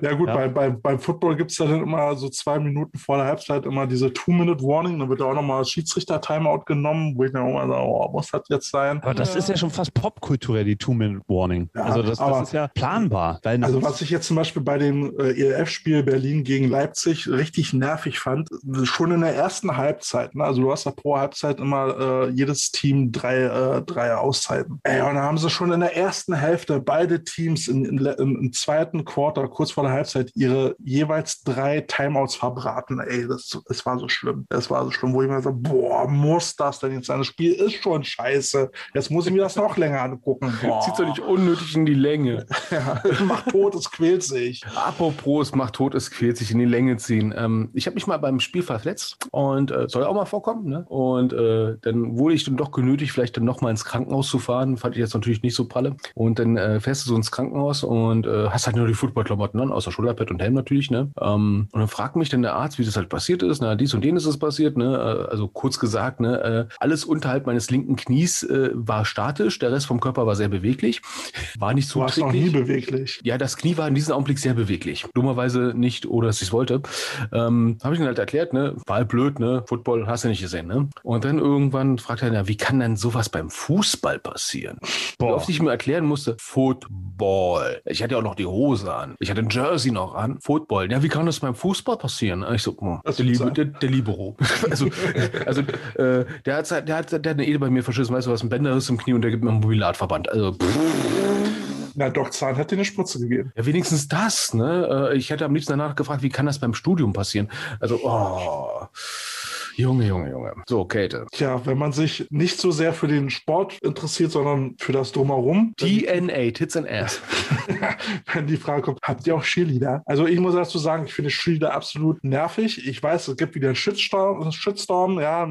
Speaker 3: ja gut, ja. Bei, bei, beim Football gibt es dann immer so zwei Minuten vor der Halbzeit immer diese Two-Minute-Warning, dann wird da auch nochmal Schiedsrichter-Timeout genommen, wo ich dann auch mal sage, oh, muss das jetzt sein?
Speaker 1: Aber das ist ja schon fast popkulturell, die Two-Minute-Warning. Ja, also das, das ist ja planbar.
Speaker 3: also was ich jetzt zum Beispiel bei dem äh, ELF-Spiel Berlin gegen Leipzig richtig nervig fand, schon in der ersten Halbzeit, ne? also du hast ja pro Halbzeit immer äh, jedes Team drei, äh, drei Auszeiten. Ey, und dann haben sie schon in der ersten Hälfte beide Teams in, in, in, im zweiten Quarter, kurz vor der Halbzeit, ihre jeweils drei Timeouts verbraten. Ey, das, das war so schlimm. Das war so schlimm, wo ich mir so, boah, muss das denn jetzt sein? Das Spiel ist schon scheiße. Jetzt muss ich mir das noch länger angucken.
Speaker 2: Zieht doch nicht unnötig in die Länge.
Speaker 3: ja, macht tot, es quält sich.
Speaker 2: Apropos, es macht tot, es quält sich in die Länge ziehen. Ähm, ich habe mich mal beim Spiel verletzt und äh, soll auch mal vorkommen. Ne? Und äh, dann wurde ich dann doch genötigt, vielleicht dann noch mal ins Krankenhaus zu fahren. Fand ich jetzt natürlich nicht so pralle. Und dann äh, fährst du so ins Krankenhaus und äh, hast halt nur die Footballklamotten an, außer Schulterpad und Helm natürlich. Ne? Ähm, und dann fragt mich dann der Arzt, wie das halt passiert ist. Na, dies und jenes ist passiert. Ne? Äh, also kurz gesagt, ne? Äh, alles unterhalb meines linken Knies äh, war statisch, der Rest vom Körper war sehr beweglich. War nicht so
Speaker 3: Du warst noch nie beweglich.
Speaker 2: Ja, das Knie war in diesem Augenblick sehr beweglich. Dummerweise nicht, oder dass ich es wollte. Ähm, Habe ich ihm halt erklärt, ne? War halt blöd, ne? Football hast du nicht gesehen, ne? Und dann irgendwann fragt er, na, wie kann denn sowas beim Fußball passieren? Boah. Wie oft ich mir erklären musste, Football. Ich hatte ja auch noch die Hose an. Ich hatte ein Jersey noch an. Football. Ja, wie kann das beim Fußball passieren? Ich so, oh, der, Liebe, der, der, Libero. also, also äh, der, hat, der, hat, der hat eine Ede bei mir verschissen, weißt du was, ein Bänderriss im Knie und der gibt mir einen Mobilatverband. Also, pff.
Speaker 3: Na, Doc Zahn hat dir eine Spritze gegeben.
Speaker 2: Ja, wenigstens das, ne? Äh, ich hätte am liebsten danach gefragt, wie kann das beim Studium passieren? Also, oh. Junge, Junge, Junge. So, Käthe.
Speaker 3: Tja, wenn man sich nicht so sehr für den Sport interessiert, sondern für das Drumherum.
Speaker 2: DNA, Tits and Ass.
Speaker 3: wenn die Frage kommt, habt ihr auch Cheerleader? Also ich muss dazu sagen, ich finde Cheerleader absolut nervig. Ich weiß, es gibt wieder einen Shitstorm, Shitstorm ja,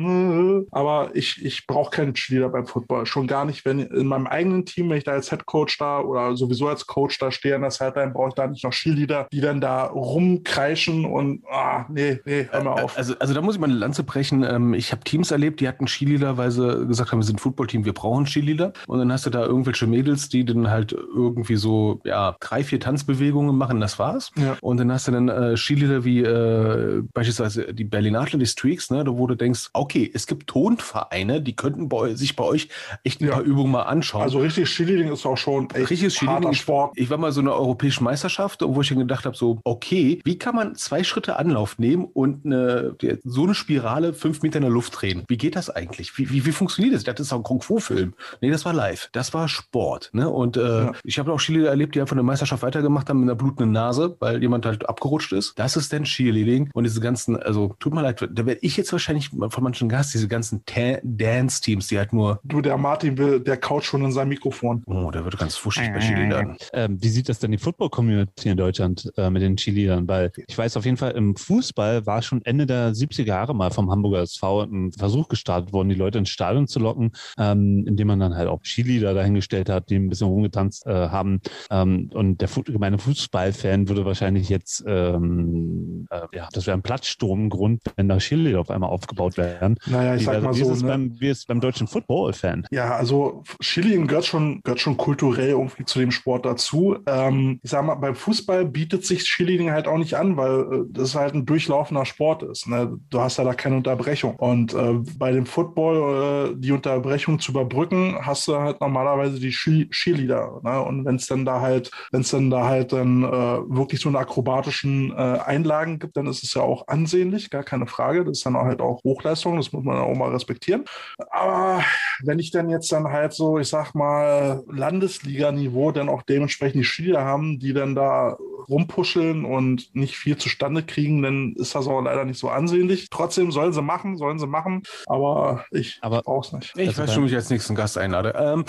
Speaker 3: aber ich, ich brauche keinen Cheerleader beim Football. Schon gar nicht, wenn in meinem eigenen Team, wenn ich da als Head Coach da oder sowieso als Coach da stehe an der Sideline, brauche ich da nicht noch Cheerleader, die dann da rumkreischen und ah, nee, nee, hör mal auf.
Speaker 2: Also, also da muss ich mal eine Lanze brechen. Ähm, ich habe Teams erlebt, die hatten Cheerleader, weil sie gesagt haben, wir sind ein Footballteam, wir brauchen Cheerleader. Und dann hast du da irgendwelche Mädels, die dann halt irgendwie so, ja, drei, vier Tanzbewegungen machen, das war's. Ja. Und dann hast du dann äh, Cheerleader wie äh, beispielsweise die Berlin Athletic Streaks, ne, wo du denkst, okay, es gibt Tonvereine, die könnten bei, sich bei euch echt ein ja. paar Übungen mal anschauen.
Speaker 3: Also richtig Cheerleading ist auch schon echt
Speaker 2: Richtiges harter Sport. Ich war mal so eine europäische Meisterschaft, wo ich dann gedacht habe, so, okay, wie kann man zwei Schritte Anlauf nehmen und eine, so eine Spirale fünf Meter in der Luft drehen? Wie geht das eigentlich? Wie, wie, wie funktioniert das? Das ist auch ein Kung-Fu-Film. Nee, das war live. Das war Sport. Ne? Und äh, ja. ich habe auch Cheerleader erlebt, die einfach eine Meisterschaft weitergemacht haben mit einer blutenden Nase, weil jemand halt abgerutscht ist. Das ist dann Cheerleading. Und diese ganzen, also tut mir leid, da werde ich jetzt wahrscheinlich von manchen Gast, diese ganzen Dance-Teams, die halt nur.
Speaker 3: Du, der Martin will, der kaut schon in seinem Mikrofon.
Speaker 2: Oh, der wird ganz fuschig bei Cheerleadern.
Speaker 1: Ähm, wie sieht das denn die Football-Community in Deutschland äh, mit den Cheerleadern? Weil ich weiß auf jeden Fall, im Fußball war schon Ende der 70er Jahre mal vom Hamburger SV ein Versuch gestartet worden, die Leute ins Stadion zu locken, ähm, indem man dann halt auch Cheerleader dahingestellt hat, die ein bisschen rumgetanzt äh, haben. Ähm, und der Fu gemeine Fußballfan würde wahrscheinlich jetzt, ähm, äh, ja, das wäre ein Platzsturmgrund, wenn da Cheerleader auf einmal aufgebaut werden.
Speaker 3: Naja, ich wie, sag mal wie so.
Speaker 1: Ist ne? beim, wie ist es beim deutschen Football-Fan?
Speaker 3: Ja, also Cheerleading gehört schon, gehört schon kulturell irgendwie zu dem Sport dazu. Ähm, ich sag mal, beim Fußball bietet sich Cheerleading halt auch nicht an, weil äh, das halt ein durchlaufender Sport ist. Ne? Du hast ja da keine Unterbrechung. Und äh, bei dem Football, äh, die Unterbrechung zu überbrücken, hast du halt normalerweise die Cheerleader. Ne? Und wenn es dann da halt, wenn es dann da halt dann äh, wirklich so eine akrobatischen äh, Einlagen gibt, dann ist es ja auch ansehnlich, gar keine Frage. Das ist dann halt auch Hochleistung, das muss man auch mal respektieren. Aber wenn ich dann jetzt dann halt so, ich sag mal, Landesliga-Niveau dann auch dementsprechend die Spieler haben, die dann da rumpuscheln und nicht viel zustande kriegen, dann ist das auch leider nicht so ansehnlich. Trotzdem sollen sie machen, sollen sie machen, aber ich aber brauch's nicht.
Speaker 2: Ich also weiß schon, wie ich als nächsten Gast einlade. Ähm.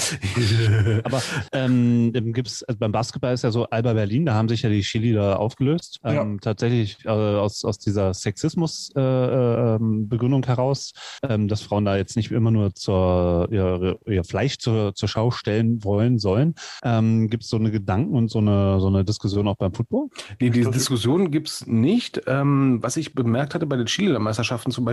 Speaker 1: aber ähm, gibt's, also beim Basketball ist ja so Alba Berlin, da haben sich ja die Chili da aufgelöst. Ähm, ja. Tatsächlich äh, aus, aus dieser Sexismus-Begründung äh, äh, heraus, ähm, dass Frauen da jetzt nicht immer nur zur, ihr, ihr Fleisch zur, zur Schau stellen wollen sollen. Ähm, Gibt es so eine Gedanken und so eine, so eine Diskussion auch beim Football?
Speaker 2: Nee, diese Diskussion gibt's nicht. Ähm, was ich bemerkt hatte bei den Chile-Meisterschaften zum Beispiel,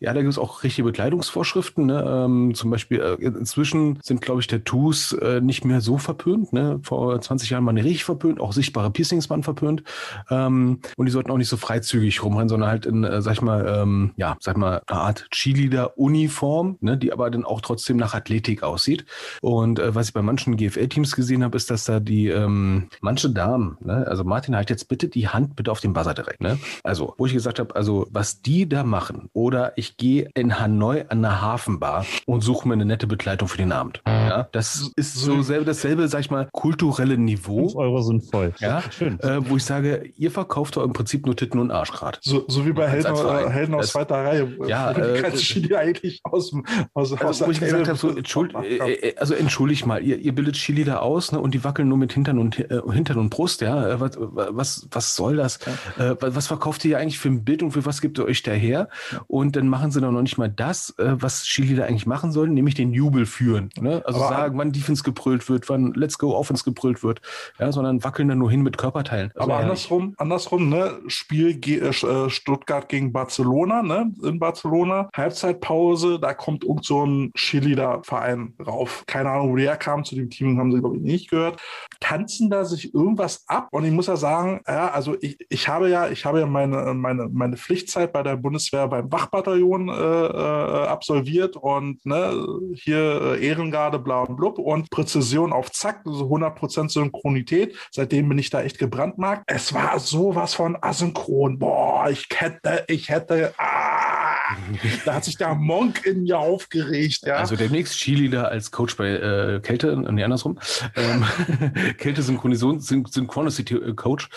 Speaker 2: ja, da gibt es auch richtige Bekleidungsvorschriften. Ne? Ähm, zum Beispiel, äh, inzwischen sind, glaube ich, Tattoos äh, nicht mehr so verpönt. Ne? Vor 20 Jahren waren die richtig verpönt, auch sichtbare Piercings waren verpönt. Ähm, und die sollten auch nicht so freizügig rumrennen, sondern halt in, äh, sag ich mal, ähm, ja, sag mal, eine Art Cheerleader-Uniform, ne? die aber dann auch trotzdem nach Athletik aussieht. Und äh, was ich bei manchen GFL-Teams gesehen habe, ist, dass da die ähm, manche Damen, ne? also Martin, halt jetzt bitte die Hand bitte auf den Buzzer direkt. Ne? Also, wo ich gesagt habe, also was die da machen, oder ich gehe in Hanoi an eine Hafenbar und suche mir eine nette Begleitung für den Abend. Ja, das ist so selbe, dasselbe, sag ich mal, kulturelle Niveau.
Speaker 1: 5 Euro sind voll.
Speaker 2: Ja,
Speaker 1: Schön.
Speaker 2: Äh, wo ich sage, ihr verkauft doch im Prinzip nur Titten und Arsch.
Speaker 3: So, so wie bei
Speaker 2: Als-
Speaker 3: Helden, äh, Helden aus
Speaker 2: Das-
Speaker 3: zweiter Reihe.
Speaker 2: Ja,
Speaker 3: wo die
Speaker 2: äh,
Speaker 3: ganze Chili eigentlich aus dem aus, aus
Speaker 2: Also, wo ich
Speaker 3: der
Speaker 2: gesagt habe, so,
Speaker 3: Elbe-
Speaker 2: entschuld, äh, äh, also entschuldigt mal, ihr, ihr bildet Cheerleader aus ne, und die wackeln nur mit Hintern und, äh, Hintern und Brust, ja. Äh, Was, was, was soll das? Äh, was was verkauft ihr eigentlich für ein Bild und für was gibt ihr euch daher? Und dann machen sie doch noch nicht mal das, äh, was Cheerleader eigentlich machen sollen, nämlich den Jubel führen. Ne? Also
Speaker 3: Aber-
Speaker 2: sagen, wann Defense gebrüllt wird, wann Let's Go Offense gebrüllt wird, ja, sondern wackeln dann nur hin mit Körperteilen. Also,
Speaker 3: Aber andersrum, andersrum, ne? Spiel ge äh, Stuttgart gegen Barcelona, ne? In Barcelona. Halbzeitpause, da kommt irgend so ein Cheerleader-Verein rauf. Keine Ahnung, wo die herkam. Zu dem Team haben sie, glaube ich, nicht gehört. Tanzen da sich irgendwas ab? Und ich muss ja sagen, ja, also ich, ich habe ja, ich habe ja meine, meine, meine Pflichtzeit bei der Bundeswehr beim Wachbataillon äh, äh, absolviert und ne, hier äh, Ehrengarde, bla und blub und Präzision auf Zack, so 100% Synchronität. Seitdem bin ich da echt gebrandmarkt. Es war sowas von asynchron. Boah, ich hätte, ich hätte, ah, da hat sich der Monk in mir aufgeregt, ja.
Speaker 2: Also demnächst Cheerleader als Coach bei äh, Kälte, nee, andersrum. Ähm, Kälte Synchronisation, Syn Synchronicity äh, Coach.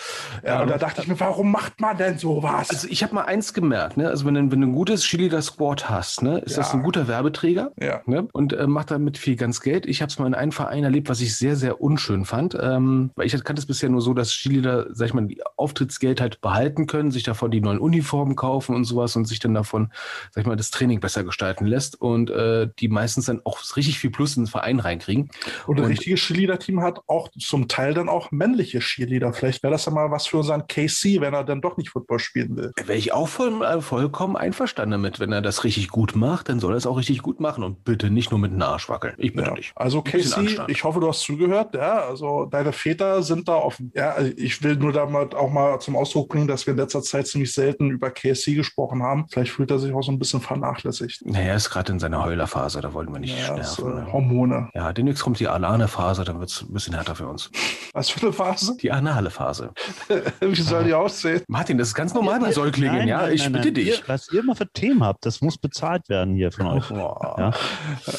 Speaker 3: ja, und
Speaker 2: Ähm,
Speaker 3: da dachte ich mir, warum macht man denn sowas?
Speaker 2: also ich habe mal eins gemerkt, ne? Also wenn, du- wenn du ein gutes Cheerleader Squad hast, ne, ist das
Speaker 3: Ja.
Speaker 2: ein guter Werbeträger.
Speaker 3: ja.
Speaker 2: Ne? Und äh, macht damit viel ganz Geld. Ich habe es mal in einem Verein erlebt, was ich sehr, sehr unschön fand. Ähm, weil ich kannte es bisher nur so, dass Cheerleader, sag ich mal, die Auftrittsgeld halt behalten können, sich davon die neuen Uniformen kaufen und sowas und sich dann davon, sag ich mal, das Training besser gestalten lässt und äh, die meistens dann auch richtig viel Plus in den Verein reinkriegen.
Speaker 3: Und ein
Speaker 2: Und-
Speaker 3: richtiges Cheerleader-Team hat auch zum Teil dann auch männliche Cheerleader. Vielleicht wäre das ja mal was für unseren KC, wenn er dann doch nicht Football spielen will.
Speaker 2: Wäre ich auch voll, äh, vollkommen einverstanden damit. Wenn er das richtig gut macht, dann soll er es auch richtig gut machen und bitte nicht nur mit dem Arsch wackeln. Ich bitte
Speaker 3: Ja.
Speaker 2: dich.
Speaker 3: Also Casey,
Speaker 2: Anstand.
Speaker 3: ich hoffe, du hast zugehört. Ja, also deine Väter sind da offen. Ja, also ich will nur damit auch mal zum Ausdruck bringen, dass wir in letzter Zeit ziemlich selten über KSC gesprochen haben. Vielleicht fühlt er sich auch so ein bisschen vernachlässigt.
Speaker 2: Naja, er ist gerade in seiner Heulerphase, da wollten wir nicht
Speaker 3: Ja,
Speaker 2: sterben.
Speaker 3: äh,
Speaker 2: ne?
Speaker 3: Hormone.
Speaker 2: Ja, demnächst kommt die anale Phase, dann wird es ein bisschen härter für uns.
Speaker 3: Was für eine Phase?
Speaker 2: Die anale Phase.
Speaker 3: Wie soll die aussehen?
Speaker 2: Martin, das ist ganz normal bei Säuglingen,
Speaker 1: nein,
Speaker 2: ja.
Speaker 1: nein,
Speaker 2: ich
Speaker 1: nein,
Speaker 2: bitte
Speaker 1: nein.
Speaker 2: dich.
Speaker 1: Ihr, was ihr immer für Themen habt, das muss bezahlt werden hier von euch. Ja.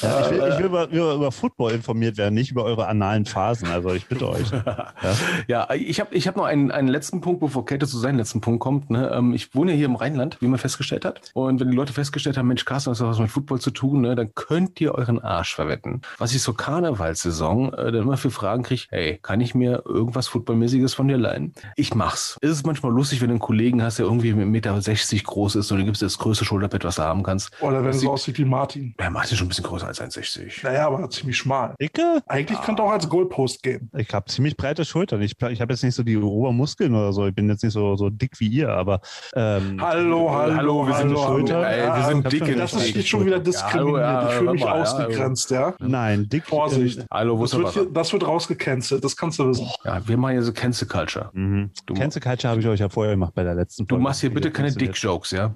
Speaker 1: Ja, ich will, ich will über, über, über Football informiert werden, nicht über eure analen Phasen. Also ich bitte euch.
Speaker 2: Ja, ich habe ich hab noch einen, einen letzten Punkt, bevor Käthe zu seinem letzten Punkt kommt. Ne? Ähm, Ich wohne hier im Rheinland, wie man festgestellt hat. Und wenn die Leute festgestellt haben, Mensch, Carsten, das hat was mit Football zu tun, ne? dann könnt ihr euren Arsch verwetten. Was ich so Karnevalssaison äh, dann immer für Fragen kriege, hey, kann ich mir irgendwas Footballmäßiges von dir leihen? Ich mach's. Es ist manchmal lustig, wenn du einen Kollegen hast, der irgendwie 1,60 Meter groß ist und du gibst das größte Schulterbett, was du haben kannst.
Speaker 3: Oder wenn es aussieht wie Martin.
Speaker 2: Ja, Martin ist schon ein bisschen größer als 1,60.
Speaker 3: Naja, aber ziemlich schmal.
Speaker 1: Dicke?
Speaker 3: Eigentlich könnte auch als Goalpost gehen.
Speaker 1: Ich habe ziemlich breite Schultern. Ich, ich habe jetzt nicht so die Obermuskeln oder so. Ich bin jetzt nicht so, so dick wie ihr, aber ähm,
Speaker 3: Hallo, hallo,
Speaker 2: Hallo, wir sind
Speaker 3: hallo,
Speaker 1: Schulter.
Speaker 3: hallo.
Speaker 2: Ey, wir sind dick in
Speaker 3: Das ist
Speaker 1: ich-
Speaker 3: nicht schon wieder diskriminiert.
Speaker 2: Ja, hallo, ja,
Speaker 3: ich fühle mich
Speaker 2: mal,
Speaker 3: ausgegrenzt, ja.
Speaker 1: nein, dick.
Speaker 3: Vorsicht.
Speaker 1: ähm,
Speaker 2: Hallo, wo
Speaker 3: Das wird, hier, das wird rausgecancelt, das kannst du wissen.
Speaker 2: Ja, wir machen hier so Cancel Culture.
Speaker 1: Mhm.
Speaker 2: Du-
Speaker 1: Cancel Culture habe ich euch ja vorher gemacht bei der letzten
Speaker 2: Du
Speaker 1: Folge.
Speaker 2: machst hier bitte keine. Dick-Jokes, ja?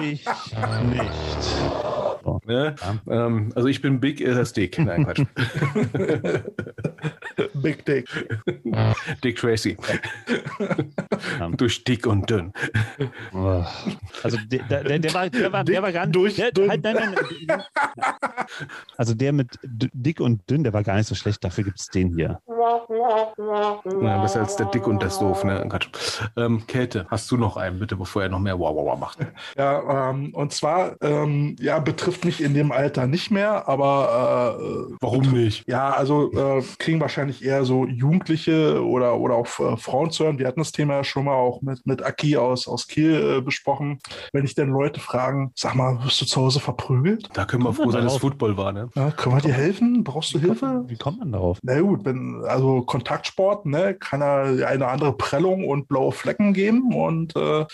Speaker 1: Nicht. Ich nicht.
Speaker 2: Ne? Ähm, also ich bin big, er ist dick. Nein, Quatsch.
Speaker 3: Big Dick.
Speaker 2: Dick Tracy.
Speaker 1: Ja.
Speaker 2: Durch dick und dünn.
Speaker 1: Oh. Also der, der, der, war, der, war, der war gar nicht.
Speaker 3: durch
Speaker 1: der,
Speaker 3: dünn.
Speaker 1: halt, nein, nein, nein. Also der mit dick und dünn, der war gar nicht so schlecht. Dafür gibt es den hier.
Speaker 2: Ja, besser als der Dick und das Doof, ne? Quatsch. Ähm, Käthe, hast du noch einen, bitte, bevor er noch mehr Wow, wow, wow macht?
Speaker 3: Ja, ähm, und zwar, ähm, ja, betrifft mich in dem Alter nicht mehr, aber äh,
Speaker 2: Warum nicht?
Speaker 3: ja, also äh, kriegen wahrscheinlich eher so Jugendliche oder, oder auch äh, Frauen zu hören. Wir hatten das Thema ja schon mal auch mit, mit Aki aus, aus Kiel äh, besprochen. Wenn ich denn Leute fragen, sag mal, wirst du zu Hause verprügelt?
Speaker 2: Da können wir froh sein, dass? Football war, ne?
Speaker 3: Ja, können wir dir helfen? Brauchst du Hilfe?
Speaker 1: Wie kommt man darauf?
Speaker 3: Na gut, wenn, also also Kontaktsport, ne, kann er eine andere Prellung und blaue Flecken geben und äh,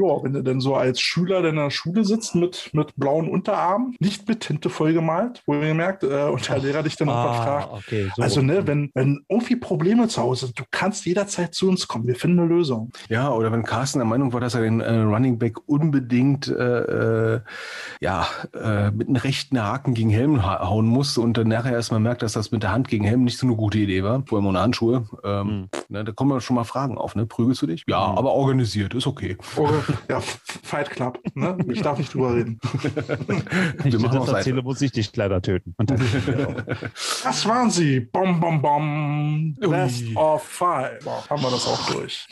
Speaker 3: ja, wenn du denn so als Schüler in der Schule sitzt mit, mit blauen Unterarmen, nicht mit Tinte vollgemalt, wo ihr gemerkt, äh, und der Lehrer dich dann
Speaker 1: Ah,
Speaker 3: irgendwann fragt.
Speaker 1: okay, so.
Speaker 3: Also, ne, wenn, wenn irgendwie Probleme zu Hause sind, du kannst jederzeit zu uns kommen. Wir finden eine Lösung.
Speaker 2: Ja, oder wenn Carsten der Meinung war, dass er den äh, Running Back unbedingt äh, äh, ja, äh, mit einem rechten Haken gegen Helm ha hauen musste und dann nachher erstmal merkt, dass das mit der Hand gegen Helm nicht so eine gute Idee war, vor allem ohne Handschuhe, ähm,
Speaker 1: Mhm.
Speaker 2: ne, da kommen schon mal Fragen auf, ne? Prügelst du dich? Ja,
Speaker 1: Mhm.
Speaker 2: aber organisiert, ist okay.
Speaker 3: Oder, ja, Fight Club. Ne? Ich darf nicht drüber reden.
Speaker 1: ich
Speaker 2: wir machen
Speaker 1: das erzähle, muss ich dich leider töten. Und dann,
Speaker 3: Das waren sie. Bom, bom, bom.
Speaker 2: Ui.
Speaker 3: Best of five. Haben wir das auch durch.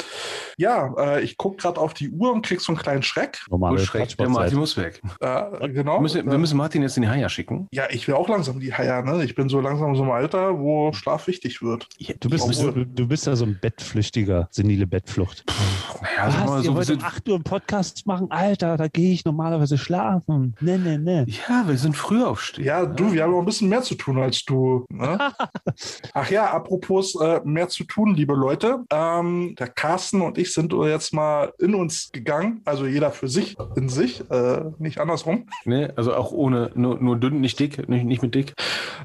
Speaker 3: Ja, äh, ich gucke gerade auf die Uhr und krieg so einen kleinen Schreck.
Speaker 1: normale
Speaker 2: schreck, der. Martin muss weg.
Speaker 3: Äh, genau.
Speaker 2: Wir müssen, wir müssen Martin jetzt in die Haia schicken.
Speaker 3: ja, ich will auch langsam die Haie. Ne? Ich bin so langsam so einem Alter, wo Schlaf wichtig wird.
Speaker 1: Du bist, du, du bist ja so ein Bettflüchtiger, senile Bettflucht.
Speaker 2: Sag mal,
Speaker 1: Was,
Speaker 2: so,
Speaker 1: ihr
Speaker 2: wir
Speaker 1: wollt um
Speaker 2: sind,
Speaker 1: 8 Uhr einen Podcast machen? Alter, da gehe ich normalerweise schlafen. Ne, ne, ne.
Speaker 2: ja, wir sind früh aufstehen.
Speaker 3: Ja, du, wir haben noch ein bisschen mehr zu tun als du. Ne? Ach ja, apropos äh, mehr zu tun, liebe Leute. Ähm, der Carsten und ich sind jetzt mal in uns gegangen. Also jeder für sich, in sich, äh, nicht andersrum.
Speaker 2: Ne? Also auch ohne, nur, nur dünn, nicht dick, nicht, nicht mit dick.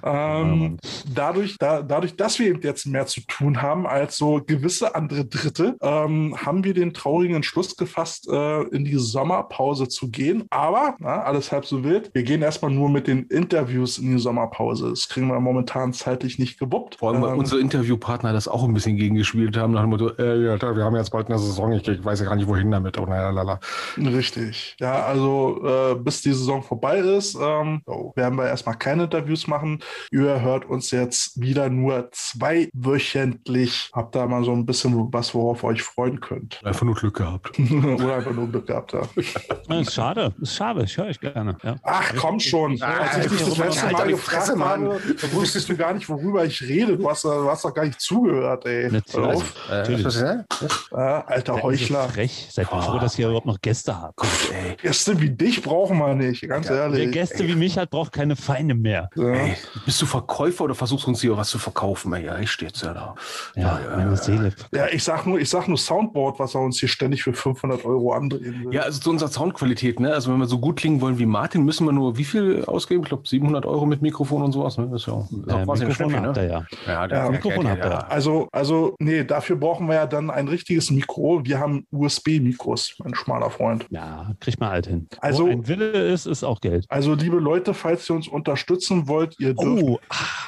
Speaker 3: Ähm, dadurch, da, dadurch, dass wir eben jetzt mehr zu tun haben als so gewisse andere Dritte, ähm, haben wir den traurigen Entschluss gefasst, äh, in die Sommerpause zu gehen. Aber, na, alles halb so wild, wir gehen erstmal nur mit den Interviews in die Sommerpause. Das kriegen wir momentan zeitlich nicht gewuppt.
Speaker 2: Vor allem, weil
Speaker 3: Ähm,
Speaker 2: unsere Interviewpartner das auch ein bisschen gegengespielt haben, nach dem Motto, äh, ja, wir haben jetzt bald eine Saison, ich, ich weiß ja gar nicht, wohin damit. Oh, naja, lala.
Speaker 3: Richtig. Ja, also äh, bis die Saison vorbei ist, ähm, oh, werden wir erstmal keine Interviews machen. Ihr hört uns jetzt wieder nur zweiwöchentlich. Habt da mal so ein bisschen was, worauf ihr euch freuen könnt.
Speaker 2: Einfach nur Glück gehabt.
Speaker 3: Oder einfach nur Glück gehabt habt.
Speaker 1: Das ist schade, ist schade, ich höre euch gerne. Ja.
Speaker 3: Ach, komm schon.
Speaker 2: Ah,
Speaker 3: Als ich dich das letzte Mal gefragt
Speaker 2: Fresse,
Speaker 3: habe, da wusstest du gar nicht, worüber ich rede. Du hast, du hast doch gar nicht zugehört, ey.
Speaker 1: Natürlich.
Speaker 3: auf.
Speaker 1: Natürlich.
Speaker 2: ja?
Speaker 3: Äh, alter
Speaker 1: Seid
Speaker 3: Heuchler.
Speaker 1: so frech. Seid
Speaker 2: Oh.
Speaker 1: froh, dass ihr überhaupt noch Gäste habt.
Speaker 2: Gott, ey.
Speaker 3: Gäste wie dich brauchen wir nicht, ganz
Speaker 1: Wer
Speaker 3: ehrlich.
Speaker 1: Gäste wie mich hat, braucht keine Feinde mehr.
Speaker 3: Ja.
Speaker 2: Ey, bist du Verkäufer oder versuchst du uns hier was zu verkaufen? Ey, Ja, ich stehe jetzt ja da.
Speaker 1: Ja, meine Seele.
Speaker 3: Ja, ich sag nur, ich sag nur Soundboard, was er uns hier ständig für 500 Euro andrehen will.
Speaker 2: Ja, also zu unserer Soundqualität, ne? Also wenn wir so gut klingen wollen wie Martin, müssen wir nur wie viel ausgeben? Ich glaube 700 Euro mit Mikrofon und sowas. Ne? Das ist ja, ist auch
Speaker 1: Äh,
Speaker 2: quasi
Speaker 1: Mikrofon
Speaker 2: Schnäppchen,
Speaker 1: habt
Speaker 2: ne?
Speaker 1: ihr ja.
Speaker 2: Ja, der,
Speaker 3: Ja,
Speaker 2: der-
Speaker 1: Mikrofon
Speaker 2: der-
Speaker 1: habt ihr
Speaker 2: der-
Speaker 1: ja.
Speaker 3: Also, also, nee, dafür brauchen wir ja dann ein richtiges Mikro. Wir haben USB-Mikros, mein schmaler Freund.
Speaker 1: Ja, kriegt man alt hin.
Speaker 3: Also-
Speaker 1: Wo ein Wille ist, ist auch Geld.
Speaker 3: Also, liebe Leute, falls ihr uns unterstützen wollt, ihr dürft,
Speaker 1: Oh,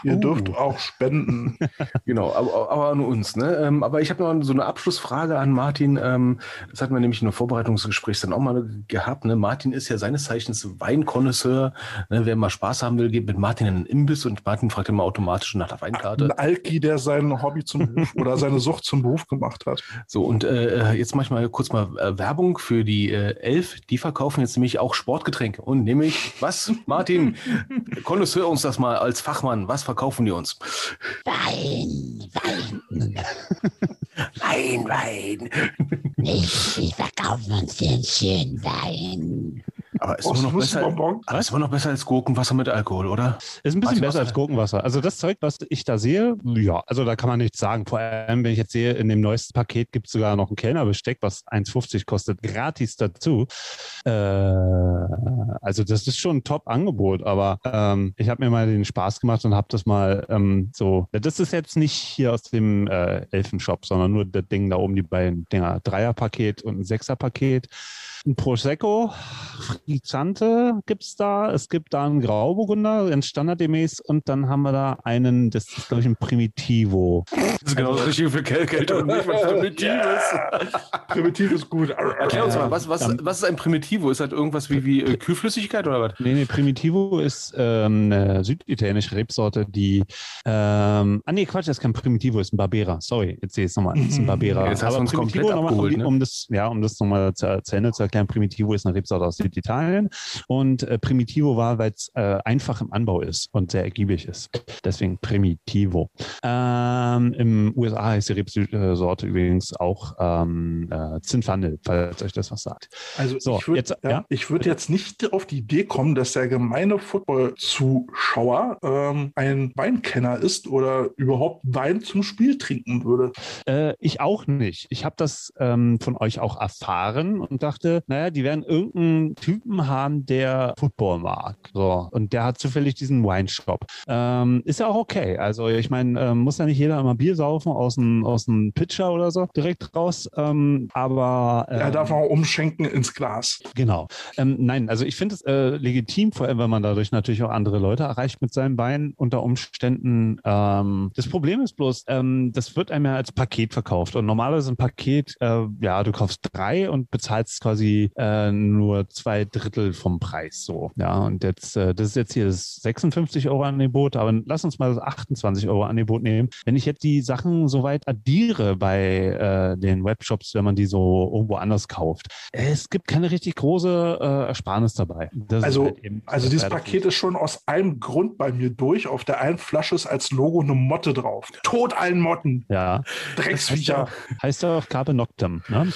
Speaker 3: ihr
Speaker 1: uh.
Speaker 3: dürft auch spenden.
Speaker 2: Genau, aber, aber nur uns. Ne? Ähm, aber ich habe noch so eine Abschlussfrage an Martin. Ähm, das hatten wir nämlich in einem Vorbereitungsgespräch dann auch mal gehabt. Ne? Martin ist ja seines Zeichens Weinkonnoisseur. Ne? Wer mal Spaß haben will, geht mit Martin in einen Imbiss und Martin fragt immer automatisch nach der
Speaker 3: Ein
Speaker 2: Weinkarte.
Speaker 3: Alki, der sein Hobby zum Beruf oder seine Sucht zum Beruf gemacht hat.
Speaker 2: So, und äh, jetzt mache ich mal kurz mal äh, Werbung für die äh, Elf. Die verkaufen jetzt nämlich auch Sportgetränke. Und nämlich, was, Martin, Konnoisseur uns das mal als Fachmann, was verkaufen die uns?
Speaker 4: Wein, Wein.
Speaker 2: Wein, Wein.
Speaker 4: Ich, ich verkaufe uns den schönen Wein.
Speaker 2: Aber ist
Speaker 3: Oh,
Speaker 2: immer noch besser.
Speaker 3: Bonbon.
Speaker 2: Aber ist immer noch besser als Gurkenwasser mit Alkohol, oder?
Speaker 1: Ist ein bisschen besser als Gurkenwasser. Also das Zeug, was ich da sehe, ja, also da kann man nichts sagen. Vor allem, wenn ich jetzt sehe, in dem neuesten Paket gibt es sogar noch ein Kellnerbesteck, was 1,50 kostet, gratis dazu. Äh, also das ist schon ein Top-Angebot, aber ähm, ich habe mir mal den Spaß gemacht und habe das mal ähm, so, das ist jetzt nicht hier aus dem äh, Elfenshop, sondern nur das Ding da oben, die beiden Dinger, Dreierpaket und ein Sechserpaket. Ein Prosecco, Frizzante gibt es da. Es gibt da einen Grauburgunder, ganz standardgemäß. Und dann haben wir da einen, das ist, glaube ich, ein Primitivo.
Speaker 2: Das ist genau das Richtige für Kälte und nicht was Primitives.
Speaker 3: Primitiv ist gut.
Speaker 2: Erklär uns mal, was, was, was ist ein Primitivo? Ist das irgendwas wie, wie äh, Kühlflüssigkeit oder was?
Speaker 1: Nee, nee, Primitivo ist ähm, eine süditalienische Rebsorte, die. Ähm, ah, nee, Quatsch, das ist kein Primitivo, ist ein Barbera. Sorry, jetzt sehe ich es nochmal. Das ist ein Barbera.
Speaker 2: Ja, jetzt hast du uns komplett
Speaker 1: nochmal, um,
Speaker 2: abgeholt, ne?
Speaker 1: um das, ja, um das nochmal zu, zu Ende zu erklären, Primitivo ist eine Rebsorte aus Süditalien. Und äh, Primitivo war, weil es äh, einfach im Anbau ist und sehr ergiebig ist. Deswegen Primitivo. Ähm, Im USA heißt die Rebsorte übrigens auch ähm, äh, Zinfandel, falls euch das was sagt.
Speaker 3: Also
Speaker 1: So,
Speaker 3: ich würde
Speaker 1: jetzt-
Speaker 3: ja,
Speaker 1: ja.
Speaker 3: ich würd jetzt nicht auf die Idee kommen, dass der gemeine Football-Zuschauer ähm, ein Weinkenner ist oder überhaupt Wein zum Spiel trinken würde.
Speaker 1: Äh, ich auch nicht. Ich habe das ähm, von euch auch erfahren und dachte, naja, die werden irgendeinen Typen haben, der Football mag. So. Und der hat zufällig diesen Wine-Shop. Ähm, ist ja auch okay. Also ich meine, ähm, muss ja nicht jeder immer Bier saufen aus dem aus dem Pitcher oder so direkt raus. Ähm, aber ähm,
Speaker 3: Er darf auch umschenken ins Glas.
Speaker 1: Genau. Ähm, nein, also ich finde es äh, legitim, vor allem, wenn man dadurch natürlich auch andere Leute erreicht mit seinem Wein unter Umständen. Ähm, das Problem ist bloß, ähm, das wird einem ja als Paket verkauft. Und normalerweise ein Paket, äh, ja, du kaufst drei und bezahlst quasi äh, nur zwei Drittel vom Preis so. Ja, und jetzt, äh, das ist jetzt hier das 56 Euro Angebot, aber lass uns mal das 28 Euro Angebot nehmen. Wenn ich jetzt die Sachen soweit addiere bei äh, den Webshops, wenn man die so irgendwo anders kauft, es gibt keine richtig große äh, Ersparnis dabei. Das
Speaker 3: Also,
Speaker 1: halt
Speaker 3: also dieses Paket ist schon aus einem Grund bei mir durch. Auf der einen Flasche ist als Logo eine Motte drauf. Tod allen Motten.
Speaker 1: Ja,
Speaker 3: Drecksviecher.
Speaker 1: heißt ja auch Carpe Noctem. Ne?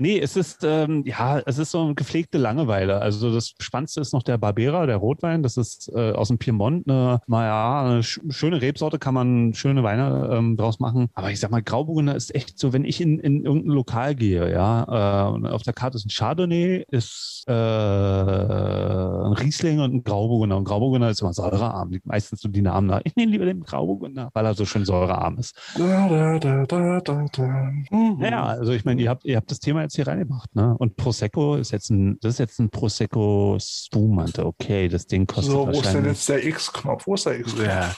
Speaker 1: Nee, es ist, ähm, ja, es ist so eine gepflegte Langeweile. Also das Spannendste ist noch der Barbera, der Rotwein. Das ist äh, aus dem Piemont eine, naja, eine sch schöne Rebsorte, kann man schöne Weine ähm, draus machen. Aber ich sag mal, Grauburgunder ist echt so, wenn ich in, in irgendein Lokal gehe, ja, äh, und auf der Karte ist ein Chardonnay, ist äh, ein Riesling und ein Grauburgunder. Und Grauburgunder ist immer säurearm. Meistens so die Namen nach. Ich nehme lieber den Grauburgunder, weil er so schön säurearm ist.
Speaker 3: Da, da, da, da, da, da. Mhm.
Speaker 1: Naja, also ich meine, ihr habt, ihr habt das Thema jetzt hier reingebracht, ne? Und Prosecco ist jetzt ein, das ist jetzt ein Prosecco Spumante. Okay, das Ding kostet
Speaker 3: So, wo ist denn
Speaker 1: wahrscheinlich.
Speaker 3: jetzt der X-Knopf? Wo ist der X-Knopf?
Speaker 2: Ja,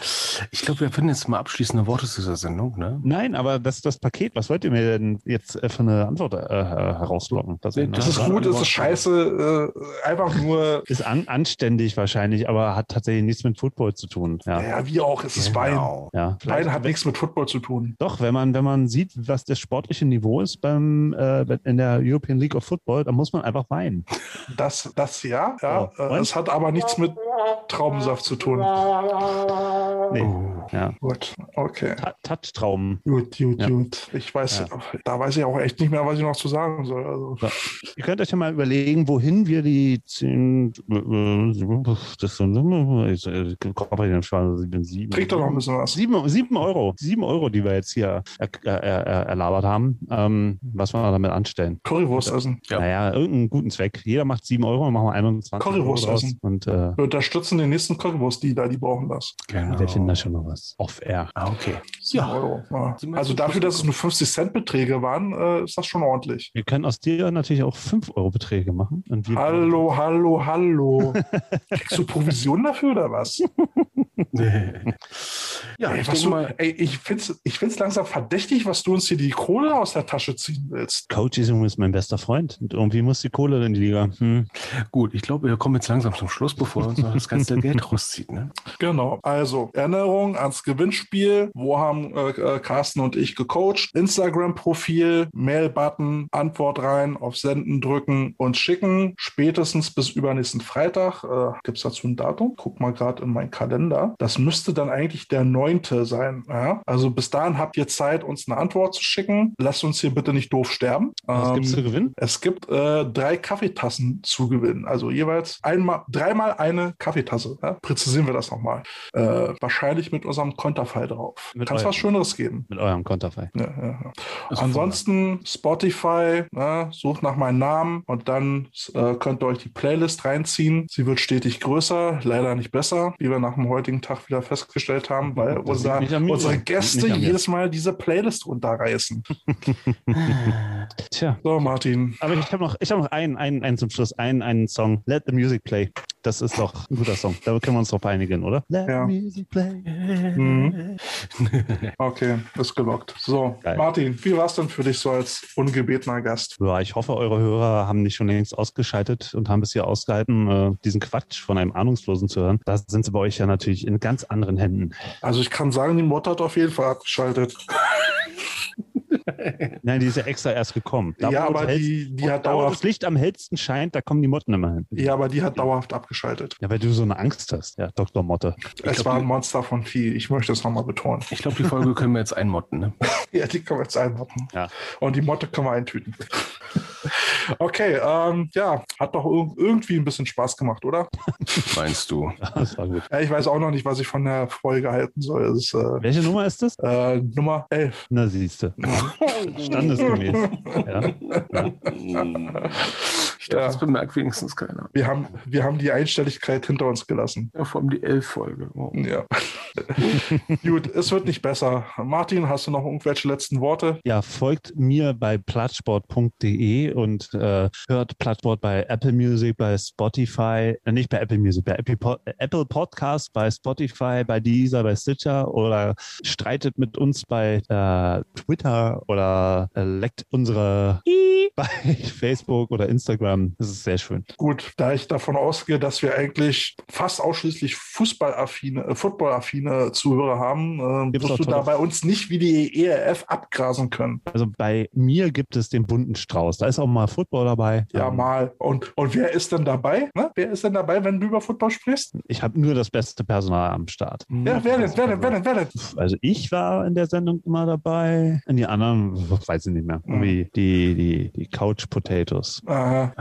Speaker 2: ich glaube, wir finden jetzt mal abschließende Worte zu dieser Sendung. Ne?
Speaker 1: Nein, aber das ist das Paket. Was wollt ihr mir denn jetzt äh, für eine Antwort äh, herauslocken? Das,
Speaker 2: Nee,
Speaker 3: Das ist gut, es ist scheiße, äh, einfach nur,
Speaker 1: Ist an, anständig wahrscheinlich, aber hat tatsächlich nichts mit Football zu tun. Ja.
Speaker 3: ja, wie auch, es ist Wein.
Speaker 2: Genau.
Speaker 1: ja.
Speaker 3: Wein hat nichts mit Football zu tun.
Speaker 1: Doch, wenn man, wenn man sieht, was das sportliche Niveau ist beim, äh, in der European League of Football, dann muss man einfach weinen.
Speaker 3: Das, das ja, ja.
Speaker 1: Oh,
Speaker 3: es hat aber nichts mit Traubensaft zu tun.
Speaker 1: Nee.
Speaker 2: Oh.
Speaker 1: Ja.
Speaker 3: Gut, okay.
Speaker 1: Ta- Touchtrauben.
Speaker 3: Gut, gut,
Speaker 1: Ja.
Speaker 3: gut. Ich weiß, da weiß ich auch echt nicht mehr, was ich noch zu sagen soll. Also,
Speaker 1: Ihr könnt euch ja mal überlegen, wohin wir die zehn, das sind,
Speaker 3: trink doch noch ein bisschen was.
Speaker 1: Sieben, sieben Euro, sieben Euro, die wir jetzt hier er, er, er, erlabert haben. Ähm, was wollen wir damit anstellen?
Speaker 3: Currywurst essen.
Speaker 2: Ja.
Speaker 1: Naja, irgendeinen guten Zweck. Jeder macht sieben Euro, dann machen wir 21
Speaker 3: Currywurst
Speaker 1: Euro
Speaker 3: essen.
Speaker 1: Und äh,
Speaker 3: Wir unterstützen den nächsten Currywurst-Dealer, die brauchen das.
Speaker 2: Genau.
Speaker 1: wir finden da schon noch was. Off-air.
Speaker 2: Ah, okay.
Speaker 3: Sieben
Speaker 2: Ja.
Speaker 3: Euro. Ja. Also dafür, dass es nur 50 Cent Beträge waren, äh, ist das schon ordentlich.
Speaker 1: Wir können aus dir natürlich auch fünf Euro Beträge machen. Und wir
Speaker 3: Hallo, hallo, hallo. Kriegst du Provision dafür oder was?
Speaker 2: Ja,
Speaker 3: ey,
Speaker 2: ich
Speaker 3: was
Speaker 2: denke
Speaker 3: du,
Speaker 2: mal,
Speaker 3: ey, ich find's, ich find's langsam verdächtig, was du uns hier die Kohle aus der Tasche ziehen willst.
Speaker 1: Coach ist übrigens mein bester Freund. Und irgendwie muss die Kohle in die Liga. Hm.
Speaker 2: gut, ich glaube, wir kommen jetzt langsam zum Schluss, bevor uns noch das ganze Geld rauszieht. Ne?
Speaker 3: Genau. Also Erinnerung ans Gewinnspiel. Wo haben äh, äh, Carsten und ich gecoacht? Instagram-Profil, Mail-Button, Antwort rein, auf Senden drücken und schicken. Spätestens bis übernächsten Freitag. Äh, Gibt es dazu ein Datum? Guck mal gerade in meinen Kalender. Das müsste dann eigentlich der 9. sein. Ja? Also bis dahin habt ihr Zeit, uns eine Antwort zu schicken. Lasst uns hier bitte nicht doof sterben.
Speaker 1: Was
Speaker 3: Ähm,
Speaker 1: gibt's zu gewinnen?
Speaker 3: es gibt äh, drei Kaffeetassen zu gewinnen. Also jeweils einmal, dreimal eine Kaffeetasse. Ja? Präzisieren wir das nochmal. Äh, wahrscheinlich mit unserem Konterfei drauf. Kann es was Schöneres geben.
Speaker 1: Mit eurem Konterfei.
Speaker 3: Ja, Ansonsten Spotify, ne, sucht nach meinem Namen und dann äh, könnt ihr euch die Playlist reinziehen. Sie wird stetig größer, leider nicht besser, wie wir nach dem heutigen Tag wieder festgestellt haben, weil Unser,
Speaker 1: liegt nicht an mir.
Speaker 3: unsere Gäste jedes Mal diese Playlist runterreißen.
Speaker 1: Tja.
Speaker 3: So, Martin.
Speaker 1: Aber ich habe noch, ich hab noch einen, einen, einen zum Schluss, einen, einen Song. Let the Music Play. Das ist doch ein guter Song. Da können wir uns drauf einigen, oder? Let
Speaker 3: Ja.
Speaker 1: Music Play.
Speaker 3: Mhm. Okay, ist gelockt. So,
Speaker 1: Geil.
Speaker 3: Martin, wie war es denn für dich so als ungebetener Gast?
Speaker 1: Ja, ich hoffe, eure Hörer haben nicht schon längst ausgeschaltet und haben es hier ausgehalten, äh, diesen Quatsch von einem Ahnungslosen zu hören. Da sind sie bei euch ja natürlich in ganz anderen Händen.
Speaker 3: Also ich kann sagen, die Mod hat auf jeden Fall abgeschaltet.
Speaker 1: Nein, die ist ja extra erst gekommen. Da,
Speaker 3: Ja, aber
Speaker 1: das
Speaker 3: die, die hat
Speaker 1: da, wo das
Speaker 3: dauerhaft,
Speaker 1: Licht am hellsten scheint, da kommen die Motten immer hin.
Speaker 3: ja, aber die hat dauerhaft abgeschaltet.
Speaker 1: Ja, weil du so eine Angst hast, ja, Dr. Motte.
Speaker 3: Es
Speaker 2: glaub,
Speaker 3: war ein Monster von Vieh. Ich möchte es nochmal betonen.
Speaker 2: Ich glaube, die Folge können wir jetzt einmotten. Ne?
Speaker 3: Ja, die können wir jetzt einmotten.
Speaker 1: Ja.
Speaker 3: Und die Motte können wir eintüten. Okay, ähm, ja, hat doch irg- irgendwie ein bisschen Spaß gemacht, oder?
Speaker 2: Meinst du?
Speaker 1: Das war gut.
Speaker 3: Ja, ich weiß auch noch nicht, was ich von der Folge halten soll. Ist äh,
Speaker 1: Welche Nummer ist das?
Speaker 3: äh, Nummer 11.
Speaker 1: Na, siehste. Standesgemäß. Ja.
Speaker 2: Ich dachte,
Speaker 3: Ja.
Speaker 2: das bemerkt wenigstens keiner.
Speaker 3: Wir haben, wir haben die Einstelligkeit hinter uns gelassen.
Speaker 2: Ja, vor allem die Elf-Folge. Oh.
Speaker 3: Ja. Gut, es wird nicht besser. Martin, hast du noch irgendwelche letzten Worte?
Speaker 1: ja, folgt mir bei plattsport.de und äh, hört Plattsport bei Apple Music, bei Spotify, äh, nicht bei Apple Music, bei Apple, äh, Apple Podcast, bei Spotify, bei Deezer, bei Stitcher oder streitet mit uns bei äh, Twitter oder äh, leckt unsere bei Facebook oder Instagram. Das ist sehr schön.
Speaker 3: Gut, da ich davon ausgehe, dass wir eigentlich fast ausschließlich Fußballaffine, äh, Footballaffine Zuhörer haben, äh, wirst du da bei uns nicht wie die ERF abgrasen können.
Speaker 1: Also bei mir gibt es den bunten Strauß. Da ist auch mal Football dabei.
Speaker 3: Ja,
Speaker 1: Ähm,
Speaker 3: mal. Und, und wer ist denn dabei? Ne? Wer ist denn dabei, wenn du über Football sprichst?
Speaker 1: Ich habe nur das beste Personal am Start.
Speaker 3: Ja, wer denn? Wer denn? Wer denn? Wer denn?
Speaker 1: Also ich war in der Sendung immer dabei. Und die anderen, weiß ich nicht mehr. Irgendwie die, die, die Couch Potatoes
Speaker 3: Aha,
Speaker 2: Ah,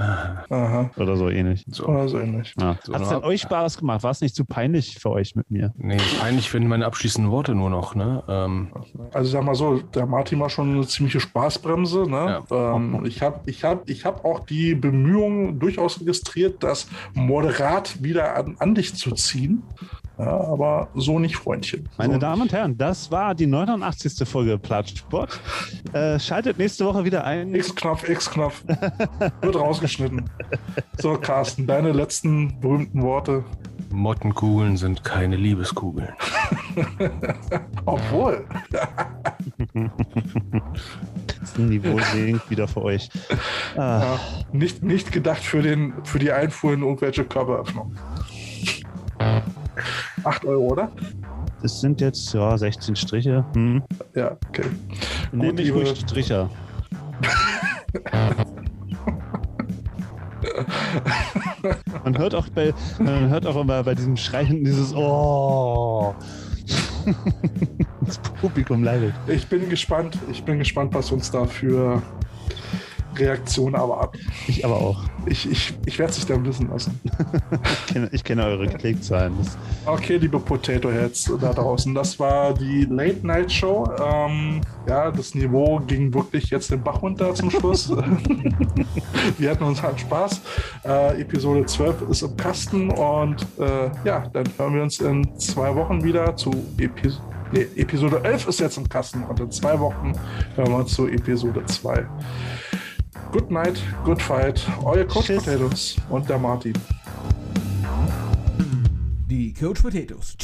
Speaker 3: aha.
Speaker 1: oder so ähnlich.
Speaker 2: So.
Speaker 3: Oder so ähnlich.
Speaker 1: Ja.
Speaker 2: So,
Speaker 1: Hat es denn euch Spaß gemacht? War es nicht zu peinlich für euch mit mir?
Speaker 2: Nee, peinlich werden meine abschließenden Worte nur noch. Ne? Ähm,
Speaker 3: Also sag mal so, der Martin war schon eine ziemliche Spaßbremse. Ne? Ähm, ich habe ich hab, ich hab auch die Bemühungen durchaus registriert, das moderat wieder an, an dich zu ziehen. Ja, aber so nicht, Freundchen.
Speaker 1: Meine
Speaker 3: so
Speaker 1: Damen und Herren, das war die 89. Folge Platschsport. Äh, schaltet nächste Woche wieder ein.
Speaker 3: X-Knopf, X-Knopf. Wird rausgeschnitten. So, Carsten, deine letzten berühmten Worte.
Speaker 2: Mottenkugeln sind keine Liebeskugeln.
Speaker 3: Obwohl.
Speaker 1: Das Niveau sinkt wieder für euch. Ah,
Speaker 3: Ja, nicht, nicht gedacht für, den, für die Einfuhr in irgendwelche Körperöffnungen. 8 Euro, oder?
Speaker 1: das sind jetzt ja 16 Striche. Hm.
Speaker 3: Ja, okay.
Speaker 1: Nenn mich
Speaker 3: liebe-
Speaker 1: ruhig Stricher. Man hört auch bei, man hört auch immer bei diesem Schreien dieses Oh. Das Publikum leidet.
Speaker 3: Ich bin gespannt. Ich bin gespannt, was uns da für Reaktionen erwarten.
Speaker 1: Ich aber auch.
Speaker 3: Ich, ich, ich werde es sich dann wissen lassen.
Speaker 1: Ich kenne, ich kenne eure Klickzahlen.
Speaker 3: Okay, liebe Potato Heads da draußen, das war die Late Night Show. Ähm, ja, das Niveau ging wirklich jetzt den Bach runter zum Schluss. Wir hatten uns halt Spaß. Äh, Episode 12 ist im Kasten und äh, ja, dann hören wir uns in zwei Wochen wieder zu Episode. Nee, Episode 11 ist jetzt im Kasten und in zwei Wochen hören wir uns zu Episode 2. Good night, good fight. Euer Coach
Speaker 1: Tschüss.
Speaker 3: Potatoes und der Martin.
Speaker 5: Die Coach Potatoes.